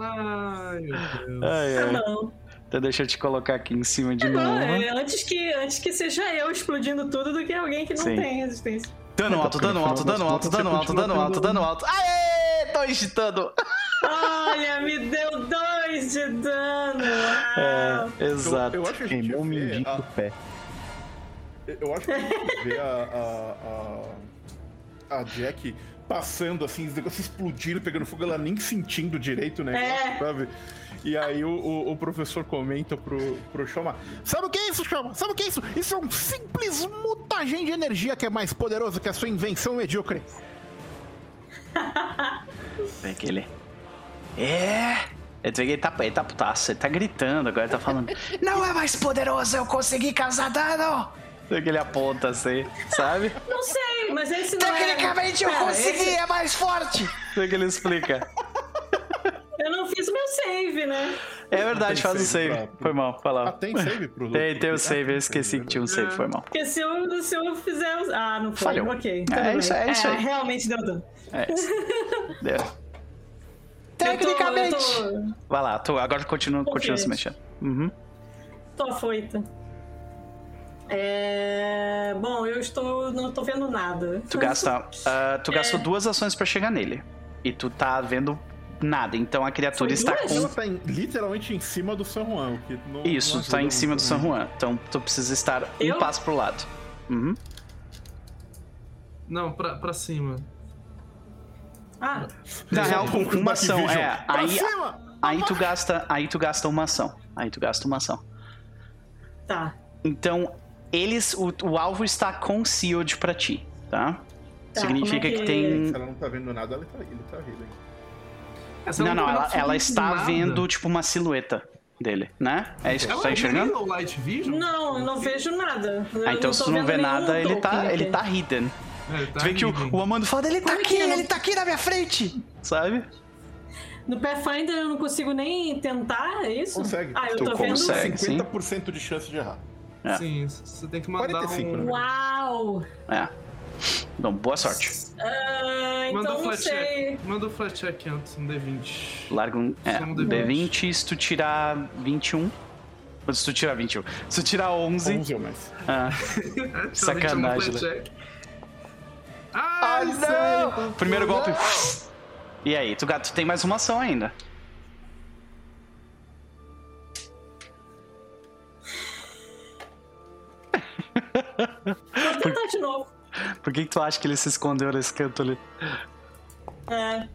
Ai, meu Deus. Ai, ai. Ah, não. Então deixa eu te colocar aqui em cima de novo. É, antes que, antes que seja eu explodindo tudo do que alguém que não Sim. tem resistência. Dano alto, dano alto, dano alto, dano alto, dano alto, dano alto. Aê! Tô agitando. Olha, me deu dois de dano. É, exato. Eu, eu acho que a gente Queimou vê a... pé. Eu acho que a gente vê a, a, a, a Jack passando assim, os negócios explodindo, pegando fogo, ela nem sentindo direito o negócio, é. sabe? E aí o, o, o, professor comenta pro, pro Shoma: Sabe o que é isso, Shoma? Sabe o que é isso? Isso é um simples mutagem de energia que é mais poderoso que a sua invenção medíocre. <laughs> Vem aquele. É. Ele tá, ele tá putaço, ele tá gritando agora, ele tá falando: <laughs> Não é mais poderoso, eu consegui causar dano! que ele aponta assim, sabe? <laughs> Não sei, mas esse não é- Tecnicamente é... eu consegui, esse... é mais forte! que ele explica. Eu não fiz meu save, né? É verdade, faz o save. Pra... Foi mal, lá. Ah, tem save pro <laughs> Tem, tem o save, eu esqueci que tinha um save, foi mal. Porque se eu, se eu fizer. Ah, não foi. Falhou. Ok. É, isso, é isso aí. É, realmente deu dano. É isso. Deu. Tecnicamente. Eu tô, eu tô... Vai lá, tô, agora continua, continua se mexendo. Uhum. Tô afoita. É... Bom, eu estou. não tô vendo nada. Tu gasta. Uh, <laughs> tu gastou é... duas ações para chegar nele. E tu tá vendo nada. Então a criatura Foi está duas? com. Ela tá em, literalmente em cima do San Juan. Que não, Isso, não tá em cima do San Juan. Então tu precisa estar eu? um passo pro lado. Uhum. Não, pra, pra cima. Ah, na real, com uma ação. É, aí, aí tu gasta. Aí tu gasta uma ação. Aí tu gasta uma ação. Tá. Então, eles. O, o alvo está concealed pra ti, tá? tá Significa é que... que... tem. Se ela não tá vendo nada, ele tá, ele tá rindo. Essa não, não, ela, ela está vendo, tipo, uma silhueta dele, né? É isso que tu tá enxergando? Light vision? Não, eu não vejo nada. Eu ah, então se tu não vê nada, ele tá, ele tá hidden. É, tá tu vê que o, o Amando fala, ele tá Como aqui, ele tá aqui na minha frente, sabe? No Pathfinder eu não consigo nem tentar, é isso? Consegue. Ah, eu tu tô consegue, vendo 50% sim. de chance de errar. É. Sim, você tem que mandar 45, um... Né? Uau! É. Então, boa sorte. Ah, então Manda o flat sei. check. Manda o flat check antes, um D20. Larga um. É, um D20. D20, se tu tirar 21. Ou se tu tirar 21. Se tu tirar 11. 11 ou mais. Ah. <laughs> Sacanagem, né? Ah, ah não! Primeiro golpe. E aí, tu, tu tem mais uma ação ainda. Vou tentar de novo. Por que, que tu acha que ele se escondeu nesse canto ali? É.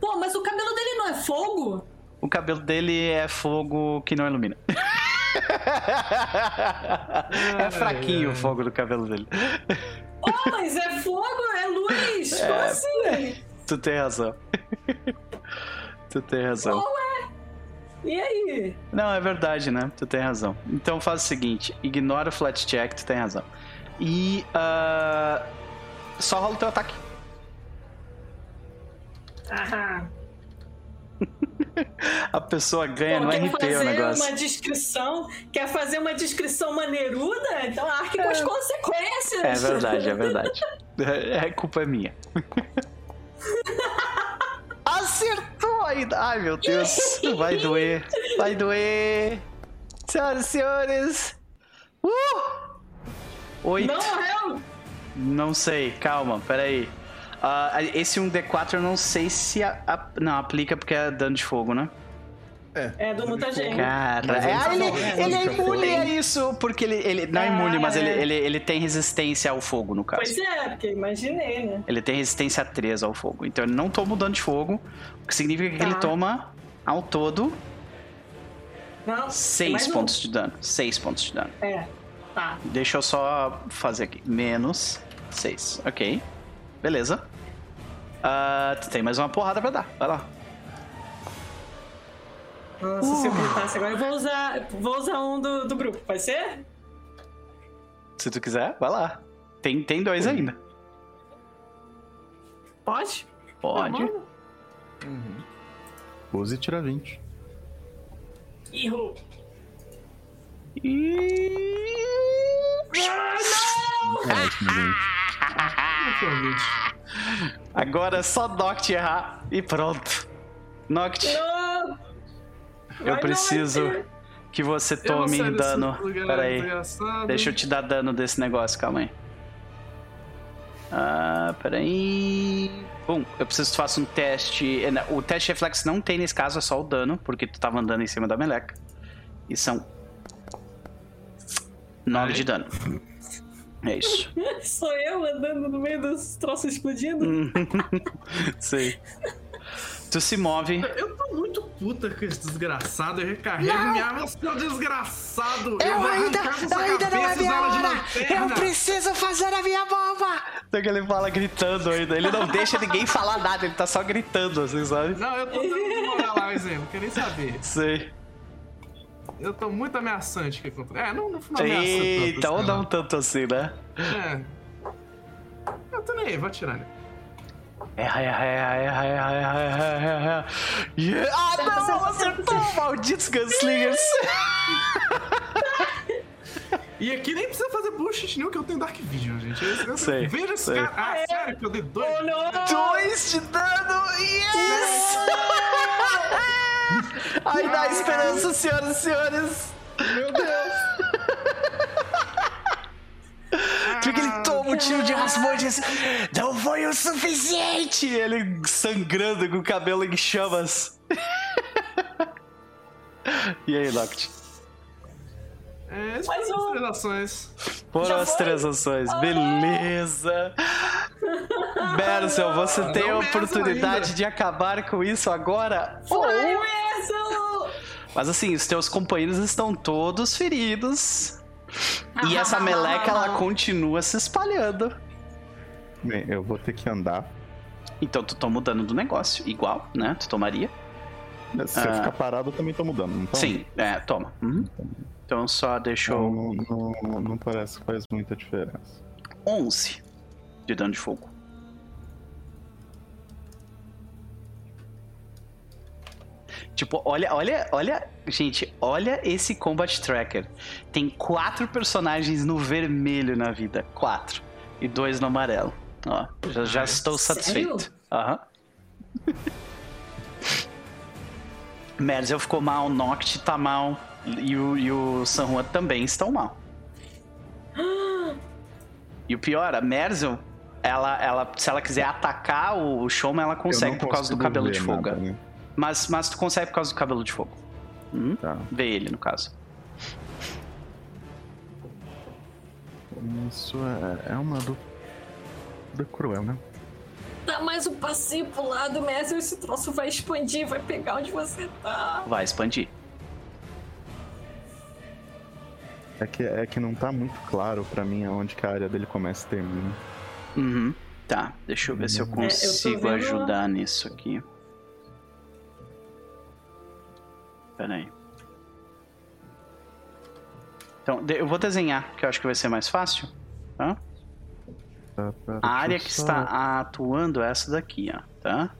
Pô, mas o cabelo dele não é fogo? O cabelo dele é fogo que não ilumina. <laughs> <laughs> é fraquinho o fogo do cabelo dele. Oh, mas é fogo, é luz! É, Como assim? Tu tem razão. tu tem razão. Ué? E aí? Não, é verdade, né? Tu tem razão. Então faz o seguinte: ignora o flat check, tu tem razão. E uh, só rola o teu ataque. Aham. <laughs> A pessoa ganha Pô, no RP o negócio. Uma descrição, quer fazer uma descrição maneiruda? Então arque com as é. consequências. É verdade, é verdade. É, é culpa minha. <laughs> Acertou ainda! Ai meu Deus, <laughs> vai doer, vai doer. Senhoras e senhores, uh! Oito. Não morreu? Não sei, calma, peraí. Uh, esse 1D4 eu não sei se. A, a, não, aplica porque é dano de fogo, né? É, é do mutagênio. Cara, é, ele, ele é imune a isso, porque ele, ele não é imune, mas ele, ele, ele tem resistência ao fogo, no caso. Pois é, porque imaginei, né? Ele tem resistência a 3 ao fogo. Então ele não toma o dano de fogo, o que significa que tá. ele toma, ao todo, 6 pontos um. de dano. 6 pontos de dano. É. Tá. Deixa eu só fazer aqui. Menos 6. Ok. Beleza. Uh, tu tem mais uma porrada pra dar. Vai lá. Nossa, uh. se eu gritasse agora, eu vou usar, vou usar um do, do grupo, pode ser? Se tu quiser, vai lá. Tem, tem dois uhum. ainda. Pode? Pode. Uhum. Use e tira 20. Errou. E. <laughs> Agora é só Noct errar e pronto. Noct. Eu preciso que você tome dano. Pera aí. Deixa eu te dar dano desse negócio, calma aí. Ah, peraí. Bom, eu preciso que tu faça um teste. É, o teste de reflexo não tem nesse caso, é só o dano, porque tu tava andando em cima da meleca. E são 9 de dano. É isso. <laughs> Sou eu andando no meio dos troços explodindo? <laughs> Sei. Tu se move. Eu tô muito puta com esse desgraçado. Eu recarrego não. minha arma, seu desgraçado. Eu, eu ainda, eu ainda não é minha hora. Eu preciso fazer a minha bomba. Então que ele fala gritando ainda. Ele não deixa ninguém falar nada, ele tá só gritando, assim, sabe? Não, eu tô dando moral lá, exemplo. Quer nem saber. Sei. Eu tô muito ameaçante aqui contra. É, não, não, não ameaça Eita, tanto. ou não tanto assim, né? É. Eu tô nem aí, vou atirar, né? Erra, erra, erra, erra, erra, erra, erra, erra. Yeah. Ah, não, acertou! Malditos gunslingers! E aqui nem precisa fazer bullshit nenhum, que eu tenho Dark Vision, gente. Eu, eu, sei, veja esse cara. Ah, é. sério, que eu dei dois. Oh. Dois de dano! Yes! Ai, dá esperança, senhoras e senhores! Meu Deus! <laughs> Tu que ele toma um tiro de Rasputin Não foi o suficiente! Ele sangrando com o cabelo em chamas. <laughs> e aí, Noct? É, foram as três ações. Foram as três ações, ah. beleza. Bercel, você ah, tem a oportunidade de acabar com isso agora? Vai, Bercel! Mas assim, os teus companheiros estão todos feridos. E essa meleca, ela continua se espalhando. Bem, eu vou ter que andar. Então tu toma o dano do negócio, igual, né? Tu tomaria. Se eu ficar parado, eu também tomo dano. Então... Sim, é, toma. Uhum. Então só deixa eu. Não, não, não, não parece que faz muita diferença. 11 de dano de fogo. Tipo, olha, olha, olha, gente, olha esse combat tracker. Tem quatro personagens no vermelho na vida, quatro e dois no amarelo. Ó, já, já estou satisfeito. Aham. Uhum. <laughs> Merzel ficou mal, Noct tá mal e o, e o San Juan também estão mal. E o pior, a Merzel, ela, ela, se ela quiser atacar o Showman, ela consegue por causa do cabelo de fogo. Nada, né? Mas, mas tu consegue por causa do cabelo de fogo. Hum? Tá. Vê ele, no caso. Isso é, é uma dúvida cruel, né? Dá mais um passinho pro lado, mestre, esse troço vai expandir, vai pegar onde você tá. Vai expandir. É que, é que não tá muito claro para mim aonde que a área dele começa e termina. Uhum. Tá, deixa eu ver se eu consigo é, eu ajudar nisso aqui. Pera aí. Então, eu vou desenhar, que eu acho que vai ser mais fácil. Tá? Tá, a área que só... está atuando é essa daqui, ó, tá?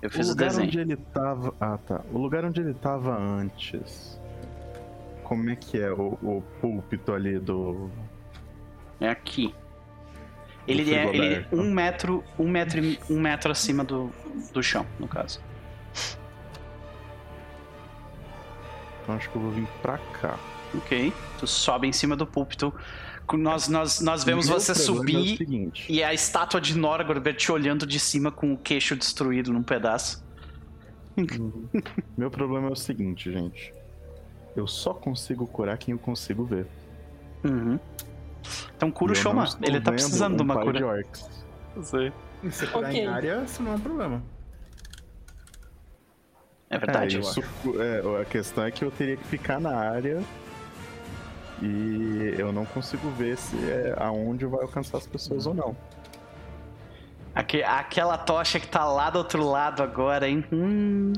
Eu fiz o, o desenho. Onde ele tava... Ah, tá. O lugar onde ele tava antes. Como é que é o, o púlpito ali do. É aqui. Ele é, ele é um metro, um metro, um metro acima do, do chão, no caso. Então acho que eu vou vir pra cá. Ok. Tu sobe em cima do púlpito. Nós, nós, nós vemos você subir é e a estátua de Norgor te olhando de cima com o queixo destruído num pedaço. Meu problema é o seguinte, gente. Eu só consigo curar quem eu consigo ver. Uhum. Então cura o Shoma. Ele tá precisando um de uma cura. De orcs. Eu sei. Se curar okay. em área, isso não é problema. É verdade, é, isso, é, a questão é que eu teria que ficar na área e eu não consigo ver se é aonde vai alcançar as pessoas ou não. Aque, aquela tocha que tá lá do outro lado agora, hein? Hum.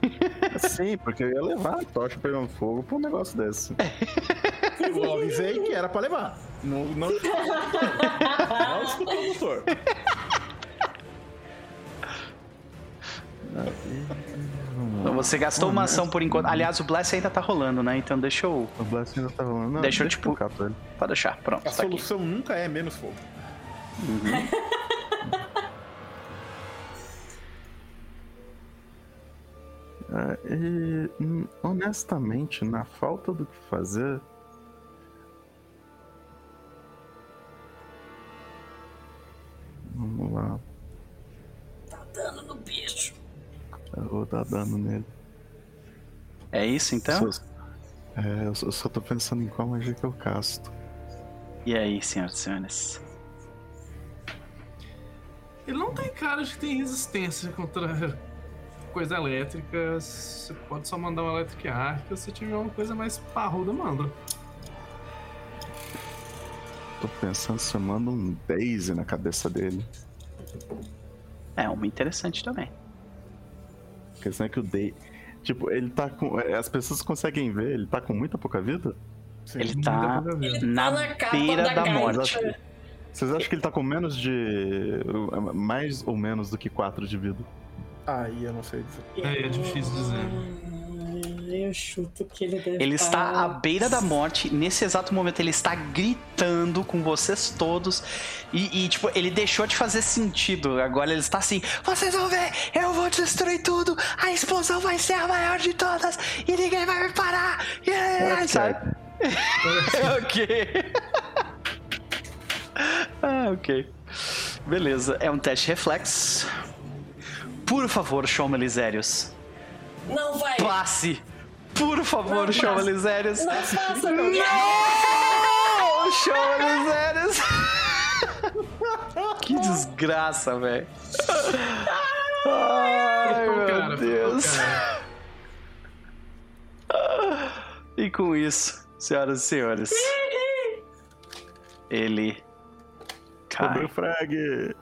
<laughs> Sim, porque eu ia levar a tocha pegando fogo pra um negócio desse. <laughs> Eu avisei que era pra levar. Não, não... <laughs> não escutou o doutor. Então você gastou uma ação por enquanto. Aliás, o Blast ainda tá rolando, né? Então deixa eu. O Blast ainda tá rolando. Não, deixa eu, tipo. Pode deixar, pronto. A tá solução aqui. nunca é menos fogo. Uhum. É, e, hum, honestamente, na falta do que fazer. Vamos lá. Tá dando no bicho. Eu vou dar dano nele. É isso então? Só, é, eu só tô pensando em qual magia que eu casto. E aí, senhoras e senhores? Ele não tem cara de que tem resistência contra <laughs> coisa elétrica. Você pode só mandar uma elétrica arca se tiver uma coisa mais parruda, manda. Tô pensando se eu mando um Daisy na cabeça dele. É, uma interessante também. A questão é que o Daisy. Tipo, ele tá com. As pessoas conseguem ver, ele tá com muita pouca vida? Sim, ele tá na, na beira da, da morte. Vocês acham que ele tá com menos de. mais ou menos do que 4 de vida? Aí eu não sei dizer. É, é difícil dizer. Eu chuto que ele deve Ele está à beira da morte. Nesse exato momento, ele está gritando com vocês todos. E, e, tipo, ele deixou de fazer sentido. Agora ele está assim: Vocês vão ver, eu vou destruir tudo. A explosão vai ser a maior de todas. E ninguém vai me parar. Yeah, okay. sabe? <laughs> ok. <laughs> ah, ok. Beleza, é um teste reflexo. Por favor, chama Lisérios. Não vai. Passe. Por favor, não, chama Lisérios. Não faça, Deus. Não! Chama Lisérios. <laughs> que desgraça, velho. Ai, meu cara, Deus. E com isso, senhoras e senhores, ele cai. o frag.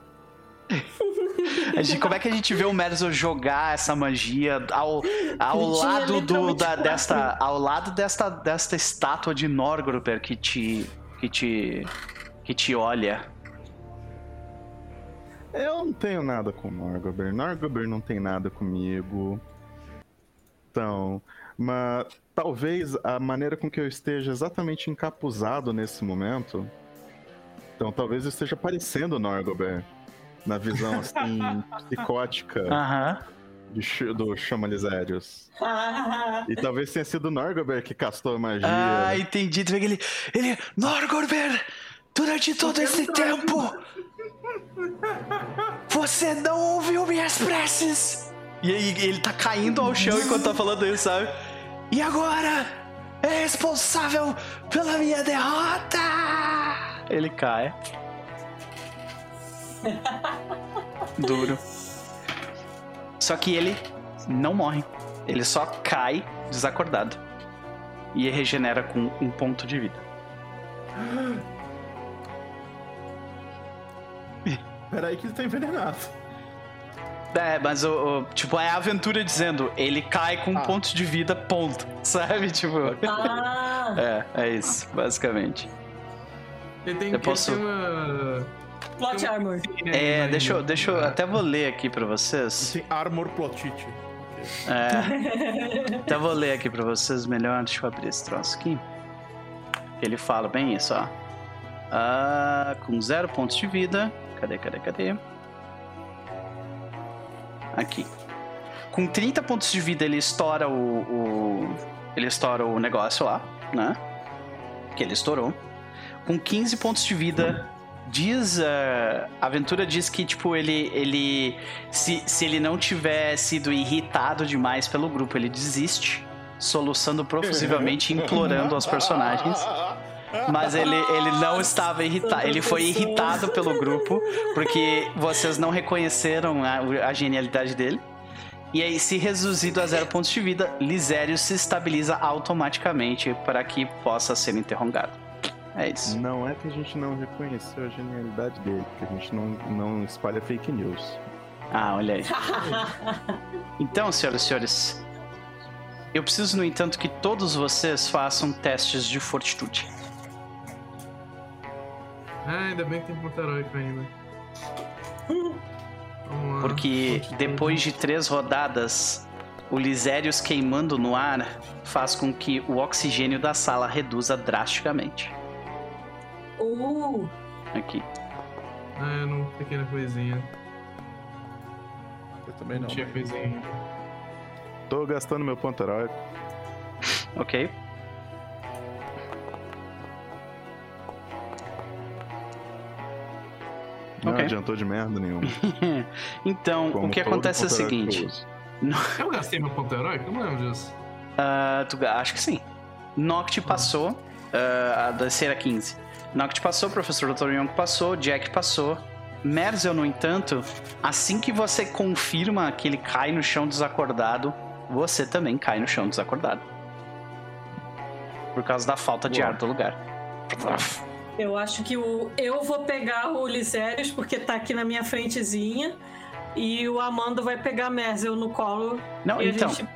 Gente, como é que a gente vê o Merzo jogar essa magia ao, ao lado do, da, desta ao lado desta, desta estátua de Norgruber que te que te que te olha? Eu não tenho nada com Norgruber. Norgruber não tem nada comigo. Então, mas talvez a maneira com que eu esteja exatamente encapuzado nesse momento, então talvez eu esteja parecendo Norgobert na visão assim <laughs> psicótica de, do Chamalizérios. e talvez tenha sido Norgobert que castou a magia. Ah, entendi. Tu vê que ele. Ele. Norgobert! Durante todo esse tempo! Você não ouviu minhas preces! E aí ele tá caindo ao chão enquanto tá falando isso, sabe? E agora é responsável pela minha derrota! Ele cai. Duro. Só que ele não morre. Ele só cai desacordado. E regenera com um ponto de vida. <gasps> Peraí que ele tá envenenado. É, mas o, o, tipo, é a aventura dizendo, ele cai com ah. pontos de vida, ponto. <laughs> Sabe? Tipo. Ah. é, é isso, basicamente. Ele tem, eu posso... Ele tem uma Plot armor. É, deixa eu, deixa eu até vou ler aqui pra vocês. Tem armor plotite. É. <laughs> até vou ler aqui pra vocês melhor. Deixa eu abrir esse troço aqui. Ele fala bem isso, ó. Ah, com zero pontos de vida. Cadê, cadê, cadê? Aqui. Com 30 pontos de vida ele estoura o, o. Ele estoura o negócio lá, né? Que ele estourou. Com 15 pontos de vida diz. Uh, a aventura diz que, tipo, ele. ele se, se ele não tiver sido irritado demais pelo grupo, ele desiste, soluçando profusivamente <laughs> implorando aos personagens. Mas ele, ele não estava irritado. Ele foi irritado pelo grupo porque vocês não reconheceram a, a genialidade dele. E aí, se reduzido a zero pontos de vida, Lisério se estabiliza automaticamente para que possa ser interrogado. É isso. Não é que a gente não reconheceu a genialidade dele, que a gente não, não espalha fake news. Ah, olha aí. <laughs> então, senhoras e senhores, eu preciso, no entanto, que todos vocês façam testes de fortitude. Ah, ainda bem que tem ponto heróico ainda. Porque depois de três rodadas, o Lisérios queimando no ar faz com que o oxigênio da sala reduza drasticamente. Uh! Aqui. Ah, não, pequena coisinha. Eu também não. Tinha coisinha. Tô gastando meu ponto heróico. <laughs> Ok. Não Ok. adiantou de merda nenhuma. <laughs> então, Como o que acontece é o eu seguinte. <laughs> Eu gastei meu ponto heróico? Eu não lembro disso. Ah, tu- acho que sim. Noct passou, ah, a da Cera 15. Noct passou, o professor Dr. Young passou, Jack passou. Merzel, no entanto, assim que você confirma que ele cai no chão desacordado, você também cai no chão desacordado. Por causa da falta de ar do lugar. Eu acho que o, eu vou pegar o Lisérios, porque tá aqui na minha frentezinha. E o Amando vai pegar Merzel no colo. Não, e a então, gente-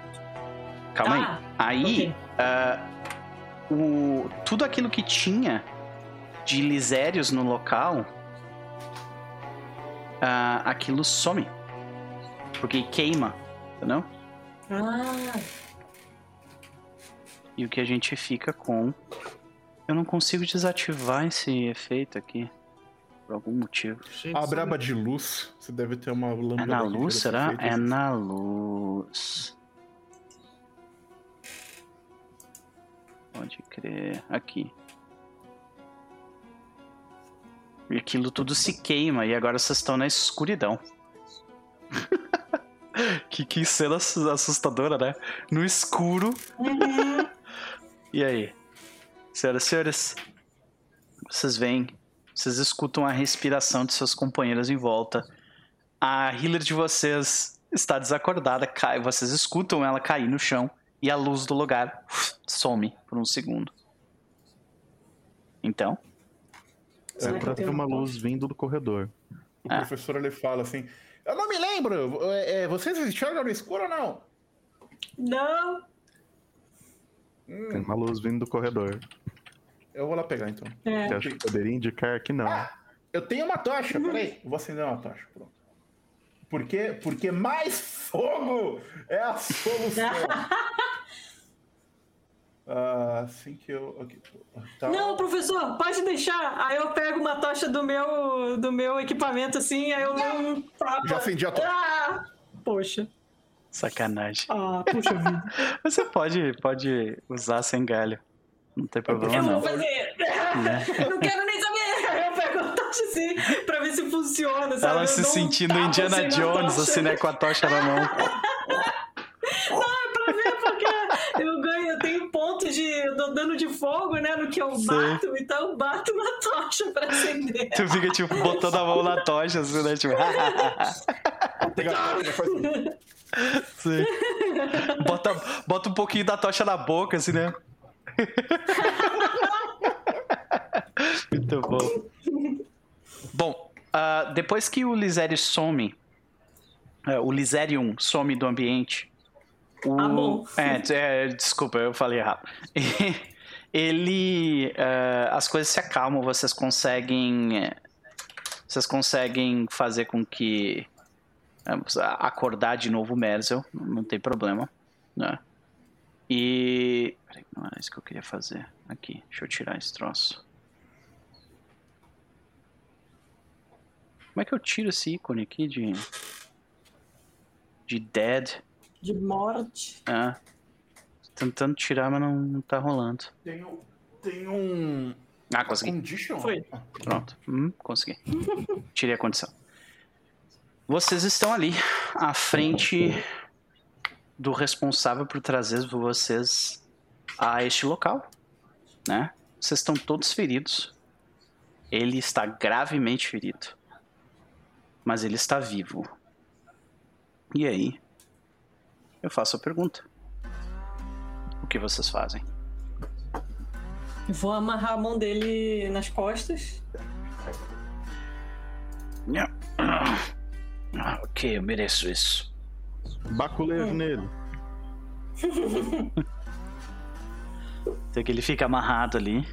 calma Tá, aí. Aí, ok. ah, o, tudo aquilo que tinha de lisérios no local, ah, aquilo some. Porque queima, entendeu? Ah, E o que a gente fica com. Eu não consigo desativar esse efeito aqui. Por algum motivo. Gente, A só- braba de luz, você deve ter uma lâmpada. É na luz, será? É na luz. Pode crer. Aqui. E aquilo tudo se queima e agora vocês estão na escuridão. <laughs> que, que cena assu- assustadora, né? No escuro. <laughs> e aí? Senhoras e senhores, vocês veem, vocês escutam a respiração de seus companheiros em volta. A healer de vocês está desacordada, cai, vocês escutam ela cair no chão e a luz do lugar some por um segundo. Então, Que Agora tem tem uma luz vindo do corredor. O Ah. professor ele fala assim: Eu não me lembro, é, é, vocês enxergam no escuro ou não? não. Tem uma luz vindo do corredor. Eu vou lá pegar então. É. Eu acho que poderia indicar que não. Eu tenho uma tocha, peraí. Eu vou acender uma tocha, pronto. Por quê? Porque mais fogo é a solução. <laughs> Ah, assim que eu. ok, tá. Não, professor, pode deixar. Aí eu pego uma tocha do meu, do meu equipamento assim, aí eu não tapa. Já acendi a tocha. Ah, poxa. sacanagem. Ah, puxa vida. <laughs> Você pode, pode usar sem galho. Não tem problema Eu não. vou fazer. Eu <laughs> não quero nem saber. Eu pego a tocha assim pra ver se funciona, sabe? Ela se um sentindo Indiana assim Jones, assim, né? Com a tocha na mão. <laughs> pra ver porque eu ganho, eu tenho ponto dano de fogo, né? No que eu Sei. bato, então eu bato na tocha pra acender. Tu fica, tipo, botando a mão na tocha, assim, né? Tipo. <laughs> Sim. Bota, bota um pouquinho da tocha na boca, assim, né? <laughs> Muito bom. Bom, ah, depois que o Lisério some, ah, o Liserium some do ambiente. O, Ah, bom. É, é, desculpa, eu falei errado. <laughs> Ele. ah, as coisas se acalmam, vocês conseguem. Vocês conseguem fazer com que acordar de novo o Merzel, não tem problema, né? E... Peraí, não era isso que eu queria fazer. Aqui, deixa eu tirar esse troço. Como é que eu tiro esse ícone aqui de... De dead? De morte. Ah, tentando tirar, mas não, não tá rolando. Tem um. Tem um. Ah, consegui. Condition? Foi. Pronto. Hum, consegui. Tirei a condição. Vocês estão ali, à frente do responsável por trazer vocês a este local, né? Vocês estão todos feridos. Ele está gravemente ferido. Mas ele está vivo. E aí? Eu faço a pergunta. O que vocês fazem? Eu Vou amarrar a mão dele nas costas. Ah, ok, eu mereço isso. Baculejo nele. <laughs> Então que ele fica amarrado ali.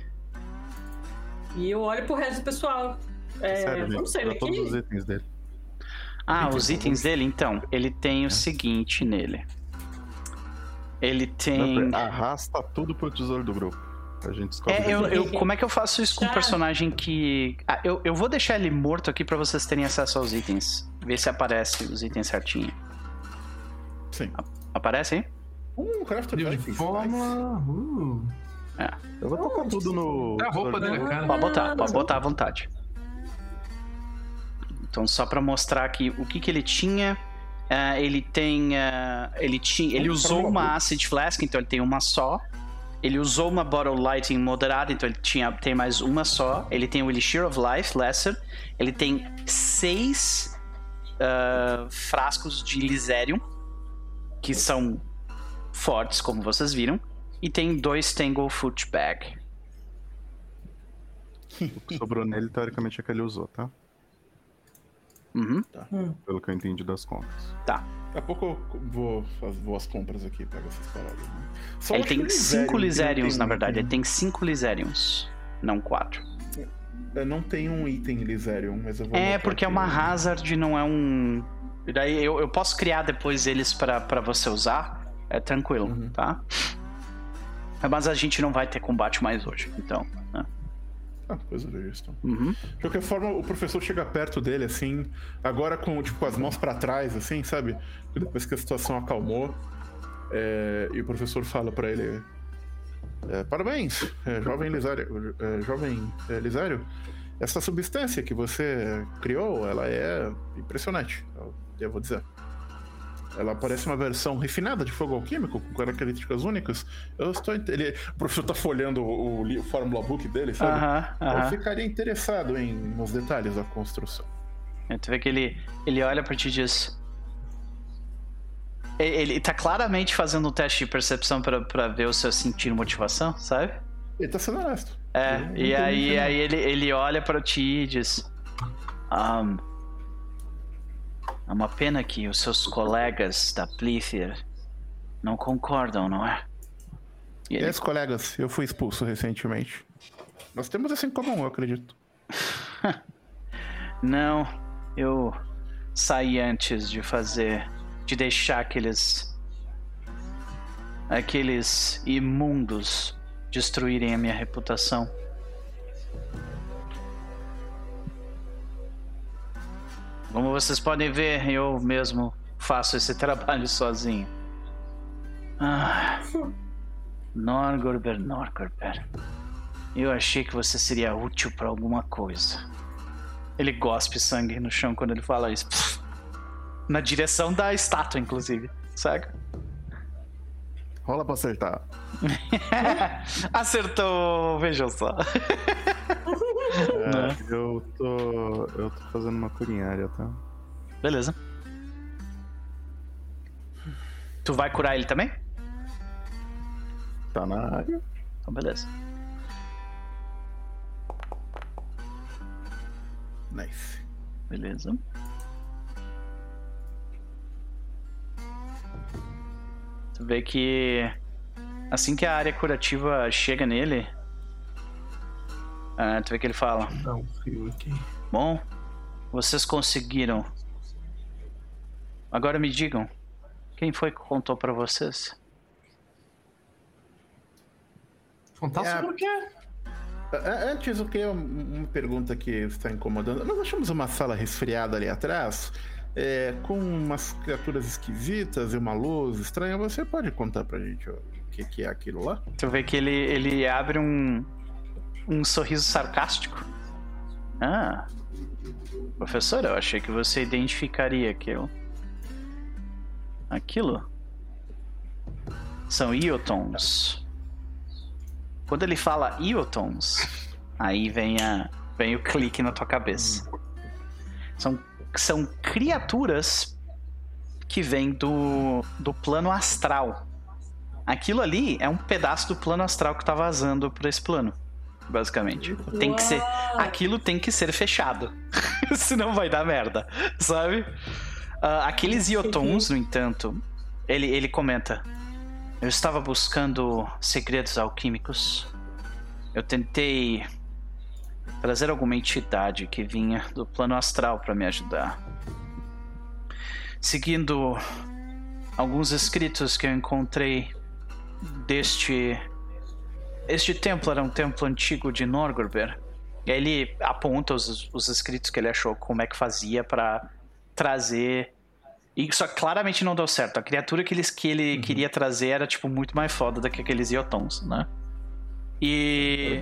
E eu olho pro resto do pessoal. É, Sério, gente. vamos sair Dá todos os daqui? itens dele. Ah, os itens dele, então, ele tem o seguinte nele. Ele tem. Arrasta tudo pro tesouro do grupo. A gente descobre. É, eu, eu, como é que eu faço isso com um personagem que. Ah, eu, eu vou deixar ele morto aqui para vocês terem acesso aos itens. Ver se aparece os itens certinho. Sim. Aparece, hein? Um craft de fórmula. Uh. É. Eu vou colocar tudo no. É a roupa dele, cara. Pode botar, pode botar à vontade. Então, só para mostrar aqui o que, que ele tinha. Uh, ele tem. Uh, ele tinha, ele usou uma Acid Flask, então ele tem uma só. Ele usou uma Bottle Lighting moderada, então ele tinha, tem mais uma só. Ele tem o Elixir of Life, Lesser. Ele tem seis uh, frascos de Lyserium, que são fortes, como vocês viram. E tem dois Tangle Foot Bag. O que sobrou nele, teoricamente, é que ele usou, tá? Uhum. Tá. Pelo que eu entendi das contas. Tá. Daqui a pouco eu vou fazer boas compras aqui, pego essas paradas. Né? ele tem cinco Lyseriums, na verdade. Ele tem cinco Lyseriums, não quatro. Eu não tenho um item Lyserium, mas eu vou. É, porque é uma Hazard, não é um. Daí eu, eu posso criar depois eles para você usar. É tranquilo, uhum. tá? Mas a gente não vai ter combate mais hoje, então. Né? Ah, vejo isso. Então. Uhum. De qualquer forma, o professor chega perto dele, assim, agora com, tipo, com as mãos para trás, assim, sabe? Depois que a situação acalmou. É, e o professor fala para ele: é, Parabéns, é, jovem Lisário. É, jovem é, Lisário. Essa substância que você criou, ela é impressionante, eu devo dizer. Ela parece uma versão refinada de fogo alquímico, com características únicas. Eu estou. Ele, o professor está folhando o, o, Fórmula Book dele, sabe? Uh -huh, uh -huh. Eu ficaria interessado em, nos detalhes da construção. É, tu vê que ele, ele olha para ti e diz: ele tá claramente fazendo um teste de percepção para ver o seu sentir motivação, sabe? Ele tá sendo honesto. É, e aí, aí ele, ele olha para ti e diz: um, É uma pena que os seus colegas da Plither não concordam, não é? E ele... Yes, colegas, eu fui expulso recentemente. Nós temos isso em comum, eu acredito. <laughs> não, eu saí antes de fazer de deixar aqueles aqueles imundos destruírem a minha reputação. Como vocês podem ver, eu mesmo faço esse <laughs> trabalho sozinho. Ah, Norgorber, Norgorber. Eu achei que você seria útil para alguma coisa. Ele gospe sangue no chão quando ele fala isso. Na direção da estátua, inclusive. Saca? Rola pra acertar. <laughs> Acertou, veja só. É, eu tô. Eu tô fazendo uma curinhária, tá? Beleza. Tu vai curar ele também? Tá na área. Então, beleza. Nice. Beleza. Tu vê que assim que a área curativa chega nele, uh, tu vê que ele fala: Dá um frio aqui. Bom, vocês conseguiram. Agora me digam, quem foi que contou para vocês? Contar é, sobre o quê? Antes, o que é uma pergunta que está incomodando. Nós achamos uma sala resfriada ali atrás é, com umas criaturas esquisitas e uma luz estranha, você pode contar pra gente o que, que, é aquilo lá? Tu vê que ele, ele abre um, um sorriso sarcástico. Ah, professor, eu achei que você identificaria aquilo. Aquilo? São Iotons. Quando ele fala Iotons, aí vem, a, vem o clique na tua cabeça. São são criaturas que vêm do, do plano astral. Aquilo ali é um pedaço do plano astral que tá vazando para esse plano, basicamente. Tem que ser, aquilo tem que ser fechado, <laughs> senão vai dar merda, sabe? Uh, aqueles iotons, no entanto, ele, ele comenta: Eu estava buscando segredos alquímicos. Eu tentei trazer alguma entidade que vinha do plano astral para me ajudar. Seguindo alguns escritos que eu encontrei deste. Este templo era um templo antigo de Norgorber. E aí ele aponta os, os escritos que ele achou, como é que fazia para trazer. E só claramente não deu certo. A criatura que, eles, que ele uhum. queria trazer era, tipo, muito mais foda do que aqueles Iotons, né? E.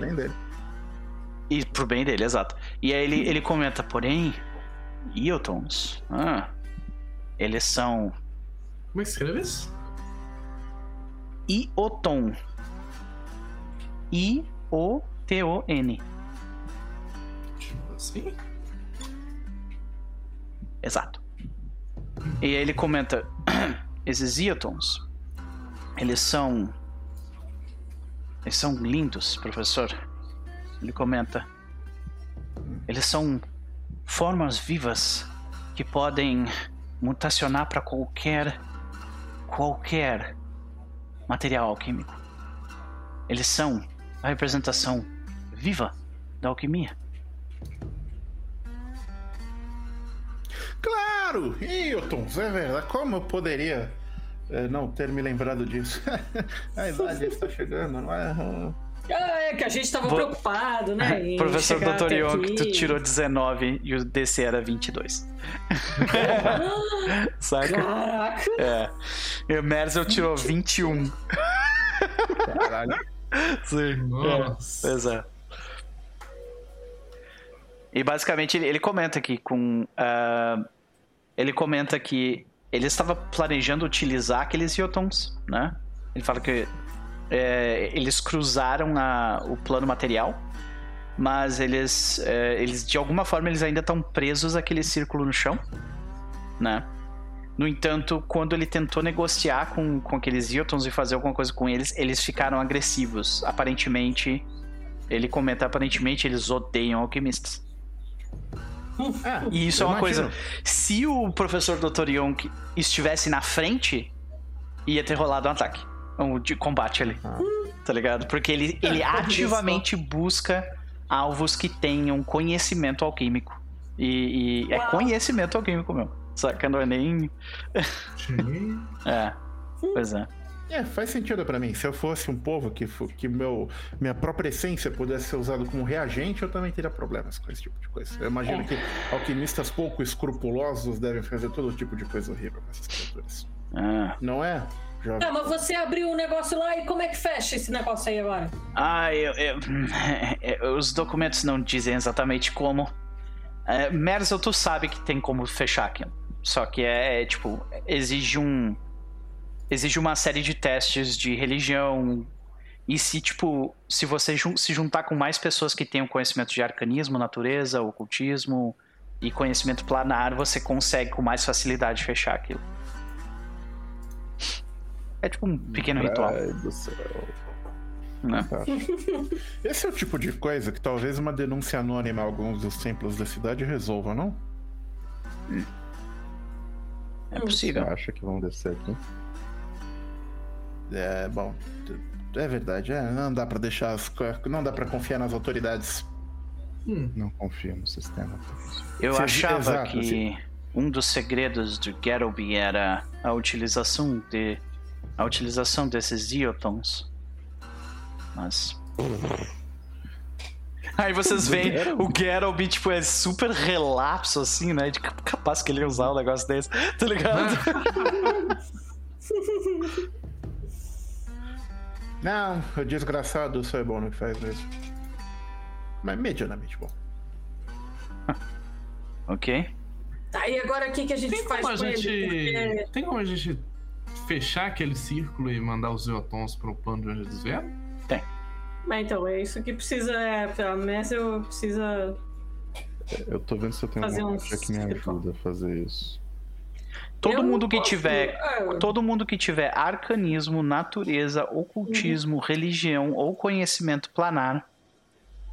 E pro bem dele, exato. E aí ele, ele comenta, porém, Iotons. Ah, eles são. Como é que escreve isso? Ioton. I-O-T-O-N. Assim? Exato. E aí ele comenta: <clears throat> esses Iotons, eles são. Eles são lindos, professor. Ele comenta: eles são formas vivas que podem mutacionar para qualquer qualquer material alquímico. Eles são a representação viva da alquimia. Claro! Hilton, é verdade. Como eu poderia é, não ter me lembrado disso? <laughs> a idade está chegando, não é? Ah, é que a gente tava Vou... preocupado, né? <laughs> Professor Dr. Young, tu tirou 19 e o DC era 22. <laughs> Saca? Caraca! É. E o Merzel tirou 21. Caralho. Sim. Nossa. É, pois é. E basicamente ele, ele comenta aqui com. Uh, ele comenta que ele estava planejando utilizar aqueles Iotons, né? Ele fala que é, eles cruzaram a, o plano material, mas eles, é, eles de alguma forma eles ainda estão presos àquele círculo no chão, né? No entanto, quando ele tentou negociar com, com aqueles Hiltons e fazer alguma coisa com eles, eles ficaram agressivos. Aparentemente, ele comenta, aparentemente eles odeiam alquimistas. Ah, e isso é uma imagino. coisa. Se o professor Dr. Young estivesse na frente, ia ter rolado um ataque de combate ali. Ah. Tá ligado? Porque ele, ele ativamente busca alvos que tenham conhecimento alquímico. E, e é conhecimento alquímico mesmo. Saca? Não é nem. <laughs> é. Pois é. É, faz sentido para mim. Se eu fosse um povo que, que meu, minha própria essência pudesse ser usado como reagente, eu também teria problemas com esse tipo de coisa. Eu imagino é. que alquimistas pouco escrupulosos devem fazer todo tipo de coisa horrível com essas criaturas. Ah. Não é? Já... Não, mas você abriu um negócio lá e como é que fecha esse negócio aí agora? Ah, eu, eu, <laughs> os documentos não dizem exatamente como. É, Merzel, tu sabe que tem como fechar aquilo. Só que é, é, tipo, exige um. Exige uma série de testes de religião. E se, tipo, se você jun se juntar com mais pessoas que tenham conhecimento de arcanismo, natureza, ocultismo e conhecimento planar, você consegue com mais facilidade fechar aquilo. É tipo um pequeno Ai ritual. Ai do céu. Né? <laughs> Esse é o tipo de coisa que talvez uma denúncia anônima a alguns dos templos da cidade resolva, não? Hum. É possível. Você acha que vão descer aqui? É, bom. É verdade, é, não dá para deixar as, não dá para confiar nas autoridades. Hum. Não confio no sistema. Eu Você, achava exato, que assim. um dos segredos do Gettleby era a utilização de a utilização desses Iotons. Mas. Aí vocês veem o Geralt, tipo, é super relapso, assim, né? De capaz que ele ia usar um negócio desse, tá ligado? <laughs> Não, o desgraçado só é bom no que faz mesmo. Mas medianamente bom. ok. Tá, e agora o que, que a gente tem faz com gente... ele? Porque... Tem como a gente fechar aquele círculo e mandar os Eotons para o plano de onde eles vieram? Tem. Mas então, é isso que precisa. É, pelo menos eu precisa. Eu tô vendo se eu tenho alguma coisa que me ajuda a fazer isso. Todo eu mundo que posso... tiver, é. todo mundo que tiver arcanismo, natureza, ocultismo, uhum. religião ou conhecimento planar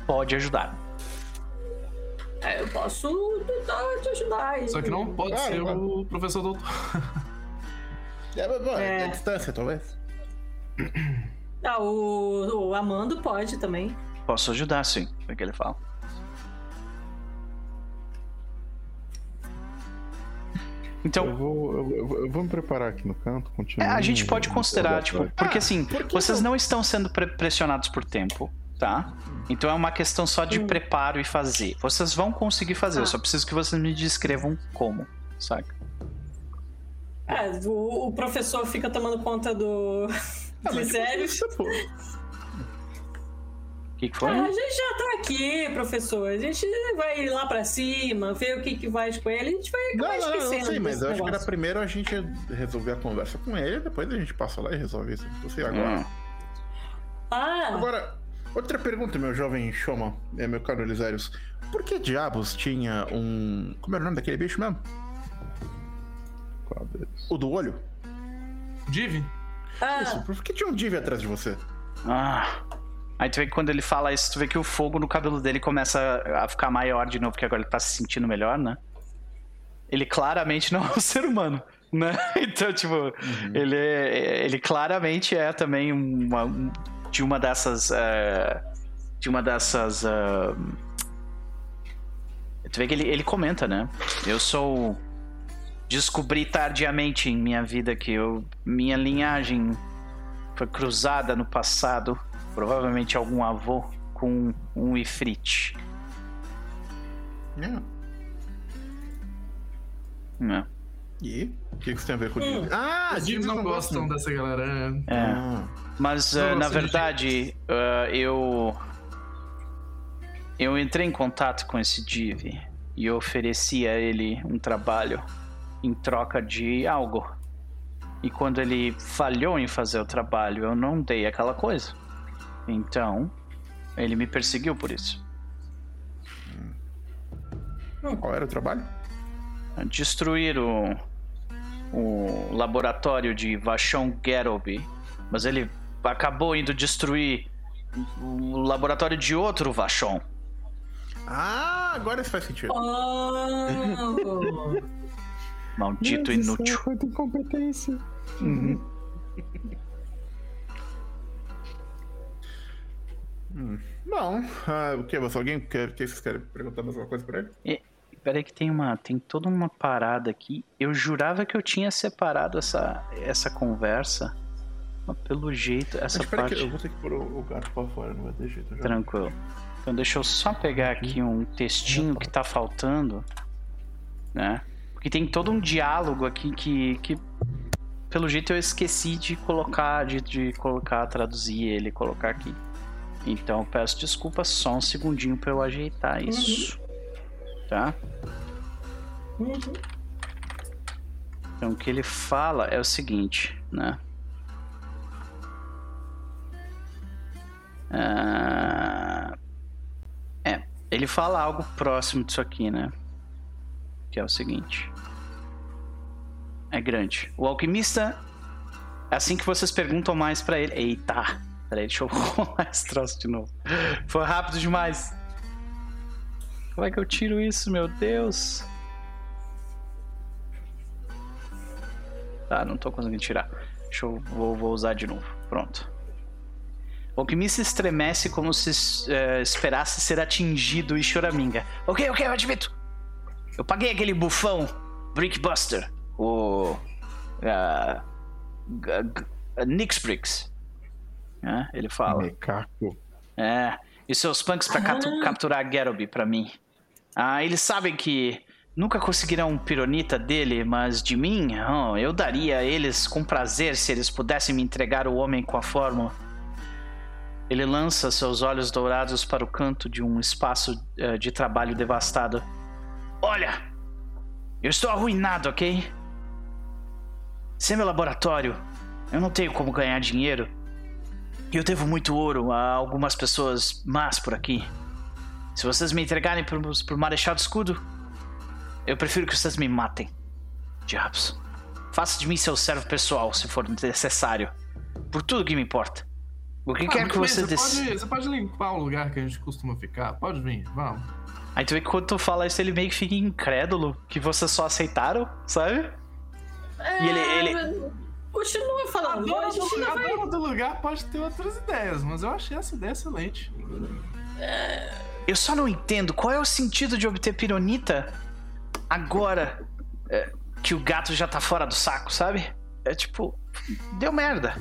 pode ajudar. É, eu posso tentar te ajudar. Só que não pode ser o professor doutor. <laughs> É, bom, é... é distância, talvez. Ah, o, o Amando pode também. Posso ajudar, sim. É o que ele fala. Então. Eu vou, eu, eu vou me preparar aqui no canto, continuar. É, a gente pode considerar, tipo, porque assim, ah, vocês não estão sendo pressionados por tempo, tá? Então é uma questão só de hum. preparo e fazer. Vocês vão conseguir fazer, ah. eu só preciso que vocês me descrevam como, saca? É, o, o professor fica tomando conta do. Ah. O que, que foi? Ah, a gente já tá aqui, professor. A gente vai lá pra cima, ver o que, que vai com ele. A gente vai acabar não, não, não, sei, mas eu acho que era primeiro a gente resolver a conversa com ele, depois a gente passa lá e resolve isso. Você agora. Hum. Ah. Agora, outra pergunta, meu jovem Shoma, é meu caro Elisérios. Por que diabos tinha um. Como era o nome daquele bicho mesmo? Qual deles? O do olho? Div? Ah. Isso, por que tinha um Div atrás de você? Ah. Aí tu vê que quando ele fala isso, tu vê que o fogo no cabelo dele começa a ficar maior de novo, porque agora ele tá se sentindo melhor, né? Ele claramente não <laughs> é um ser humano, né? <laughs> Então, tipo, uhum. ele, ele claramente é também uma, de uma dessas. Uh, de uma dessas. Uh... Tu vê que ele, ele comenta, né? Eu sou. Descobri tardiamente em minha vida que eu, minha linhagem foi cruzada no passado Provavelmente algum avô com um Ifrit. É. É. E? O que, isso tem a ver com hum. Ah, os Jeeves não, gostam dessa galera. É. é. Ah. Mas, uh, na verdade, uh, eu. Eu entrei em contato com esse Div e ofereci a ele um trabalho em troca de algo. E quando ele falhou em fazer o trabalho, eu não dei aquela coisa. Então, ele me perseguiu por isso. Hum, qual era o trabalho? Destruir o, o laboratório de Vachon Gerobi. Mas ele acabou indo destruir o laboratório de outro Vachon. Ah, agora isso faz sentido. Oh. <laughs> Maldito Meu inútil. Quanta incompetência. Uhum. Hum. Bom, uh, o que? Você, alguém quer, que vocês querem perguntar mais alguma coisa pra ele? É, peraí que tem uma, tem toda uma parada aqui. Eu jurava que eu tinha separado essa, essa conversa, mas pelo jeito essa mas, parte. Que eu vou ter que pôr o, o gato pra fora, não vai ter jeito. Tranquilo. Então deixa eu só pegar aqui um textinho que tá faltando, né? Porque tem todo um diálogo aqui que, que pelo jeito eu esqueci de colocar, de, de colocar, traduzir ele, colocar aqui. Então peço desculpas só um segundinho para eu ajeitar uhum. isso. Uhum. Tá? Uhum. Então o que ele fala é o seguinte, né? Ah, é, ele fala algo próximo disso aqui, né? Que é o seguinte. É grande. O alquimista, assim que vocês perguntam mais para ele, eita, Peraí, deixa eu <laughs> rolar esse troço de novo. Foi rápido demais. Como é que eu tiro isso, meu Deus? Tá, não tô conseguindo tirar. Deixa eu vou, vou usar de novo. Pronto. O se estremece como se é, esperasse ser atingido e choraminga. Ok, ok, eu admito. Eu paguei aquele bufão, Brickbuster, o. Uh, Nix Bricks. Né? Ele fala. Mecaco. É. E seus punks pra ah. capturar Garoby pra mim. Ah, eles sabem que nunca conseguirão um pironita dele, mas de mim, oh, eu daria a eles com prazer se eles pudessem me entregar o homem com a fórmula. Ele lança seus olhos dourados para o canto de um espaço uh, de trabalho devastado. Olha! Eu estou arruinado, ok? Sem meu laboratório, eu não tenho como ganhar dinheiro. Eu devo muito ouro a algumas pessoas más por aqui. Se vocês me entregarem pro, pro Marechal do Escudo, eu prefiro que vocês me matem. Diabos. Faça de mim seu servo pessoal, se for necessário. Por tudo que me importa. O que ah, quer que você decida. Você pode limpar o lugar que a gente costuma ficar? Pode vir, vamos. Aí tu vê que quando tu fala isso, ele meio que fica incrédulo que vocês só aceitaram, sabe? É, e ele, ele, Continua falando. A dona, do, lugar, vai... dona do lugar pode ter outras ideias, mas eu achei essa ideia excelente. É... Eu só não entendo qual é o sentido de obter pironita agora. É, que o gato já tá fora do saco, sabe? É tipo, deu merda.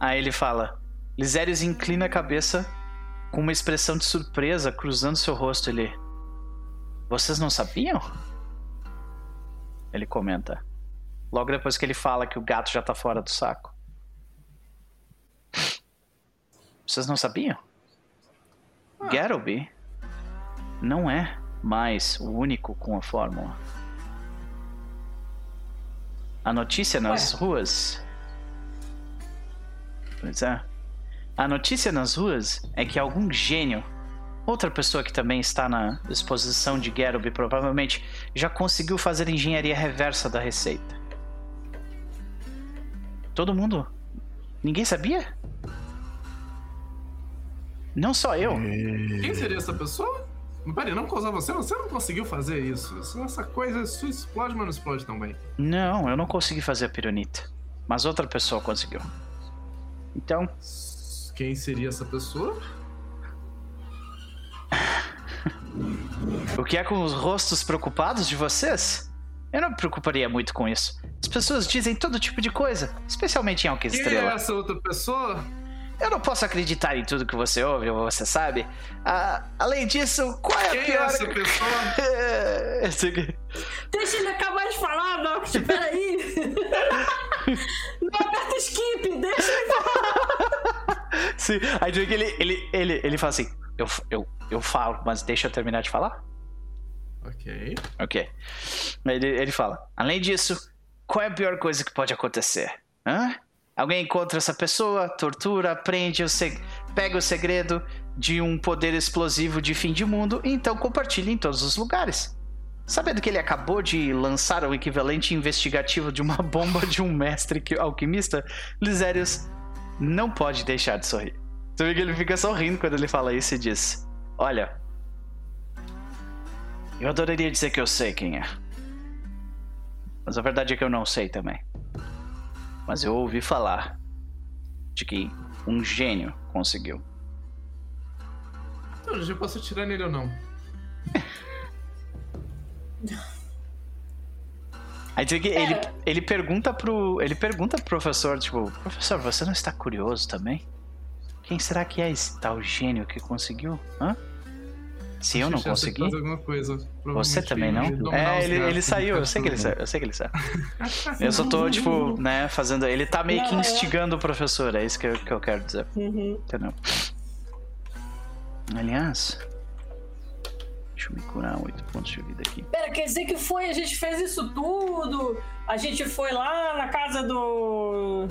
Aí ele fala. Lisérios inclina a cabeça com uma expressão de surpresa cruzando seu rosto. Ele. Vocês não sabiam? Ele comenta. Logo depois que ele fala que o gato já tá fora do saco. Vocês não sabiam? Ah. Garoby não é mais o único com a fórmula. A notícia nas Ué. ruas. Pois é. A notícia nas ruas é que algum gênio, outra pessoa que também está na exposição de Garoby, provavelmente já conseguiu fazer engenharia reversa da receita. Todo mundo? Ninguém sabia? Não só eu. Quem seria essa pessoa? Peraí, não causar você, você não conseguiu fazer isso. Essa coisa explode, mas não explode também. Não, eu não consegui fazer a pironita. Mas outra pessoa conseguiu. Então. Quem seria essa pessoa? <laughs> o que é com os rostos preocupados de vocês? Eu não me preocuparia muito com isso. As pessoas dizem todo tipo de coisa, especialmente em Alka Estrela. Quem é essa outra pessoa? Eu não posso acreditar em tudo que você ouve ou você sabe. Ah, além disso, qual é a Quem pior... é essa pessoa? <laughs> Esse aqui. Deixa ele acabar de falar, Noct, <laughs> peraí. não aperta skip, deixa ele falar. Sim, aí que ele, ele, ele, ele fala assim, eu, eu, eu falo, mas deixa eu terminar de falar? Ok. Ok. Ele, ele fala, além disso, qual é a pior coisa que pode acontecer? Hã? Alguém encontra essa pessoa, tortura, prende, o seg... pega o segredo de um poder explosivo de fim de mundo e então compartilha em todos os lugares. Sabendo que ele acabou de lançar o equivalente investigativo de uma <laughs> bomba de um mestre alquimista, Lisérios não pode deixar de sorrir. Você vê que ele fica sorrindo quando ele fala isso e diz: Olha, eu adoraria dizer que eu sei quem é. Mas a verdade é que eu não sei também mas eu ouvi falar de que um gênio conseguiu. Não, eu posso atirar nele ou não? Aí que ele, é. ele pergunta pro. Ele pergunta pro professor, tipo, professor, você não está curioso também? Quem será que é esse tal gênio que conseguiu? Hã? Se eu não conseguir. Você também não? É, ele, ele saiu, eu sei que ele saiu, eu sei que ele saiu. eu só tô, tipo, né, fazendo. Ele tá meio que instigando o professor, é isso que eu, que eu quero dizer. Uhum. Entendeu? Aliás. Deixa eu me curar 8 pontos de vida aqui. Pera, quer dizer que foi, a gente fez isso tudo? A gente foi lá na casa do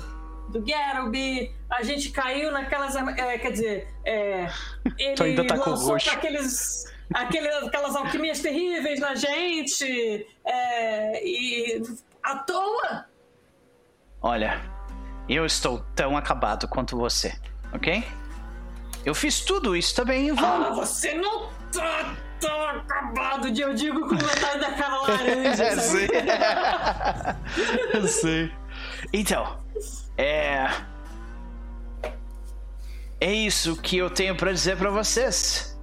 do Garoby, a gente caiu naquelas. É, quer dizer, é, <laughs> ele ainda tá lançou aqueles, aquele, aquelas alquimias terríveis na gente. É, e. à toa! Olha, eu estou tão acabado quanto você, ok? Eu fiz tudo isso também em vão. Ah, você não tá tão acabado de eu digo com metade da cara laranja. <laughs> é, sei. eu sei. Então, é. É isso que eu tenho para dizer para vocês.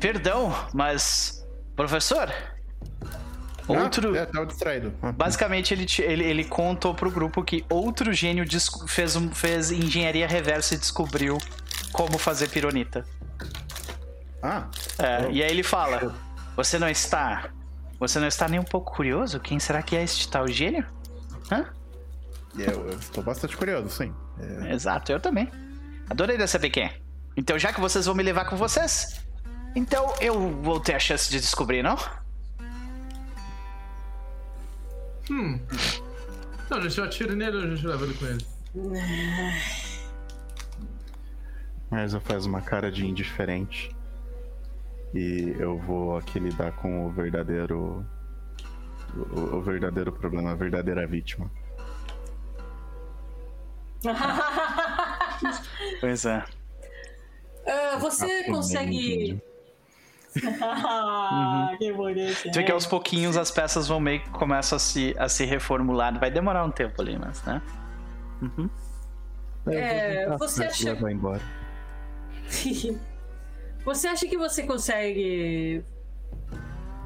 Perdão, mas. Professor? Outro. Ah, é, tava distraído. <laughs> Basicamente, ele, ele, ele contou pro grupo que outro gênio fez, fez engenharia reversa e descobriu como fazer pironita. Ah. É, e aí ele fala: Você não está. Você não está nem um pouco curioso? Quem será que é este tal gênio? Hã? Eu, eu estou bastante curioso, sim. É... Exato, eu também. Adorei saber quem é. Então, já que vocês vão me levar com vocês, então eu vou ter a chance de descobrir, não? Hum. Então, a gente atira nele ou a gente leva ele com ele? Mas eu faz uma cara de indiferente. E eu vou aqui lidar com o verdadeiro. O, o verdadeiro problema, a verdadeira vítima. Pois é. Uh, você ah, consegue. ah, que bonito. Que aos pouquinhos as peças vão meio que começam a se, a se reformular. Vai demorar um tempo ali, mas, né? Uhum. É, você acha. Vai embora. <laughs> você acha que você consegue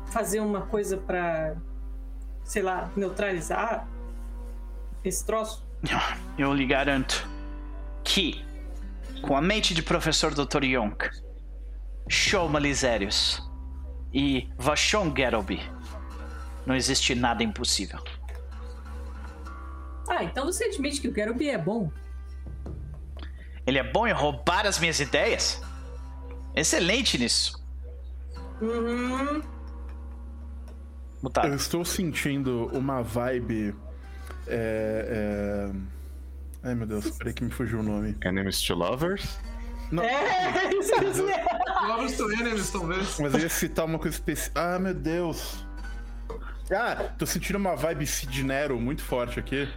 fazer uma coisa para sei lá, neutralizar esse troço? Eu lhe garanto que, com a mente de professor Dr. Yonk, Shoma Lisérios e Vashon Gerobi, não existe nada impossível. Ah, então você admite que o Gerobi é bom? Ele é bom em roubar as minhas ideias? Excelente nisso. Uhum. Mutado. Eu estou sentindo uma vibe. É, é... Ai meu Deus, peraí que me fugiu o nome. Enemies to Lovers? Não. É, isso é. Lovers to Enemies, talvez. Mas eu ia citar uma coisa específica. Ah, meu Deus. Ah, tô sentindo uma vibe Sid Nero muito forte aqui.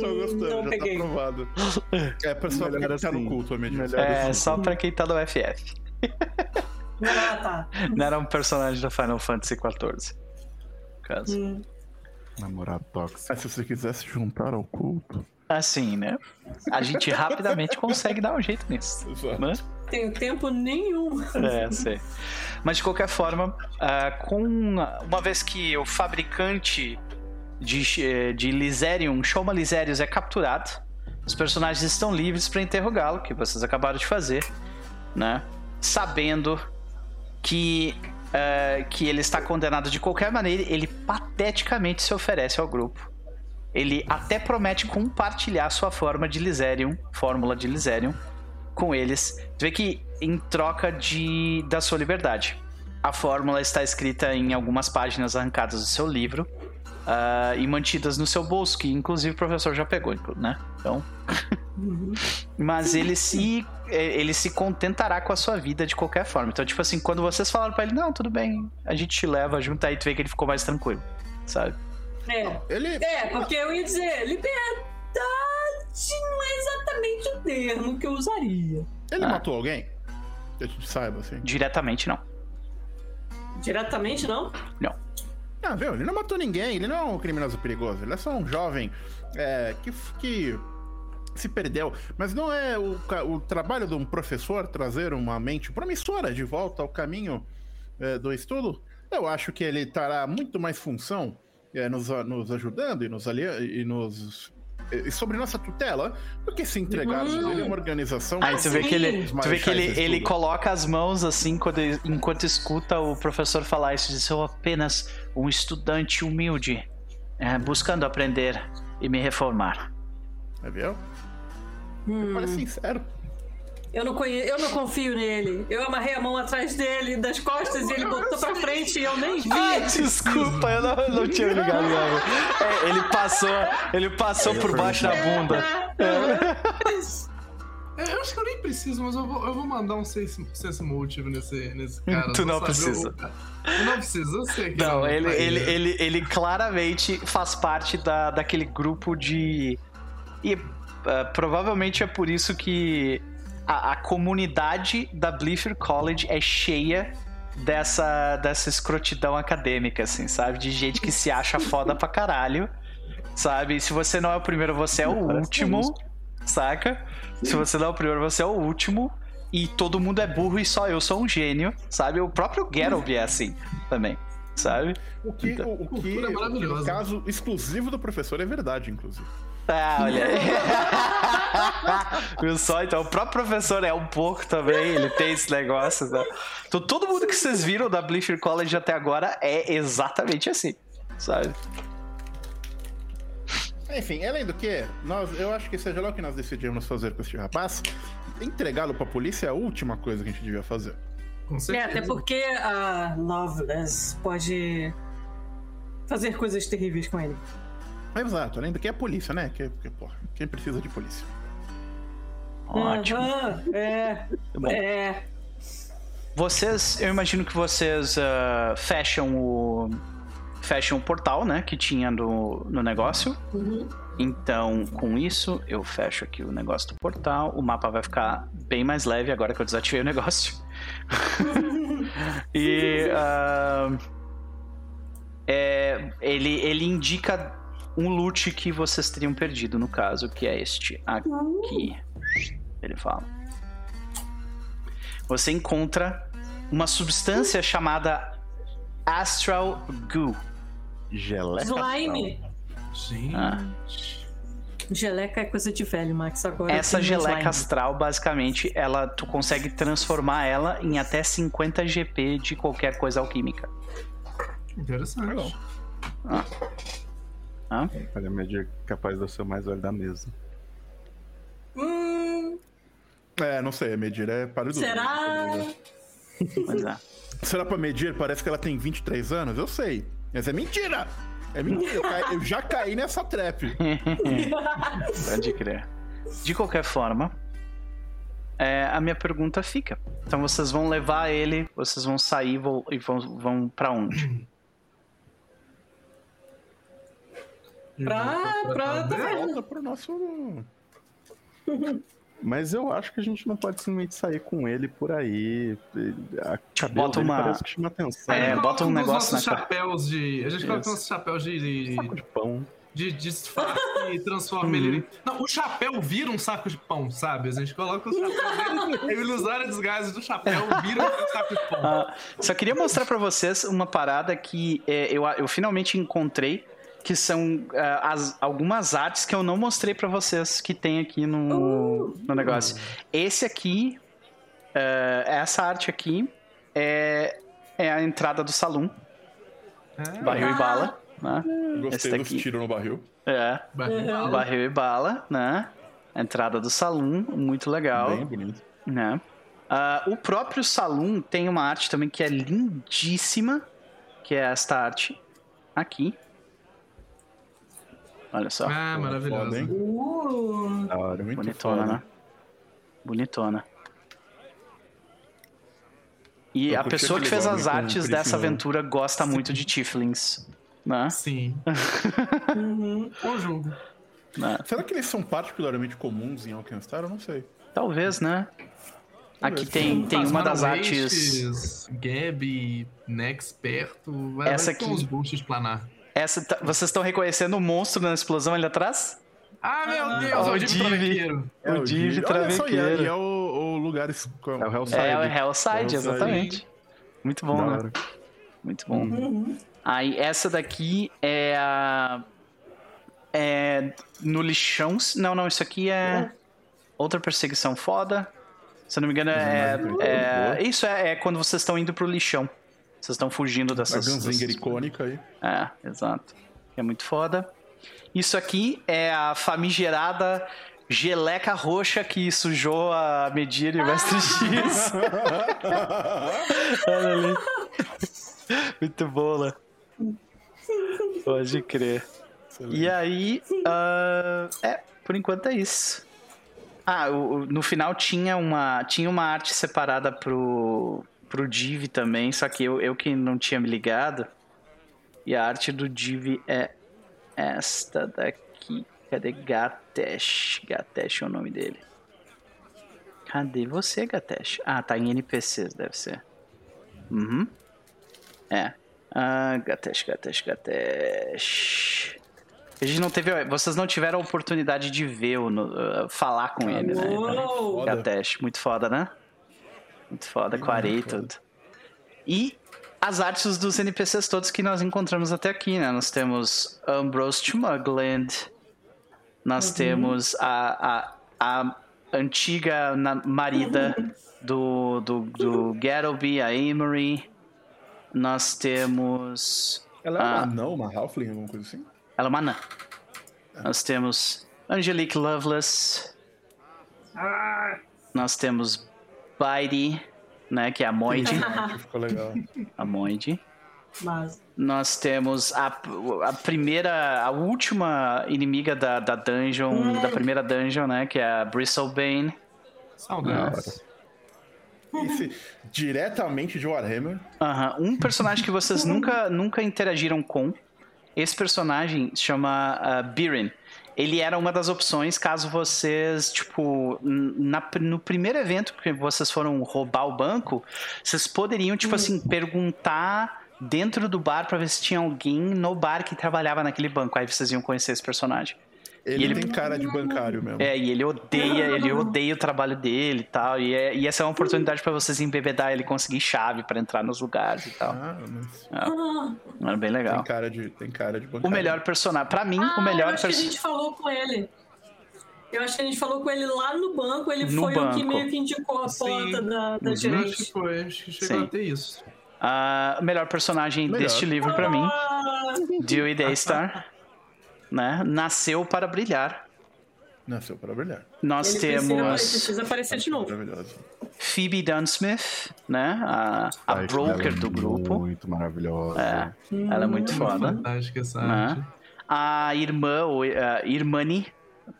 tô gostando, não já tá peguei. tá provado. É pra só pra quem assim. tá no assim. culto, a meditação. É, assim. só pra quem tá no FF. Ah, tá. Não era um personagem da Final Fantasy XIV. Caso. Hum. Namorado tóxico. Ah, se você quiser se juntar ao culto. Assim, né? A gente rapidamente consegue dar um jeito nisso. Né? Tenho tempo nenhum. É, sei. Mas de qualquer forma, uh, com uma vez que o fabricante de, eh, de Lyserium, Shoma Lyserius, é capturado, os personagens estão livres para interrogá-lo, que vocês acabaram de fazer, né? Sabendo que uh, que ele está condenado de qualquer maneira, ele pateticamente se oferece ao grupo. Ele até promete compartilhar sua forma de Lyserium, fórmula de Lyserium, com eles. Você vê que em troca de, da sua liberdade. A fórmula está escrita em algumas páginas arrancadas do seu livro uh, e mantidas no seu bolso, que inclusive o professor já pegou, né? Então. <laughs> Mas ele se é, ele se contentará com a sua vida de qualquer forma. Então, tipo assim, quando vocês falaram para ele, não, tudo bem, a gente te leva junto, aí tu vê que ele ficou mais tranquilo, sabe? É. Ele... É, porque eu ia dizer, liberdade não é exatamente o termo que eu usaria. Ele ah. matou alguém? Que a gente saiba, assim. Diretamente não. Diretamente não? Não. Ah, viu? Ele não matou ninguém, ele não é um criminoso perigoso, ele é só um jovem é, que, que se perdeu. Mas não é o, o, trabalho de um professor trazer uma mente promissora de volta ao caminho é, do estudo? Eu acho que ele terá muito mais função é, nos, nos ajudando e nos, e nos e sobre nossa tutela do que se entregar uhum. ele é uma organização. Aí tu vê que ele, tu vê que ele, ele coloca as mãos assim quando, enquanto escuta o professor falar isso, diz: Eu apenas um estudante humilde, é, buscando aprender e me reformar. É, viu? Hum. Parece sincero. Eu não, conheço, eu não confio nele. Eu amarrei a mão atrás dele, das costas, e ele botou pra frente e eu nem vi. Ah, desculpa, eu não, não tinha ligado, não. É, ele passou, ele passou por baixo da bunda. É. Eu acho que eu nem preciso, mas eu vou, eu vou mandar um sense, sense motive nesse, nesse cara. Tu não precisa. Eu não preciso, eu sei que Não, ele, ele, ele, ele claramente faz parte da, daquele grupo de. E Uh, provavelmente é por isso que a, a, comunidade da Bliffer College é cheia dessa, dessa escrotidão acadêmica, assim, sabe? De gente que se acha foda pra caralho, sabe? Se você não é o primeiro, você é o último, saca? Se você não é o primeiro, você é o último. E todo mundo é burro e só eu sou um gênio, sabe? O próprio Geralt é assim também, sabe? O que, então, o, o que, é o que no caso exclusivo do professor é verdade, inclusive. Ah, olha aí. <laughs> Viu só? Então, o próprio professor é um pouco também, ele tem esse negócio. Né? Então, todo mundo que vocês viram da Bleacher College até agora é exatamente assim, sabe? Enfim, além do que, nós, eu acho que seja lá o que nós decidimos fazer com este rapaz, entregá-lo pra polícia é a última coisa que a gente devia fazer. Com certeza. É, até porque a Loveless pode fazer coisas terríveis com ele. Exato, além do que é a polícia, né? Que, que, porra, quem precisa de polícia? Ótimo. Uhum, é. Bom. É. Vocês, eu imagino que vocês uh, fecham o fecham o portal, né, que tinha no, no negócio. Uhum. Então, com isso, eu fecho aqui o negócio do portal. O mapa vai ficar bem mais leve agora que eu desativei o negócio. <laughs> e uh, é, ele, ele indica um loot que vocês teriam perdido, no caso, que é este aqui. Ele fala. Você encontra uma substância chamada Astral Goo. Geleca. Slime. Gente. Ah. Geleca é coisa de velho, Max. Agora Essa geleca astral, basicamente, ela tu consegue transformar ela em até 50 GP de qualquer coisa alquímica. Interessante. Ah, Olha, medir é capaz de eu ser o mais velho da mesa. Hum, É, não sei, medir é para será? pois é. Será pra medir? Parece que ela tem 23 anos? Eu sei. Mas é mentira! É mentira, eu, caí- eu já caí nessa trap. <laughs> Pode crer. De qualquer forma, é, a minha pergunta fica. Então vocês vão levar ele, vocês vão sair vão- e vão, vão para onde? Pra, pra taverna. Volta pro nosso. <laughs> Mas eu acho que a gente não pode simplesmente sair com ele por aí. A cabelo bota uma- parece que chama atenção. É, bota um negócio nossos na chapéus de. A gente coloca nossos chapéus de. de, Saco de pão. de disfarce e transforma Uhum. ele. Não, o chapéu vira um saco de pão, sabe? A gente coloca o chapéu dele, ele usar a desgaste do chapéu, vira um saco de pão. Ah, só queria mostrar pra vocês uma parada que é, eu, eu finalmente encontrei, que são ah, as- algumas artes que eu não mostrei pra vocês que tem aqui no, no negócio. Esse aqui, ah, essa arte aqui é, é a entrada do salão, É, barril e bala, né? Gostei dos tiros no barril. É, barril. barril e bala, né? A entrada do salão, muito legal. Bem bonito. né? Ah, o próprio salão tem uma arte também que é lindíssima, que é esta arte aqui. Olha só, Ah, hein? Uh, Da hora. Muito bonitona, foda. né? Bonitona. E Eu a pessoa que fez as com artes o dessa aventura gosta muito de Tiflins, né? Sim. uhum. Bom jogo. né? Será que eles são particularmente comuns em Alkenstar? Eu não sei. Talvez, né? Aqui Talvez. tem, tem Faz uma das artes... Gab, Nex perto. Essa aqui. uns boosts planar. Essa, tá- vocês estão reconhecendo o monstro na explosão ali atrás? Ah, meu Deus, Ó, é o Divi. Travequeiro. É o Div Div- é, Travequeiro. e é o, o lugar... É o Hellside. É, o Hellside, exatamente. Muito bom, né? Muito bom. Uhum. Aí, essa daqui é a. É. No lixão. Não, não, isso aqui é. Outra perseguição foda. Se eu não me engano, é. é- isso é, é quando vocês estão indo pro lixão. Vocês estão fugindo A dessas. Gunzinger dessas- icônica aí. É, exato. É muito foda. Isso aqui é a famigerada geleca roxa que sujou a Medir e o Mestre X. <laughs> Olha ali. Muito boa. Pode crer. E aí, ah, é, por enquanto é isso. Ah, o- o- no final tinha uma, tinha uma arte separada pro, pro Div também, só que eu, eu que não tinha me ligado. E a arte do Div é esta daqui. Cadê Gatesh? Gatesh é o nome dele. Cadê você, Gatesh? Ah, tá em NPCs, deve ser. Uhum. É. Ah, Gatesh, Gatesh, Gatesh. A gente não teve. Vocês não tiveram a oportunidade de ver o uh, falar com ele, né? Uou. Foda. Gatesh, muito foda, né? Muito foda, com a areia e tudo. E as artes dos NPCs todos que nós encontramos até aqui, né? Nós temos Ambrose Chumugland, nós temos a, a, a antiga marida <laughs> do, do, do Gattleby, a Amory. Nós temos. Ela é uma Ah. anão, uma halfling, alguma coisa assim? Ela é uma anã. Nós temos Angelique Loveless. Nós temos Bitey, né? Que é a Moide. Ficou legal. a Moide. Mas, Nós temos a, a primeira, a última inimiga da, da dungeon, da primeira dungeon, né? Que é a Bristlebane. Saudades. Esse, diretamente de Warhammer. Aham, Um personagem que vocês nunca, nunca interagiram com. Esse personagem se chama uh, Birin. Ele era uma das opções caso vocês, tipo, na- no primeiro evento que vocês foram roubar o banco, vocês poderiam, tipo assim, perguntar dentro do bar pra ver se tinha alguém no bar que trabalhava naquele banco. Aí vocês iam conhecer esse personagem. Ele, ele, tem cara de bancário mesmo. É, e ele odeia, ele odeia o trabalho dele e tal. E, é, e essa é uma oportunidade para vocês embebedar ele conseguir chave para entrar nos lugares e tal. Ah, mas... é. é bem legal. Tem cara de, tem cara de bancário. O melhor personagem, para mim, ah, o melhor personagem. que a gente falou com ele. Eu acho que a gente falou com ele lá no banco, ele no foi banco. o que meio que indicou a porta da, da gerente. Acho que foi, acho que chegou Sim. a ter isso. Uh, melhor personagem melhor. deste livro para mim, ah! Dewey Daystar, né? Nasceu para brilhar. Nasceu para brilhar. Nós Ele temos. Precisa, aparecer de novo. Phoebe Dunsmith, né? A, a broker é do grupo. Muito maravilhosa. É, hum, ela é muito foda. Fantástica essa né? A irmã, a Irmani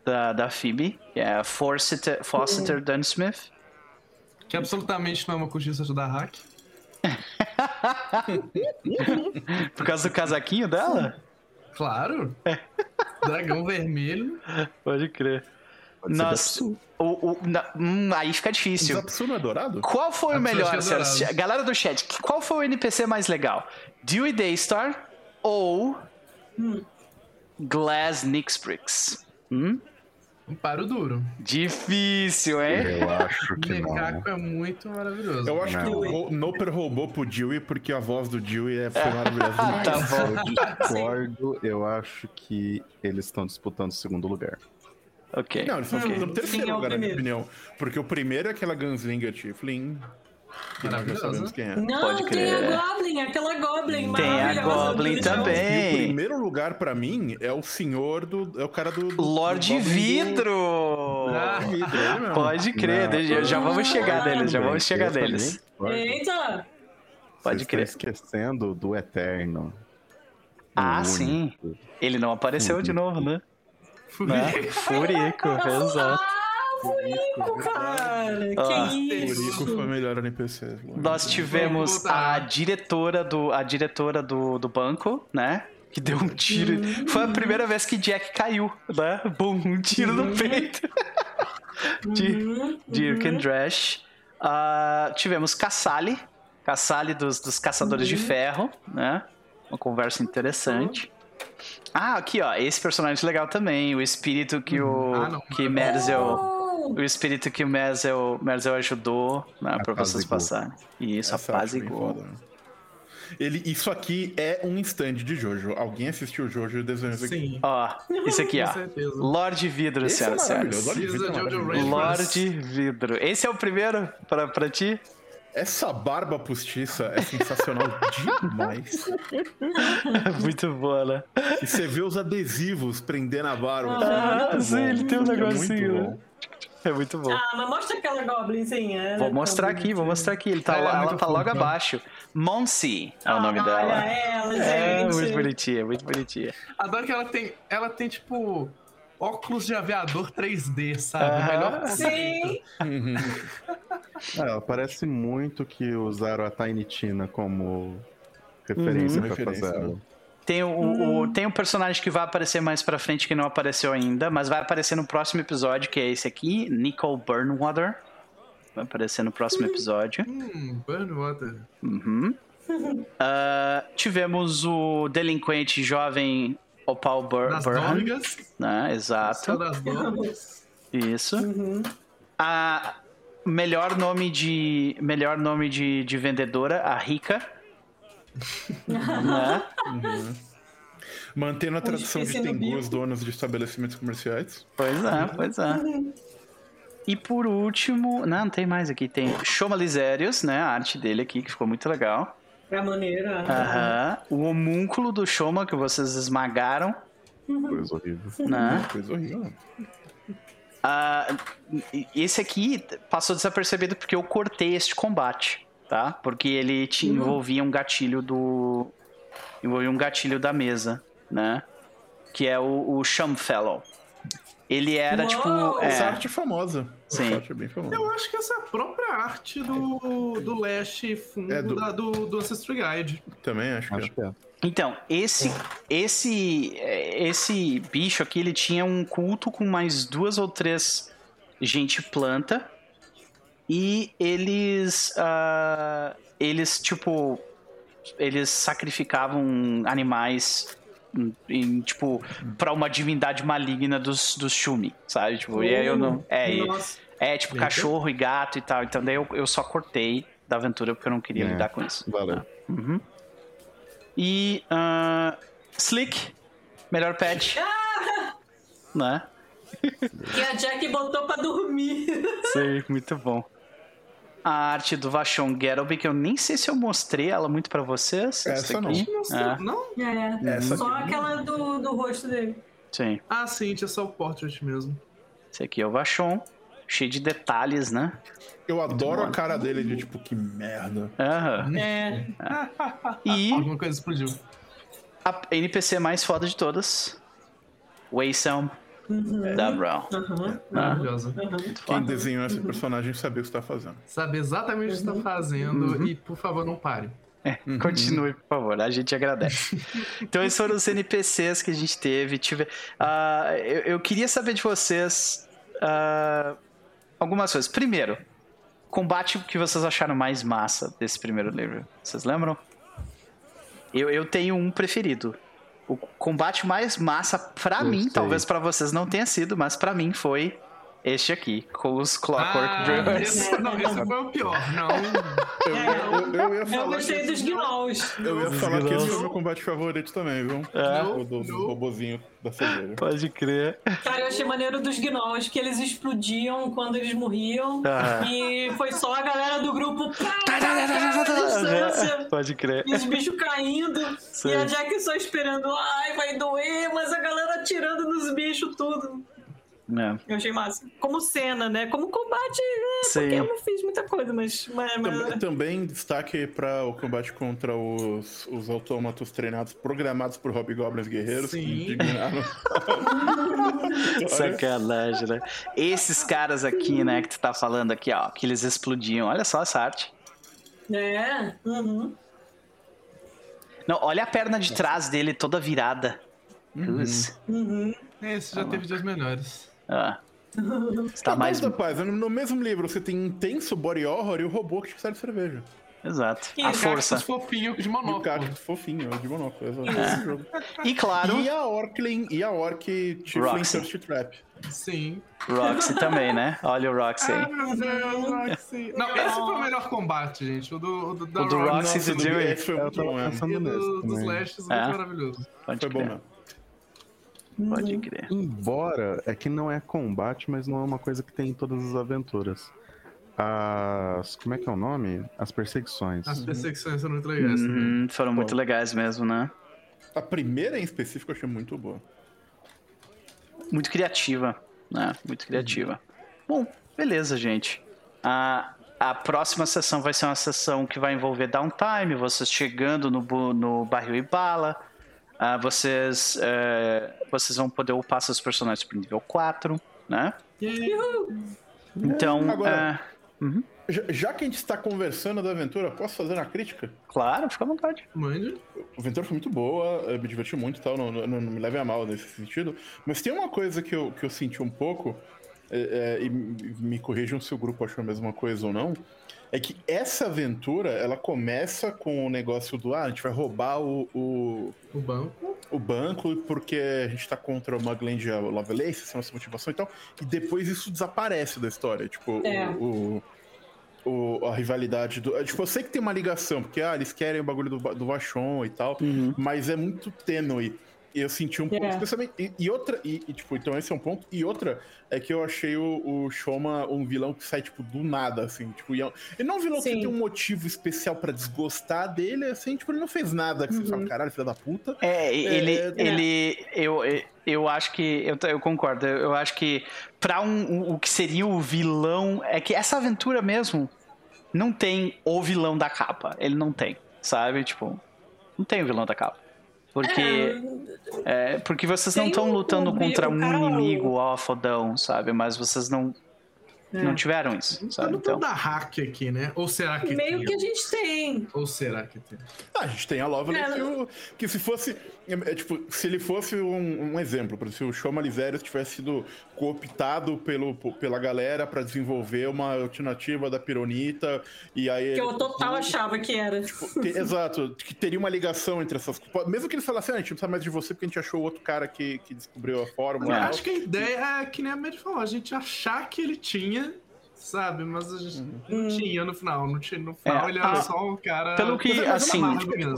da, da Phoebe, que é Forsyther, Foster Dunsmith. Que absolutamente não é uma cochicha da hack. <laughs> Por causa do casaquinho dela? Claro. Dragão vermelho. Pode crer. Pode Nossa, o, o, na, hum, aí fica difícil. Zapsu não é dourado? Qual foi o melhor, senhoras? Galera do chat, qual foi o NPC mais legal? Dewey Daystar ou hum. Glass Nixbricks? Hum? Um paro duro. Difícil, hein? Eu acho que o Macaco é muito maravilhoso. Eu acho não. que o Noper roubou pro Dewey porque a voz do Dewey é, foi maravilhosa. <laughs> tá bom. Eu discordo. Eu acho que eles estão disputando o segundo lugar. Ok. Não, eles estão okay. disputando o terceiro lugar, na minha opinião. Porque o primeiro é aquela Gunslinger Tiflin. Quem é. Não, Pode crer. tem a Goblin, aquela Goblin Tem a Goblin também. E o primeiro lugar pra mim é o senhor do. É o cara do. do Lorde do Vidro! Do... Ah, vidro Pode crer, Não. já vamos chegar neles, já vamos chegar neles. Eita! Pode crer. esquecendo do Eterno. Ah, sim. Ele não apareceu de novo, né? Furico. <laughs> Furico, exato. Furico, cara! Que ah, isso? Furico foi melhor NPC. Nós tivemos a diretora do, a diretora do, do banco, né? Que deu um tiro. Uhum. Foi a primeira vez que Jack caiu, né? Bum, um tiro uhum. no peito. de, uhum. de uhum. Drash. Uh, tivemos Cassali. Cassali dos, dos Caçadores de. Ferro, né? Uma conversa interessante. Ah, aqui, ó. Esse personagem legal também. O espírito que o. Ah, que Merzel o espírito que o Merzel, Merzel ajudou né, para vocês passarem. Isso, Essa apazigou. Né? Ele, isso aqui é um stand de Jojo. Alguém assistiu o Jojo desenhos aqui? Sim. Ó, isso aqui, <laughs> ó. Lorde Vidro, Esse senhoras e senhores. Lorde Vidro, é Lorde Vidro. Esse é o primeiro pra, pra ti? Essa barba postiça é sensacional <laughs> demais. <laughs> Muito boa, né? E você vê os adesivos prendendo a barba. Ah, sim, ele tem um é negocinho. Né? É muito bom. Ah, mas mostra aquela goblinzinha. Vou mostrar aqui, vou mostrar aqui. Ele tá, é, ela tá logo abaixo. Monsi é o nome dela. Olha ela, gente. É muito bonitinha, muito bonitinha. Adoro que ela tem, ela tem tipo óculos de aviador 3D, sabe? Uh Melhor Sim. é, <laughs> ela parece muito que usaram a Tiny Tina como referência uhum. pra fazer ela. Tem o, hum. o, tem um personagem que vai aparecer mais pra frente que não apareceu ainda, mas vai aparecer no próximo episódio, que é esse aqui, Nicole Burnwater. Vai aparecer no próximo hum. episódio. Hum, Burnwater. Uhum. Uh, <laughs> tivemos o delinquente jovem Opal Bur das Burhan. Né? Exato. Das Isso. Uhum. A melhor nome de melhor nome de, de vendedora, a Rica né? Uhum. Mantendo a tradição de Tengu, os donos de estabelecimentos comerciais. Pois é, pois é. E por último, não, não tem mais aqui, tem Shoma Lisérios, né? A arte dele aqui, que ficou muito legal. É a maneira. Aham. O homúnculo do Shoma que vocês esmagaram. Coisa horrível. Né? Coisa horrível. Uh, esse aqui passou desapercebido porque eu cortei este combate tá? Porque ele te uhum. envolvia um gatilho do. envolvia um gatilho da mesa, né? Que é o, o Shumfellow. Ele era, Uou, tipo. É... Essa arte é famosa. Sim. Arte é bem famosa. Eu acho que essa é a própria arte do, do Leste fundo é do... Da, do, do Ancestry Guide. Também acho, acho que é. é. Então, esse, esse, esse bicho aqui, ele tinha um culto com mais duas ou três gente planta e eles. Uh, eles, tipo. Eles sacrificavam animais em, tipo, pra uma divindade maligna dos, dos Shumi, sabe? Tipo, e aí eu não. É, é tipo cachorro e gato e tal. Então daí eu, eu só cortei da aventura porque eu não queria é, lidar com isso. Valeu. Uhum. E. Uh, Slick, melhor pet. Ah! <laughs> né? Que a Jack botou pra dormir. Sim, muito bom a arte do Vachon Geralby, que eu nem sei se eu mostrei ela muito para vocês. Essa não. É. Não? É, Essa só aqui. aquela do, do rosto dele. Sim. Ah, sim, tinha só o portrait mesmo. Esse aqui é o Vachon, cheio de detalhes, né? Eu adoro a cara dele de tipo, que merda. Aham. É. E. <laughs> Alguma coisa explodiu. A NPC mais foda de todas. São Uhum. Da Brown. Uhum. Maravilhosa. Uhum. Quem desenhou esse personagem sabe o que está fazendo. Sabe exatamente o que está uhum. fazendo uhum. e, por favor, não pare. É, continue, por favor, a gente agradece. <laughs> então, esses foram os NPCs que a gente teve. Tive, uh, eu, eu, queria saber de vocês uh, algumas coisas. Primeiro, combate que vocês acharam mais massa desse primeiro livro. Vocês lembram? Eu, eu tenho um preferido o combate mais massa para mim, sei. talvez para vocês não tenha sido, mas para mim foi este aqui, com os Clockwork ah, Brewers. Esse, não, esse foi o pior, não. Eu, eu, eu, ia falar eu gostei dos Gnolls. Eu ia falar que esse foi o meu combate favorito também, viu? É. O do, do robozinho da cerveja. Pode crer. Cara, eu achei maneiro dos Gnolls, que eles explodiam quando eles morriam. Ah. E foi só a galera do grupo. Pode crer. E os bichos caindo. Sim. E a Jack só esperando. Ai, vai doer, mas a galera atirando nos bichos tudo. É. Eu achei massa. Como cena, né? Como combate, é, porque eu não fiz muita coisa, mas. mas, mas... Também, também, destaque para o combate contra os, os autômatos treinados, programados por Hobgoblins Guerreiros. Sim. <laughs> Sacanagem, né? Esses caras aqui, né, que tu tá falando aqui, ó, que eles explodiam. Olha só essa arte. É. Uhum. Não, olha a perna de trás dele toda virada. Uhum. Uhum. Esse já tá teve dias melhores. Ah. Está <laughs> mais. Rapaz, no mesmo livro você tem intenso body horror e o robô que te serve cerveja. Exato. E a força. fofinho de monóculo. E o cactus fofinho de monóculo. É. E claro. E a Orklin e a Orc Tiflin Thirst Trap. Sim. Roxy também, né? Olha o Roxy aí. Ah, meu Deus, Roxy. <laughs> Não, esse foi o melhor combate, gente. O do, o do, o do Roxy do Dewey. Foi muito bom, é. E do, dos Lashes, é. muito maravilhoso. Pode foi bom mesmo. Pode uhum. crer. Embora é que não é combate, mas não é uma coisa que tem em todas as aventuras. As. Como é que é o nome? As perseguições. As perseguições foram muito legais. Uhum, foram muito legais mesmo, né? A primeira em específico eu achei muito boa. Muito criativa, né? Muito criativa. Uhum. Bom, beleza, gente. A, a próxima sessão vai ser uma sessão que vai envolver downtime, vocês chegando no, no barril e bala Uh, vocês, uh, vocês vão poder upar seus personagens para nível 4, né? Então. Agora, uh, uhum. já, já, que a gente está conversando da aventura, posso fazer uma crítica? Claro, fica à vontade. Mande. A aventura foi muito boa, me diverti muito e tal, não, não, não, me leve a mal nesse sentido. Mas tem uma coisa que eu, que eu senti um pouco, é, é, e me corrijam se o grupo achou a mesma coisa ou não é que essa aventura, ela começa com o negócio do, ah, a gente vai roubar o... O, o banco. O banco, porque a gente tá contra o Mugland e a Lovelace, essa é a nossa motivação e tal, e depois isso desaparece da história, tipo, é. o, o, o, a rivalidade do... Tipo, eu sei que tem uma ligação, porque, ah, eles querem o bagulho do, do Vachon e tal, uhum. mas é muito tênue eu senti um pouco, é. especialmente. E, e outra, e, e, tipo, então esse é um ponto. E outra é que eu achei o, o Shoma um vilão que sai, tipo, do nada, assim. Tipo, e, é ele não é um vilão Sim. que tem um motivo especial pra desgostar dele, assim, tipo, ele não fez nada que uhum. você fala, caralho, filho da puta. É, ele. É, ele eu, eu acho que. Eu, eu concordo. Eu acho que pra um, o que seria o vilão. É que essa aventura mesmo não tem o vilão da capa. Ele não tem, sabe? Tipo, não tem o vilão da capa. Porque, é, é porque vocês não estão lutando contra um inimigo, ó, fodão, sabe? Mas vocês não. É. Não tiveram isso. Tá sabe? Não então... da hack aqui, né? Ou será que Meio tem? que a gente tem. Ou será que tem? Ah, a gente tem a Lovely é. que, que, se fosse. É, tipo, se ele fosse um, um exemplo, se o Shoma Lizeres tivesse sido cooptado pelo, pela galera para desenvolver uma alternativa da Pironita, e aí. Que eu total achava que era. Tipo, te, exato, que teria uma ligação entre essas. Mesmo que eles falassem, ah, a gente não sabe mais de você porque a gente achou outro cara que, que descobriu a fórmula. Eu acho que a ideia é que nem a Mad falou, a gente achar que ele tinha sabe? Mas a gente não uhum. tinha no final. Não tinha, no final é, ele era a, só um cara. Pelo que, é assim.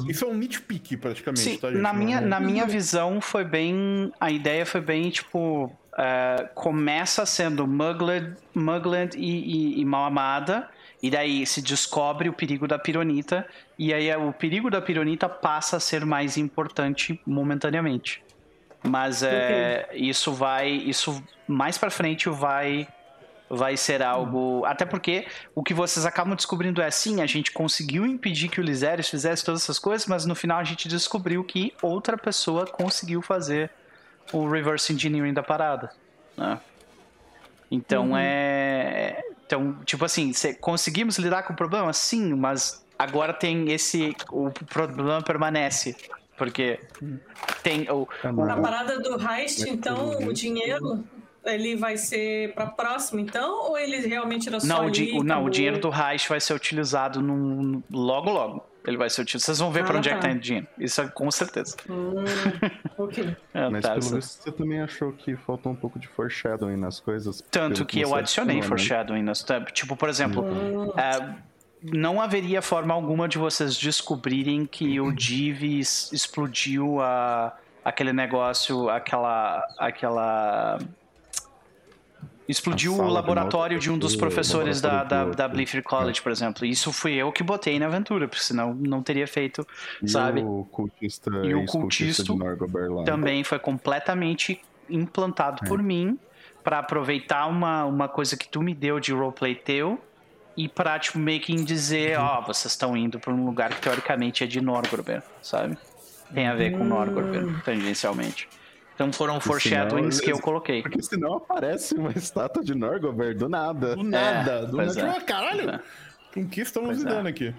Isso é um nitpick, praticamente. Sim, tá, na, minha, na minha visão, foi bem. A ideia foi bem, tipo. Uh, começa sendo Mugland, Mugland e, e, e mal amada. E daí se descobre o perigo da pironita. E aí o perigo da pironita passa a ser mais importante momentaneamente. Mas é, isso vai. Isso mais pra frente vai vai ser algo. Até porque o que vocês acabam descobrindo é sim, a gente conseguiu impedir que o Lisérios fizesse todas essas coisas, mas no final a gente descobriu que outra pessoa conseguiu fazer o reverse engineering da parada. Né? Então uhum. é. Então, tipo assim, conseguimos lidar com o problema? Sim, mas agora tem esse. O problema permanece. Porque tem o. A parada do heist, então, o dinheiro ele vai ser para próximo, então? Ou ele realmente era só não, ali, o, não, o dinheiro do Reich vai ser utilizado num, logo, logo. Ele vai ser utilizado. Vocês vão ver ah, para onde tá. é que tá indo dinheiro. Isso é com certeza. Hum, ok. <laughs> é, Mas tá, pelo visto você também achou que faltou um pouco de foreshadowing nas coisas. Tanto que, que eu adicionei né? foreshadowing nas. Tipo, por exemplo, hum. uh, não haveria forma alguma de vocês descobrirem que o <clears throat> Div explodiu a, aquele negócio, aquela. aquela Explodiu o laboratório de, de um dos professores da, da, da Blifford College, por exemplo. Isso fui eu que botei na aventura, porque senão não teria feito, e sabe? O cultista e o cultista também foi completamente implantado é. por mim para aproveitar uma, uma coisa que tu me deu de roleplay teu e pra, tipo, meio que dizer, uhum. ó, oh, vocês estão indo pra um lugar que teoricamente é de Norgorber, sabe? Tem a ver com Norgorber, hum. tangencialmente. Então foram foreshadowings senão, que eu coloquei. Porque senão aparece uma estátua de Norgover do nada. Do nada. É, do nada. É. Caralho! É. Com que estamos pois lidando é. aqui?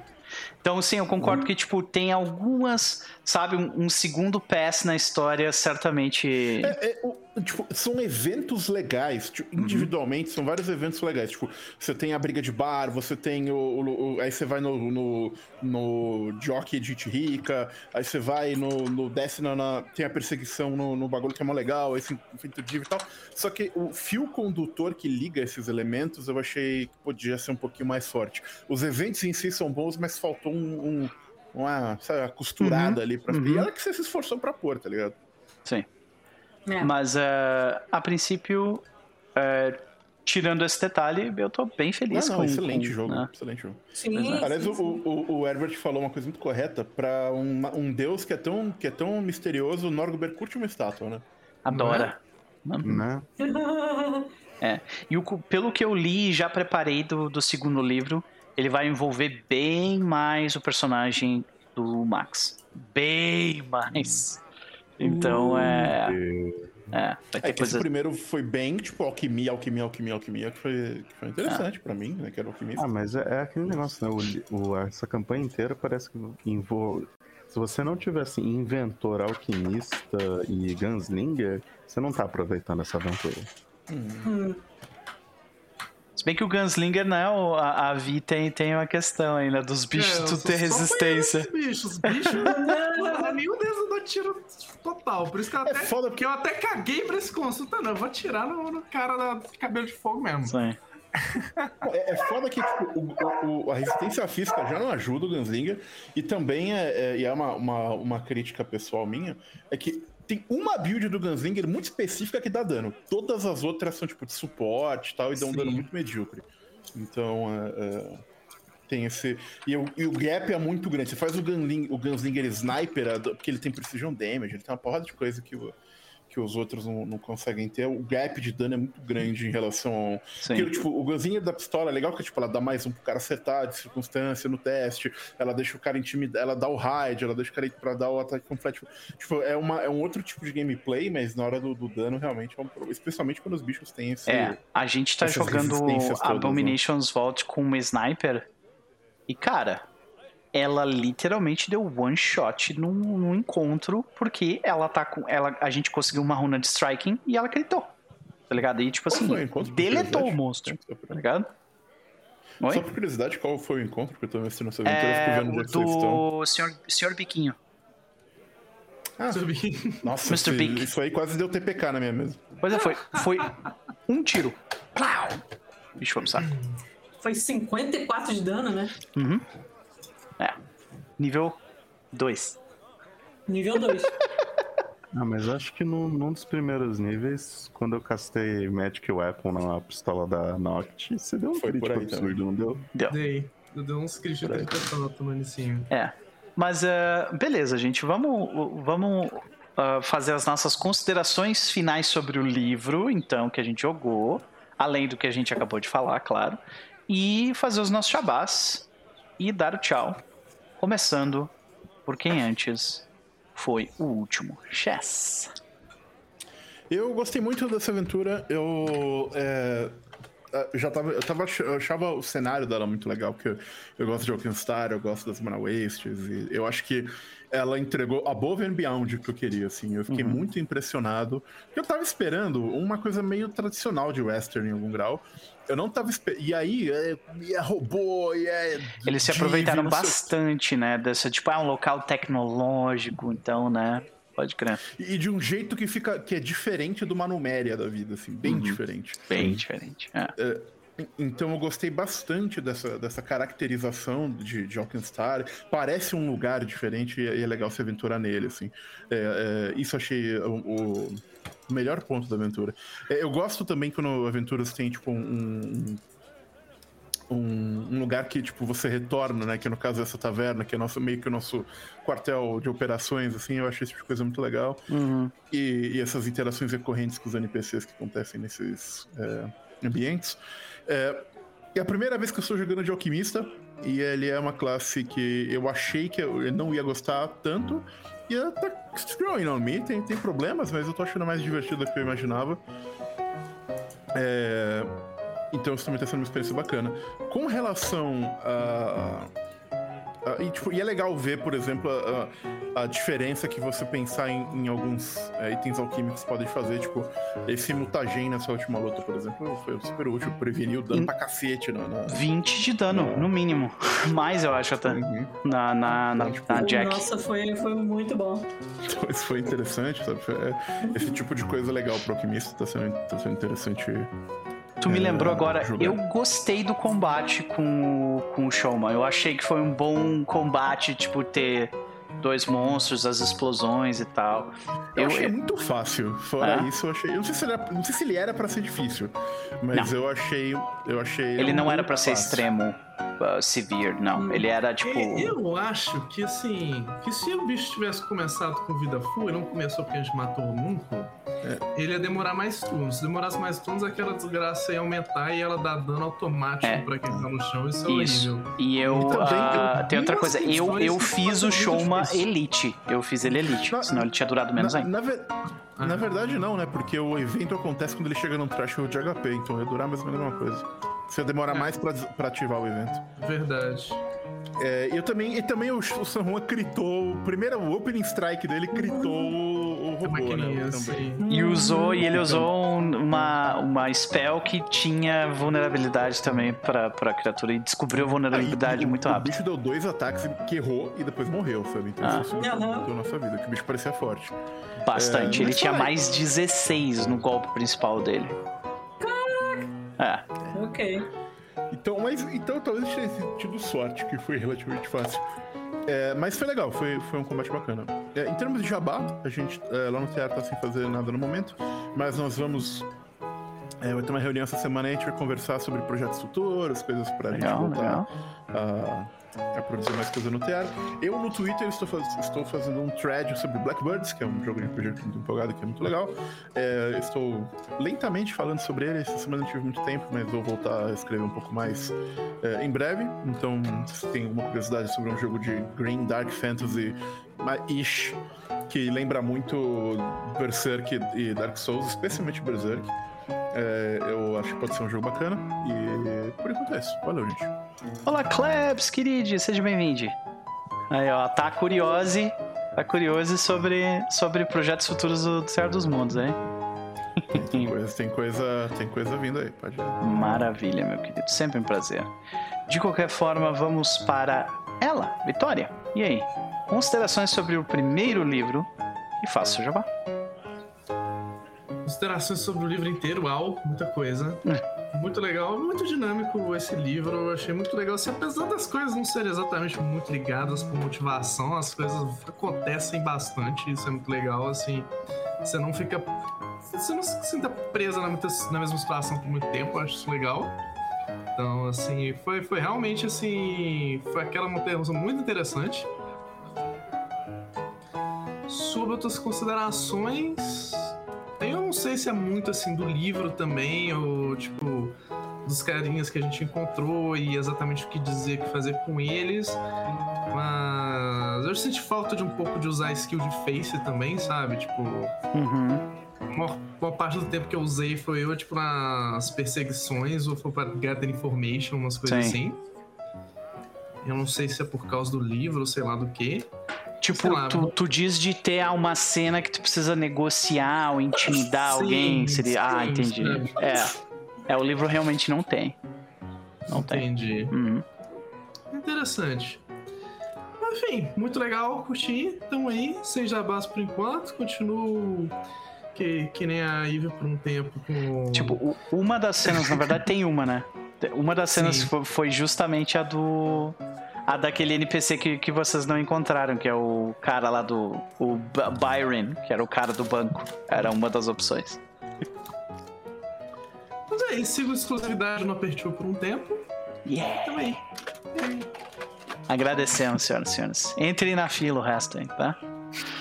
Então, sim, eu concordo uhum. que, tipo, tem algumas, sabe, um, um segundo pass na história, certamente. É, é, o, tipo, são eventos legais, tipo, uhum. individualmente, são vários eventos legais. Tipo, você tem a briga de bar, você tem o. o, o aí você vai no, no, no Jockey de Rica, aí você vai no. no desce na, na, Tem a perseguição no, no bagulho que é mó legal, esse feito de e tal. Só que o fio condutor que liga esses elementos eu achei que podia ser um pouquinho mais forte. Os eventos em si são bons, mas faltou um, um uma sabe, costurada uhum, ali pra. Uhum. E ela que você se esforçou pra pôr, tá ligado? Sim. É. Mas uh, a princípio, uh, tirando esse detalhe, eu tô bem feliz não, não, com excelente com, jogo, né? excelente jogo. Sim, Aliás, o, o, o, Herbert falou uma coisa muito correta para um, um deus que é tão, que é tão misterioso, o curte uma estátua, né? Adora. Não é? Né? <laughs> é. E o, pelo que eu li e já preparei do, do segundo livro, ele vai envolver bem mais o personagem do Max. Bem mais. Então é. É, vai ter é coisa... esse primeiro foi bem, tipo, alquimia, alquimia, alquimia, alquimia, que foi, que foi interessante ah. pra mim, né? Que era alquimista. Ah, mas é, é aquele negócio, né? O, o, essa campanha inteira parece que envolve. Se você não tivesse inventor, alquimista e gunslinger, você não tá aproveitando essa aventura. Hum. Se bem que o Gunslinger, né, a, a Vi tem, tem uma questão ainda dos bichos é, tu ter resistência. Bichos, bichos <laughs> não, nenhum deles dá tiro total. Por isso que eu é até, é foda porque eu até caguei pra esse consulta, não. Eu vou tirar no, no cara da cabelo de fogo mesmo. Sim. é, é foda que tipo, o, o, a resistência física já não ajuda o Gunslinger. E também é, é, e é uma, uma, uma crítica pessoal minha, é que tem uma build do Gunslinger muito específica que dá dano. Todas as outras são tipo de suporte e tal, e dão Sim. um dano muito medíocre. Então, é, é, tem esse. E, o, e, o gap é muito grande. Você faz o, Gunling, o Gunslinger Sniper, porque ele tem Precision Damage, ele tem uma porrada de coisa que o, que os outros não, não, conseguem ter. O gap de dano é muito grande em relação ao. Porque, tipo, o gozinho da pistola é legal que tipo, ela dá mais um pro cara acertar de circunstância no teste, ela deixa o cara intimidar, ela dá o raid, ela deixa o cara ir pra dar o ataque completo. Tipo, é, uma, é um outro tipo de gameplay, mas na hora do, do dano realmente é um problema. Especialmente quando os bichos têm esse. É, a gente tá jogando todas, né? Abominations né? Vault com uma sniper. E, cara, ela literalmente deu one shot num, num, encontro, porque ela tá com. Ela, a gente conseguiu uma runa de striking e ela gritou. Tá ligado? E tipo assim, deletou o monstro. Tá ligado? Oi? Só por curiosidade, qual foi o encontro que eu tô investindo nessa aventura? É, o do senhor, senhor Biquinho. Ah, Nossa, Mr. Big. Isso aí quase deu TPK na minha mesa. Pois é, foi, foi um tiro. Plau! Bicho, vamos lá. Foi 54 de dano, né? Uhum. É. Nível 2. Nível 2. <laughs> Ah, mas acho que no, num dos primeiros níveis, quando eu castei Magic Weapon na pistola da Noct, você deu um Foi crítico absurdo, não deu? Deu. Dei. Eu dei uns críticos de tanto inicinho. É. Mas, uh, beleza, gente. Vamos, vamos uh, fazer as nossas considerações finais sobre o livro, então, que a gente jogou. Além do que a gente acabou de falar, claro. E fazer os nossos chabás. E dar o tchau Começando por quem antes foi o último Chess. Eu gostei muito dessa aventura. Eu é, já tava, eu tava, eu achava o cenário dela muito legal, porque eu, eu gosto de Alkenstar, eu gosto das Mana Wastes, e eu acho que ela entregou above and beyond que eu queria, assim. Eu fiquei uhum. muito impressionado. Eu tava esperando uma coisa meio tradicional de western em algum grau. Eu não tava esperando. E aí, é, e é robô, e é. Eles se aproveitaram bastante, né? Dessa, tipo, é um local tecnológico, então, né? Pode crer. E de um jeito que fica. que é diferente do Manuméria da vida, assim, bem uhum. diferente. Bem diferente. É. É, então eu gostei bastante dessa, dessa caracterização de, de Alkenstar. Parece um lugar diferente e é legal se aventurar nele, assim. É, é, isso achei o, o, melhor ponto da aventura. É, eu gosto também quando aventuras têm, tipo, um, um, um, lugar que, tipo, você retorna, né? Que no caso é essa taverna, que é nosso, meio que o nosso quartel de operações, assim. Eu achei esse tipo de coisa muito legal. Uhum. E, e, essas interações recorrentes com os NPCs que acontecem nesses é, ambientes. É, é a primeira vez que eu estou jogando de alquimista, e ele é uma classe que eu achei que eu não ia gostar tanto, e ela tá growing on me, tem, tem problemas, mas eu tô achando mais divertida do que eu imaginava. É, então isso também tá sendo uma experiência bacana. Com relação a Uh, e, tipo, e, é legal ver, por exemplo, a, a diferença que você pensar em, em alguns uh, itens alquímicos podem fazer. Tipo, esse mutagen nessa última luta, por exemplo, foi super útil. Preveniu dano in... pra cacete. Na, na... 20 de dano, no mínimo. <laughs> Mais, eu acho, até. Uhum. Na, na, na, tipo, na Jack. Nossa, foi, foi muito bom. Então, <laughs> isso foi interessante, sabe? É, esse tipo de coisa legal pro alquimista tá sendo, tá sendo interessante Tu me lembrou agora, eu gostei do combate com, com o Showman. Eu achei que foi um bom combate, tipo, ter dois monstros, as explosões e tal. Eu, eu achei eu... muito fácil. Fora isso, eu achei. Eu não sei se ele era, não sei se ele era para ser difícil, mas não. eu achei. Eu achei. Ele não era para ser extremo uh, severe, não. Ele era tipo. Eu acho que assim, que se o bicho tivesse começado com vida full e não começou porque a gente matou o Nunco, é. Ele ia demorar mais turnos. Se demorasse mais turnos, aquela desgraça ia aumentar e ela dá dano automático é. pra quem tá no chão. Isso é isso. horrível. E eu. E também, uh, eu tem outra coisa. Eu, eu fiz o Showma Elite. Eu fiz ele Elite. Na, senão ele tinha durado menos na, ainda. Na, ve ah. na, verdade, não, né? Porque o evento acontece quando ele chega num threshold de HP. Então ia durar mais ou menos a mesma coisa. Você demora é. mais pra, pra ativar o evento. Verdade. É, eu também, e também o, o San Juan critou, primeiro o opening strike dele critou o, o robô, né? Também. E usou, e ele usou uma, uma spell que tinha vulnerabilidade também pra, pra criatura e descobriu a vulnerabilidade muito rápido. O bicho deu dois ataques que errou e depois morreu, sabe? Então ah. isso mudou nossa vida, que o bicho parecia forte. Bastante, é, ele tinha mais 16 no golpe principal dele. É. Ok. Então, mas, então talvez tenha tido sorte, que foi relativamente fácil. É, mas foi legal, foi, foi um combate bacana. É, em termos de jabá, a gente é, lá no teatro tá sem fazer nada no momento, mas nós vamos. É, vai ter uma reunião essa semana e a gente vai conversar sobre projetos futuros, coisas pra legal, gente voltar a, a produzir mais coisa no TR. Eu no Twitter estou, faz, estou fazendo um thread sobre Blackbirds, que é um jogo de RPG muito empolgado, que é muito legal. É, estou lentamente falando sobre ele, essa semana não tive muito tempo, mas vou voltar a escrever um pouco mais é, em breve. Então, se tem alguma curiosidade sobre um jogo de Green Dark Fantasy ish, que lembra muito Berserk e Dark Souls, especialmente Berserk. É, eu acho que pode ser um jogo bacana. E por enquanto é isso. Valeu, gente. Olá, Klebs, querido, seja bem-vindo. Aí, ó, tá curioso, tá curioso sobre, sobre projetos futuros do, Senhor dos Mundos, hein? Tem coisa, tem coisa, tem coisa vindo aí, pode ir. Maravilha, meu querido, sempre um prazer. De qualquer forma, vamos para ela, Vitória. E aí? Considerações sobre o primeiro livro e faça o jabá. Considerações sobre o livro inteiro, uau, muita coisa. Muito legal, muito dinâmico esse livro. Eu achei muito legal. Assim, apesar das coisas não serem exatamente muito ligadas por motivação, as coisas acontecem bastante. Isso é muito legal. Assim, você não fica. Você não se sinta presa na, muita, na mesma situação por muito tempo. Eu acho isso legal. Então, assim, foi, foi realmente assim. Foi aquela montanha muito interessante. Sobre outras considerações eu não sei se é muito assim do livro também, ou tipo, dos carinhas que a gente encontrou e exatamente o que dizer, o que fazer com eles. Mas eu senti falta de um pouco de usar skill de face também, sabe? Tipo. Uhum. Uma, uma, parte do tempo que eu usei foi eu, tipo, nas perseguições, ou foi para gather information, umas coisas Sim. assim. Eu não sei se é por causa do livro, ou sei lá do que. Tipo, lá, tu, tu, diz de ter uma cena que tu precisa negociar ou intimidar sim, alguém. Seria... Ah, sim, ah, entendi. É. é, o livro realmente não tem. Não entendi. tem. Uhum. Interessante. Enfim, muito legal, curti. Então aí, sem jabás por enquanto. Continuo que, que nem a Ivy por um tempo com. Tipo, uma das cenas, na verdade, tem uma, né? Uma das cenas foi justamente a do a daquele NPC que, que vocês não encontraram, que é o cara lá do. O Byron, que era o cara do banco. Era uma das opções. Mas é, sigo exclusividade no Apertiu por um tempo. Yeah! Também. Agradecemos, senhoras e senhores. Entre na fila o resto aí, tá?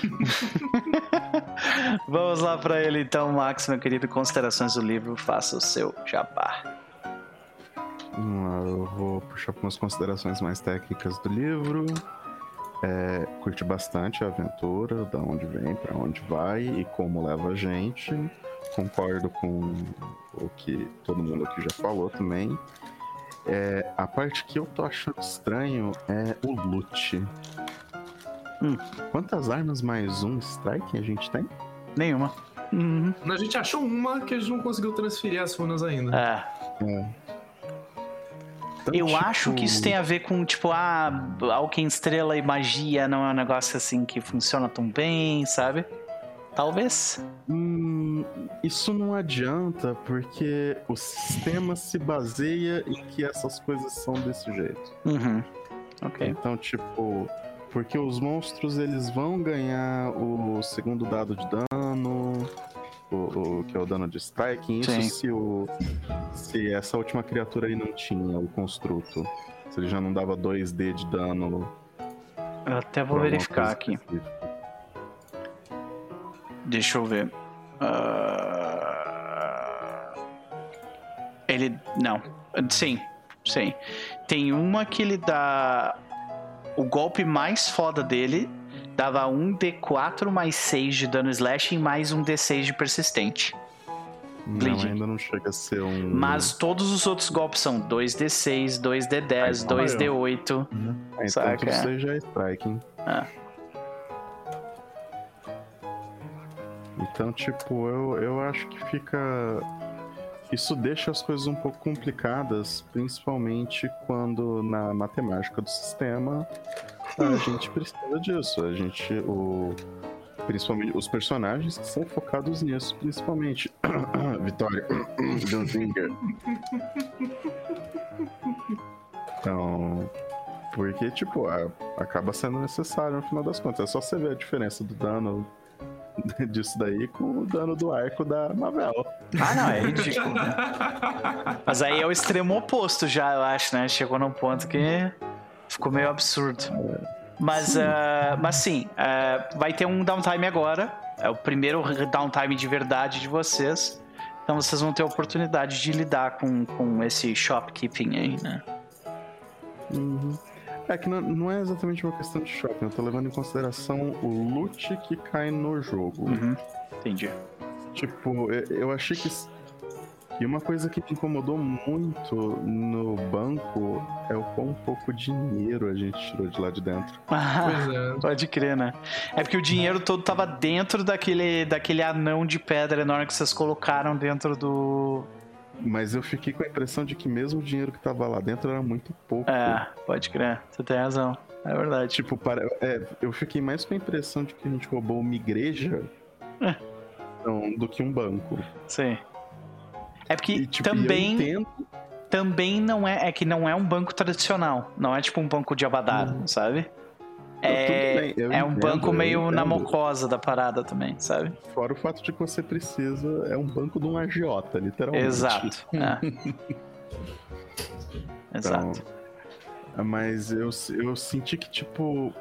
<laughs> Vamos lá para ele então, Max, meu querido. Considerações do livro, faça o seu jabá. Eu vou puxar para umas considerações mais técnicas do livro. É, curti bastante a aventura, da onde vem, para onde vai e como leva a gente. Concordo com o que todo mundo aqui já falou também. É, a parte que eu tô achando estranho é o loot. Hum, quantas armas mais um strike a gente tem? Nenhuma. Uhum. A gente achou uma que a gente não conseguiu transferir as runas ainda. É. é. Então, eu tipo... acho que isso tem a ver com, tipo, ah, Alquim Estrela e magia não é um negócio assim que funciona tão bem, sabe? Talvez. Hum, isso não adianta, porque o sistema se baseia em que essas coisas são desse jeito. Uhum. Ok. Então, tipo, porque os monstros eles vão ganhar o segundo dado de dano, o, o, que é o dano de striking. Isso se, o, se essa última criatura aí não tinha o construto. Se ele já não dava 2D de dano. Eu até vou verificar aqui. Deixa eu ver. Uh... Ele. Não. Sim, sim. Tem uma que ele dá. O golpe mais foda dele dava 1d4 mais 6 de dano slashing mais um d6 de persistente. Não, ainda não chega a ser um. Mas todos os outros golpes são 2d6, 2d10, 2d8. Uhum. Então saca? isso já é striking. Ah. Então, tipo, eu, eu acho que fica. Isso deixa as coisas um pouco complicadas, principalmente quando na matemática do sistema a gente precisa disso. A gente, o, principalmente os personagens que são focados nisso, principalmente. <coughs> Vitória, <coughs> Gunzinger. Então, porque, tipo, acaba sendo necessário no final das contas. É só você ver a diferença do dano <laughs> disso daí com o dano do arco da Mavel. Ah, não, é ridículo, né? Mas aí é o extremo oposto já, eu acho, né? Chegou num ponto que ficou meio absurdo. Mas, uh, mas sim, uh, vai ter um downtime agora. É o primeiro downtime de verdade de vocês. Então vocês vão ter a oportunidade de lidar com, com esse shopkeeping aí, né? Uhum. É que não, não, é exatamente uma questão de shopping, eu tô levando em consideração o loot que cai no jogo. Uhum. Entendi. Tipo, eu achei que e uma coisa que me incomodou muito no banco é o quão pouco dinheiro a gente tirou de lá de dentro. <laughs> Ah, é. <laughs> Pode crer, né? É porque o dinheiro todo tava dentro daquele, daquele anão de pedra enorme que vocês colocaram dentro do. Mas eu fiquei com a impressão de que mesmo o dinheiro que tava lá dentro era muito pouco. É, pode crer. Você tem razão. É verdade. Tipo, para... É, eu fiquei mais com a impressão de que a gente roubou uma igreja é. então, do que um banco. Sim. É porque e, tipo, também. Também não é. É que não é um banco tradicional. Não é tipo um banco de Abadar, uhum. sabe? É, é um banco meio na mocosa da parada também, sabe? Fora o fato de que você precisa. É um banco de um agiota, literalmente. Exato. <laughs> É. Exato. Então, mas eu, eu senti que, tipo.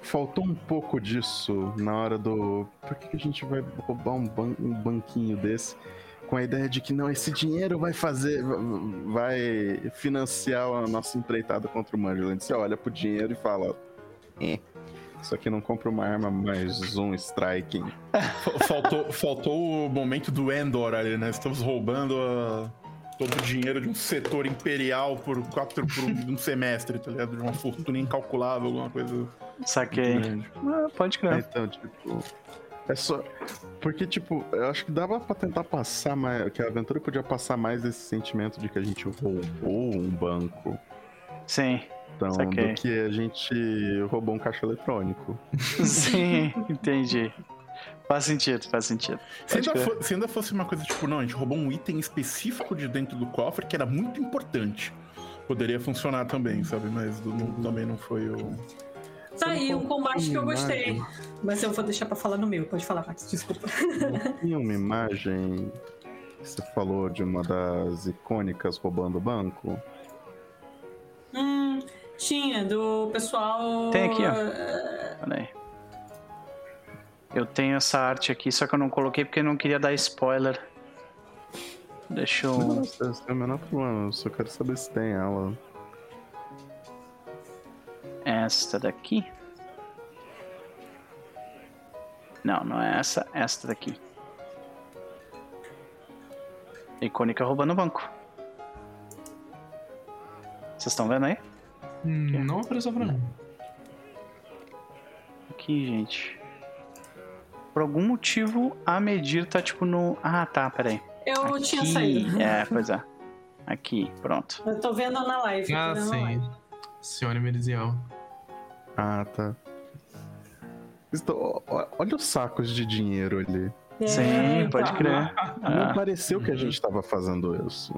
Faltou um pouco disso na hora do. Por que, que a gente vai roubar um, ban um banquinho desse? Com a ideia de que não, esse dinheiro vai fazer, vai financiar a nossa empreitada contra o Mangeland. Você olha pro dinheiro e fala, eh, isso aqui não compra uma arma mais um striking. Faltou, faltou o momento do Endor ali, né? Estamos roubando a, todo o dinheiro de um setor imperial por quatro por um semestre, tá ligado? De uma fortuna incalculável, alguma coisa. Saquei. Ah, pode crer. Então, tipo é só. Porque, tipo, eu acho que dava pra tentar passar mais. Que a aventura podia passar mais esse sentimento de que a gente roubou um banco. Sim. Então, saquei. do que a gente roubou um caixa eletrônico. <laughs> Sim, entendi. Faz sentido, faz sentido. Se ainda, for, se ainda, fosse uma coisa tipo, não, a gente roubou um item específico de dentro do cofre que era muito importante. Poderia funcionar também, sabe? Mas não, também não foi o. Tá aí um combate que eu gostei. Mas eu vou deixar pra falar no meu. Pode falar, Max, desculpa. Tinha uma imagem que você falou de uma das icônicas roubando o banco? Hum, tinha, do pessoal. Tem aqui, ó. Uh... Olha aí. Eu tenho essa arte aqui, só que eu não coloquei porque eu não queria dar spoiler. Deixa eu. Nossa, esse é o menor problema, eu só quero saber se tem ela esta daqui. Não, não é essa, esta daqui. Icônica roubando o banco. Vocês estão vendo aí? Hum, não apareceu pra mim. Aqui, gente. Por algum motivo, a medir tá tipo no. Ah, tá, peraí. Eu Aqui... tinha saído. É, pois é. Aqui, pronto. Eu tô vendo na live. Ah, sim. Live. Sione Merizial. Ah, tá. Olha os sacos de dinheiro ali. É, Sim, pode tá. crer. Não ah. pareceu que a gente estava fazendo isso.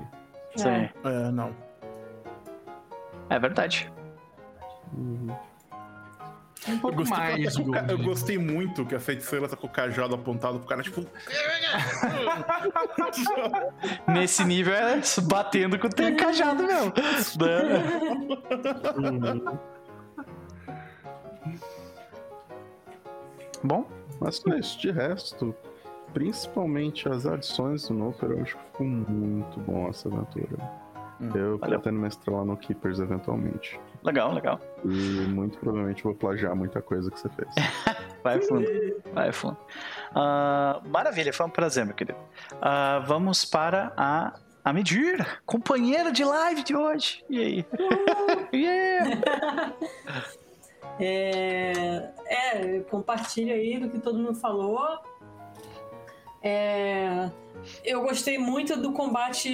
Sim. É. é, não. É verdade. Uhum. Um pouco eu mais. eu gostei muito que a feiticeira tá com o cajado apontado pro cara, tipo. <laughs> Nesse nível é batendo com o cajado mesmo. <laughs> <laughs> Bom. Mas isso, de resto, principalmente as adições do Noper, eu acho que ficou muito bom essa aventura. Hum, eu valeu. pretendo mestrar lá no Keepers eventualmente. Legal, legal. E muito provavelmente vou plagiar muita coisa que você fez. <laughs> vai fundo, vai fundo. Uh, maravilha, foi um prazer, meu querido. Uh, vamos para a a medir, companheira de live de hoje. E aí? <laughs> <laughs> Yeah! É, é, compartilha aí do que todo mundo falou. É, eu gostei muito do combate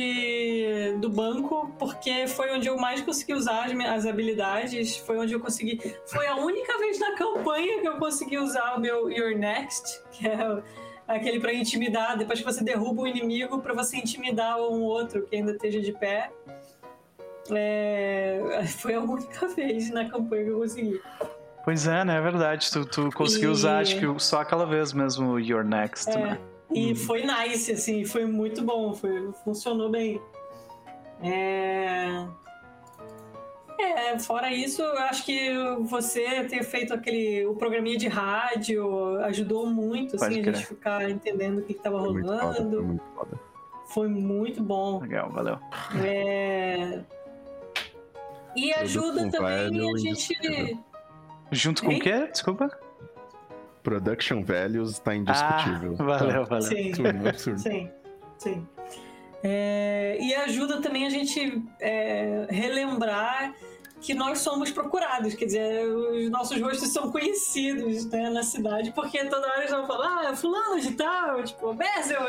do banco, porque foi onde eu mais consegui usar as, as habilidades. Foi onde eu consegui. Foi a única vez na campanha que eu consegui usar o meu Your Next, que é aquele para intimidar. Depois que você derruba o inimigo, para você intimidar um outro que ainda esteja de pé. É, <laughs> foi a única vez na campanha que eu consegui. Pois é, né? É verdade. Tu, tu conseguiu e... usar, acho que só aquela vez mesmo, Your Next, é, né? E hum. foi nice, assim, foi muito bom, foi, funcionou bem. É... É, fora isso, eu acho que você ter feito aquele o programinha de rádio ajudou muito, assim, a gente ficar entendendo o que estava rolando. Foda, foi muito foda. Foi muito bom. Legal, valeu. É... E ajuda também a gente. Junto com o quê? Desculpa? Production Values está indiscutível. Ah, valeu, valeu. Sim, absurdo. <laughs> sim. sim. É, e ajuda também a gente é, relembrar que nós somos procurados, quer dizer, os nossos rostos são conhecidos né, na cidade, porque toda hora eles vão falar, ah, fulano de tal, tipo, Bessel,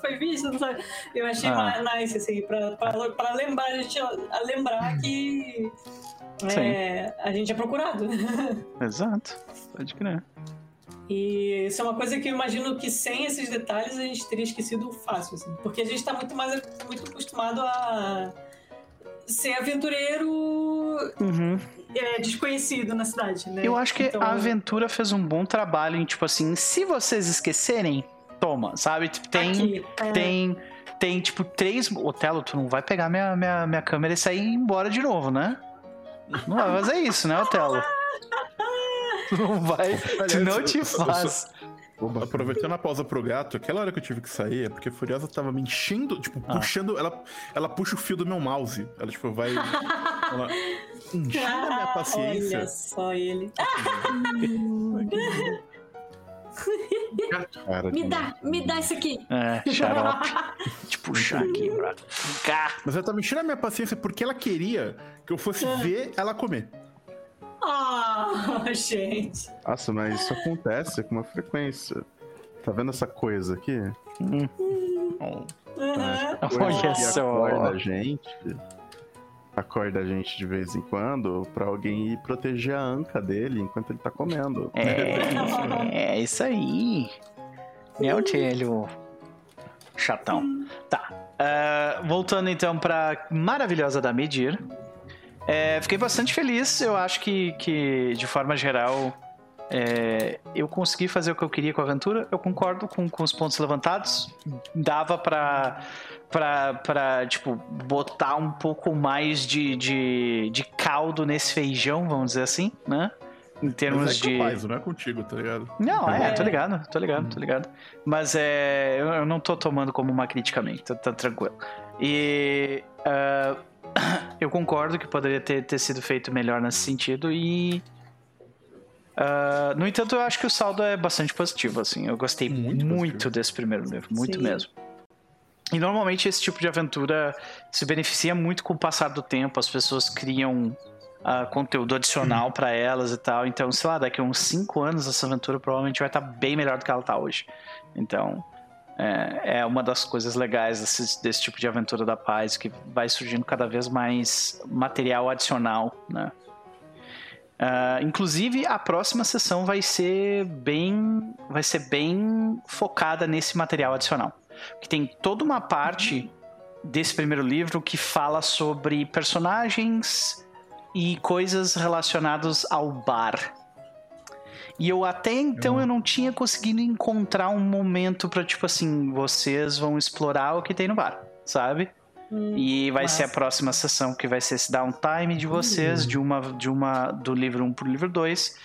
foi visto, sabe? Eu achei ah. nice, assim, pra, pra, pra lembrar, a gente a lembrar que é, a gente é procurado. <laughs> Exato, pode crer. E isso é uma coisa que eu imagino que sem esses detalhes a gente teria esquecido fácil, assim. Porque a gente está muito mais muito acostumado a ser aventureiro uhum. é, desconhecido na cidade, né? Eu acho que então... a aventura fez um bom trabalho em, tipo assim, se vocês esquecerem, toma, sabe? Tipo, tem. Aqui, é... Tem. Tem, tipo, três. Otelo, tu não vai pegar minha, minha, minha câmera e sair embora de novo, né? Não vai fazer isso, né, Otelo? <laughs> não vai, Aliás, não te faz. Aproveitando a pausa pro gato, aquela hora que eu tive que sair é porque a Furiosa tava me enchendo, tipo, ah. puxando. Ela, ela puxa o fio do meu mouse. Ela, tipo, vai. ela enchendo a minha paciência. Olha só ele. Cara, me dá, me dá isso aqui. É, xarope. te puxar aqui, pra Mas ela tá me enchendo a minha paciência porque ela queria que eu fosse ah. ver ela comer. Ah, oh, <laughs> gente. Nossa, mas isso acontece com uma frequência. Tá vendo essa coisa aqui? Hum. Uhum. Olha só. Acorda a gente. Acorda a gente de vez em quando pra alguém ir proteger a anca dele enquanto ele tá comendo. É, é isso aí. Meu telho. Chatão. Tá. Uh, voltando então pra maravilhosa da Medir. É, fiquei bastante feliz. Eu acho que, que de forma geral, é, eu consegui fazer o que eu queria com a aventura. Eu concordo com, com os pontos levantados. Dava pra, pra, pra tipo, botar um pouco mais de, de, de caldo nesse feijão, vamos dizer assim, né? Em termos Mas é de. Capaz, não é contigo, tá ligado? Não, é, tô ligado, tô ligado, tô ligado. Mas é. Eu, não tô tomando como uma criticamente, tá, tá tranquilo. E. Uh, eu concordo que poderia ter, ter sido feito melhor nesse sentido e. Uh, no entanto, eu acho que o saldo é bastante positivo, assim. Eu gostei muito, muito desse primeiro livro, muito Sim. mesmo. E normalmente esse tipo de aventura se beneficia muito com o passar do tempo, as pessoas criam uh, conteúdo adicional para elas e tal. Então, sei lá, daqui a uns 5 anos essa aventura provavelmente vai estar tá bem melhor do que ela está hoje. Então, é, é uma das coisas legais desse, desse tipo de aventura da paz, que vai surgindo cada vez mais material adicional, né? Uh, inclusive a próxima sessão vai ser bem vai ser bem focada nesse material adicional que tem toda uma parte desse primeiro livro que fala sobre personagens e coisas relacionadas ao bar e eu até então eu não tinha conseguido encontrar um momento para tipo assim, vocês vão explorar o que tem no bar, sabe? Hum, e vai ser a próxima sessão que vai ser esse downtime de vocês, de uma de uma do livro 1 pro livro 2.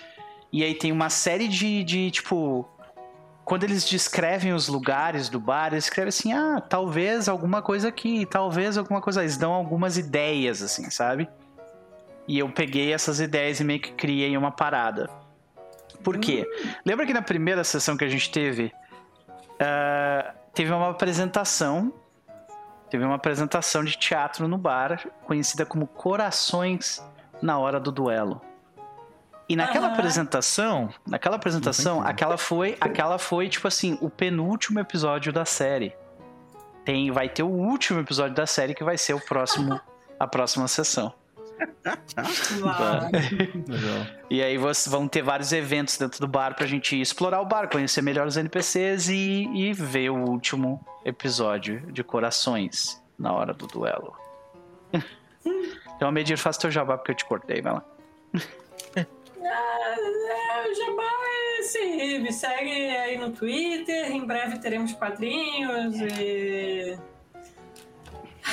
E aí tem uma série de, de tipo quando eles descrevem os lugares do bar, eles escrevem assim: "Ah, talvez alguma coisa aqui, talvez alguma coisa". Eles dão algumas ideias assim, sabe? E eu peguei essas ideias e meio que criei uma parada. Por quê? Hum. Lembra que na primeira sessão que a gente teve, uh, teve uma apresentação, teve uma apresentação de teatro no bar, conhecida como Corações na Hora do Duelo. E naquela uhum. apresentação, naquela apresentação, aquela foi, aquela foi tipo assim, o penúltimo episódio da série. Tem, vai ter o último episódio da série que vai ser o próximo, a próxima sessão e aí vocês vão ter vários eventos dentro do bar pra gente explorar o bar, conhecer melhor os NPCs e, e ver o último episódio de Corações na hora do duelo. <laughs> então, Medir, faz teu jabá porque eu te cortei, vai lá. Ah, o jabá é assim, me segue aí no Twitter, em breve teremos quadrinhos e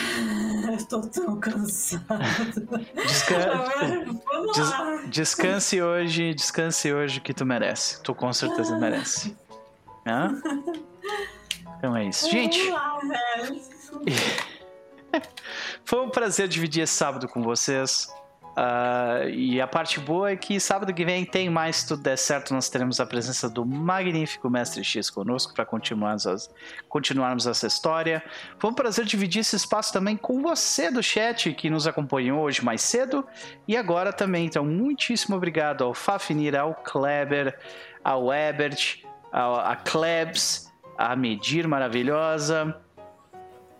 <laughs> Estou tão cansado. <laughs> Des... Descanse hoje, descanse hoje que tu merece. Tu com certeza merece. Hã? Então é isso. Gente. <laughs> Foi um prazer dividir esse sábado com vocês. Uh, e a parte boa é que sábado que vem tem mais, se tudo der certo, nós teremos a presença do magnífico Mestre X conosco para continuarmos, continuarmos essa história. Foi um prazer dividir esse espaço também com você do chat que nos acompanhou hoje mais cedo e agora também. Então, muitíssimo obrigado ao Fafnir, ao Kleber, ao Ebert, ao, a Klebs, a Medir maravilhosa.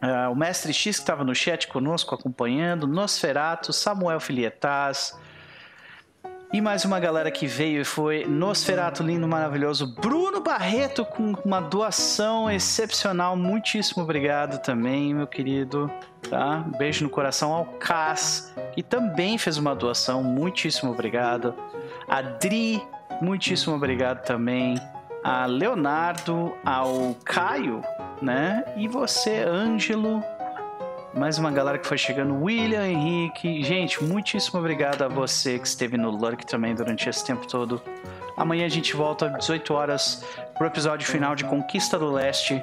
Uh, o Mestre X que estava no chat conosco acompanhando, Nosferato, Samuel Filietas e mais uma galera que veio e foi Nosferato lindo, maravilhoso, Bruno Barreto com uma doação excepcional, muitíssimo obrigado também, meu querido, tá? Um beijo no coração ao Cas, que também fez uma doação, muitíssimo obrigado. Adri, muitíssimo obrigado também a Leonardo, ao Caio, né? E você, Ângelo. Mais uma galera que foi chegando, William, Henrique. Gente, muitíssimo obrigado a você que esteve no Lurk também durante esse tempo todo. Amanhã a gente volta às 18 horas pro episódio final de Conquista do Leste.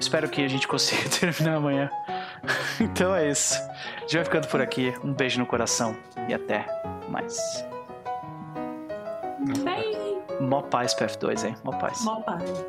Espero que a gente consiga <laughs> terminar amanhã. <laughs> então é isso. A gente vai ficando por aqui. Um beijo no coração e até mais. Beijo. Mó paz pro F2, hein? Mó paz. Mó paz.